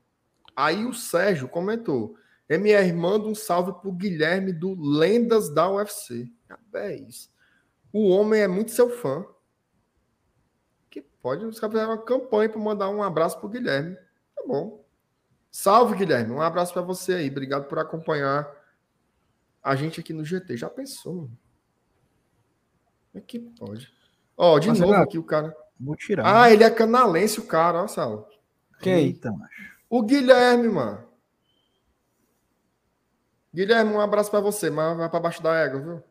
Aí o Sérgio comentou: MR, manda um salve pro Guilherme do Lendas da UFC. Ah, É isso. O homem é muito seu fã. Que pode, fizeram uma campanha para mandar um abraço pro Guilherme. Tá bom. Salve, Guilherme. Um abraço para você aí. Obrigado por acompanhar a gente aqui no GT. Já pensou, mano? Como é que pode? Ó, de Mas, novo aqui o cara. Vou tirar. Ah, ele é canalense, o cara, ó, Sal. Quem? Eita, macho. O Guilherme, mano. Guilherme, um abraço para você, mas vai para baixo da égua, viu?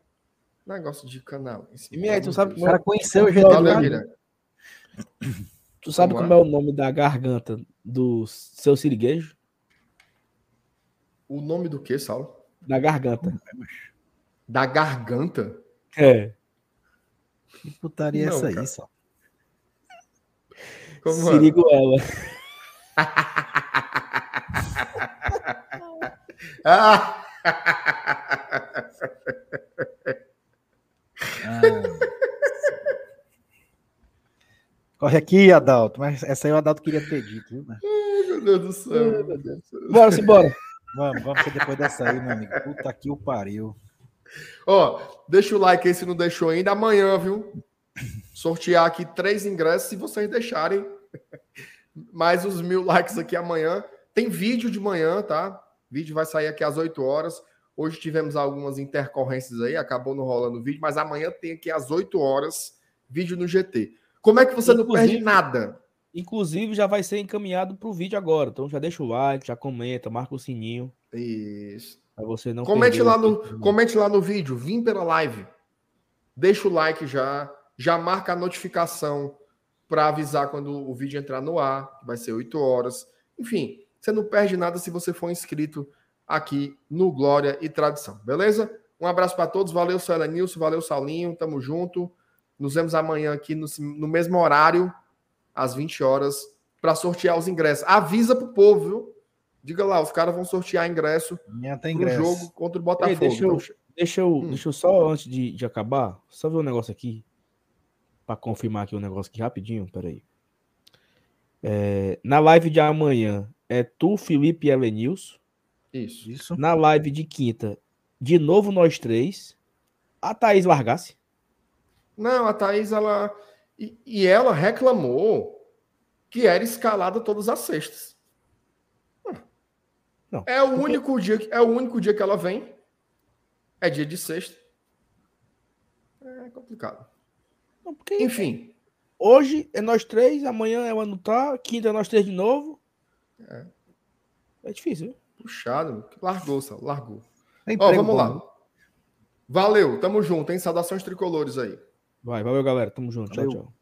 Negócio de canalense. MR, tu sabe O cara conheceu o GT Valeu. Tu sabe Como como é? é o nome da garganta do seu siriguejo? O nome do que, Saulo? Da garganta. Da garganta? É. Que putaria é essa aí, cara. só? Como? Siriguela. Ah! Corre aqui, Adalto. Mas essa aí o Adalto queria ter dito, viu? né? Meu Deus do céu. meu Deus. Bora, simbora. <laughs> Vamos, vamos que depois dessa aí, meu amigo. Puta que o pariu. Ó, deixa o like aí se não deixou ainda. Amanhã, viu? Sortear aqui três ingressos se vocês deixarem. <laughs> Mais os mil likes aqui amanhã. Tem vídeo de manhã, tá? vídeo vai sair aqui às 8 horas. Hoje tivemos algumas intercorrências aí, acabou não rolando o vídeo, mas amanhã tem aqui às 8 horas vídeo no GT. Como é que você não Inclusive- perde nada? Inclusive, já vai ser encaminhado pro vídeo agora. Então já deixa o like, já comenta, marca o sininho. Isso. Pra você não Comente lá, no, vídeo. comente lá no vídeo, vim pela live. Deixa o like já, já marca a notificação para avisar quando o vídeo entrar no ar, que vai ser 8 horas. Enfim, você não perde nada se você for inscrito aqui no Glória e Tradição, beleza? Um abraço para todos, valeu, Célia Nilson, valeu, Saulinho, tamo junto. Nos vemos amanhã aqui no, no mesmo horário, às 20 horas, para sortear os ingressos. Avisa pro povo, viu? Diga lá, os caras vão sortear ingresso pro ingresso. jogo contra o Botafogo. deixa eu- Então, Deixa eu, Hum. deixa eu só, antes de, de acabar, só ver um negócio aqui. Pra confirmar aqui um negócio aqui rapidinho. Peraí. É, na live de amanhã, é tu, Felipe e Elenilson. Isso. Isso. na live de quinta, de novo nós três, a Thaís largasse. Não, a Thaís, ela. E, e ela reclamou que era escalada todas as sextas. Não, é o porque- único dia que é o único dia que ela vem. É dia de sexta. É complicado. Não, porque Enfim, hoje é nós três, amanhã é o ano tá, quinta é nós três de novo. É. É difícil, né? puxado. Largou, Sal, largou. É Ó, vamos bom, lá. né? Valeu, tamo junto, hein? Saudações tricolores aí. Vai, valeu, galera. Tamo junto. Tchau, Valeu. tchau.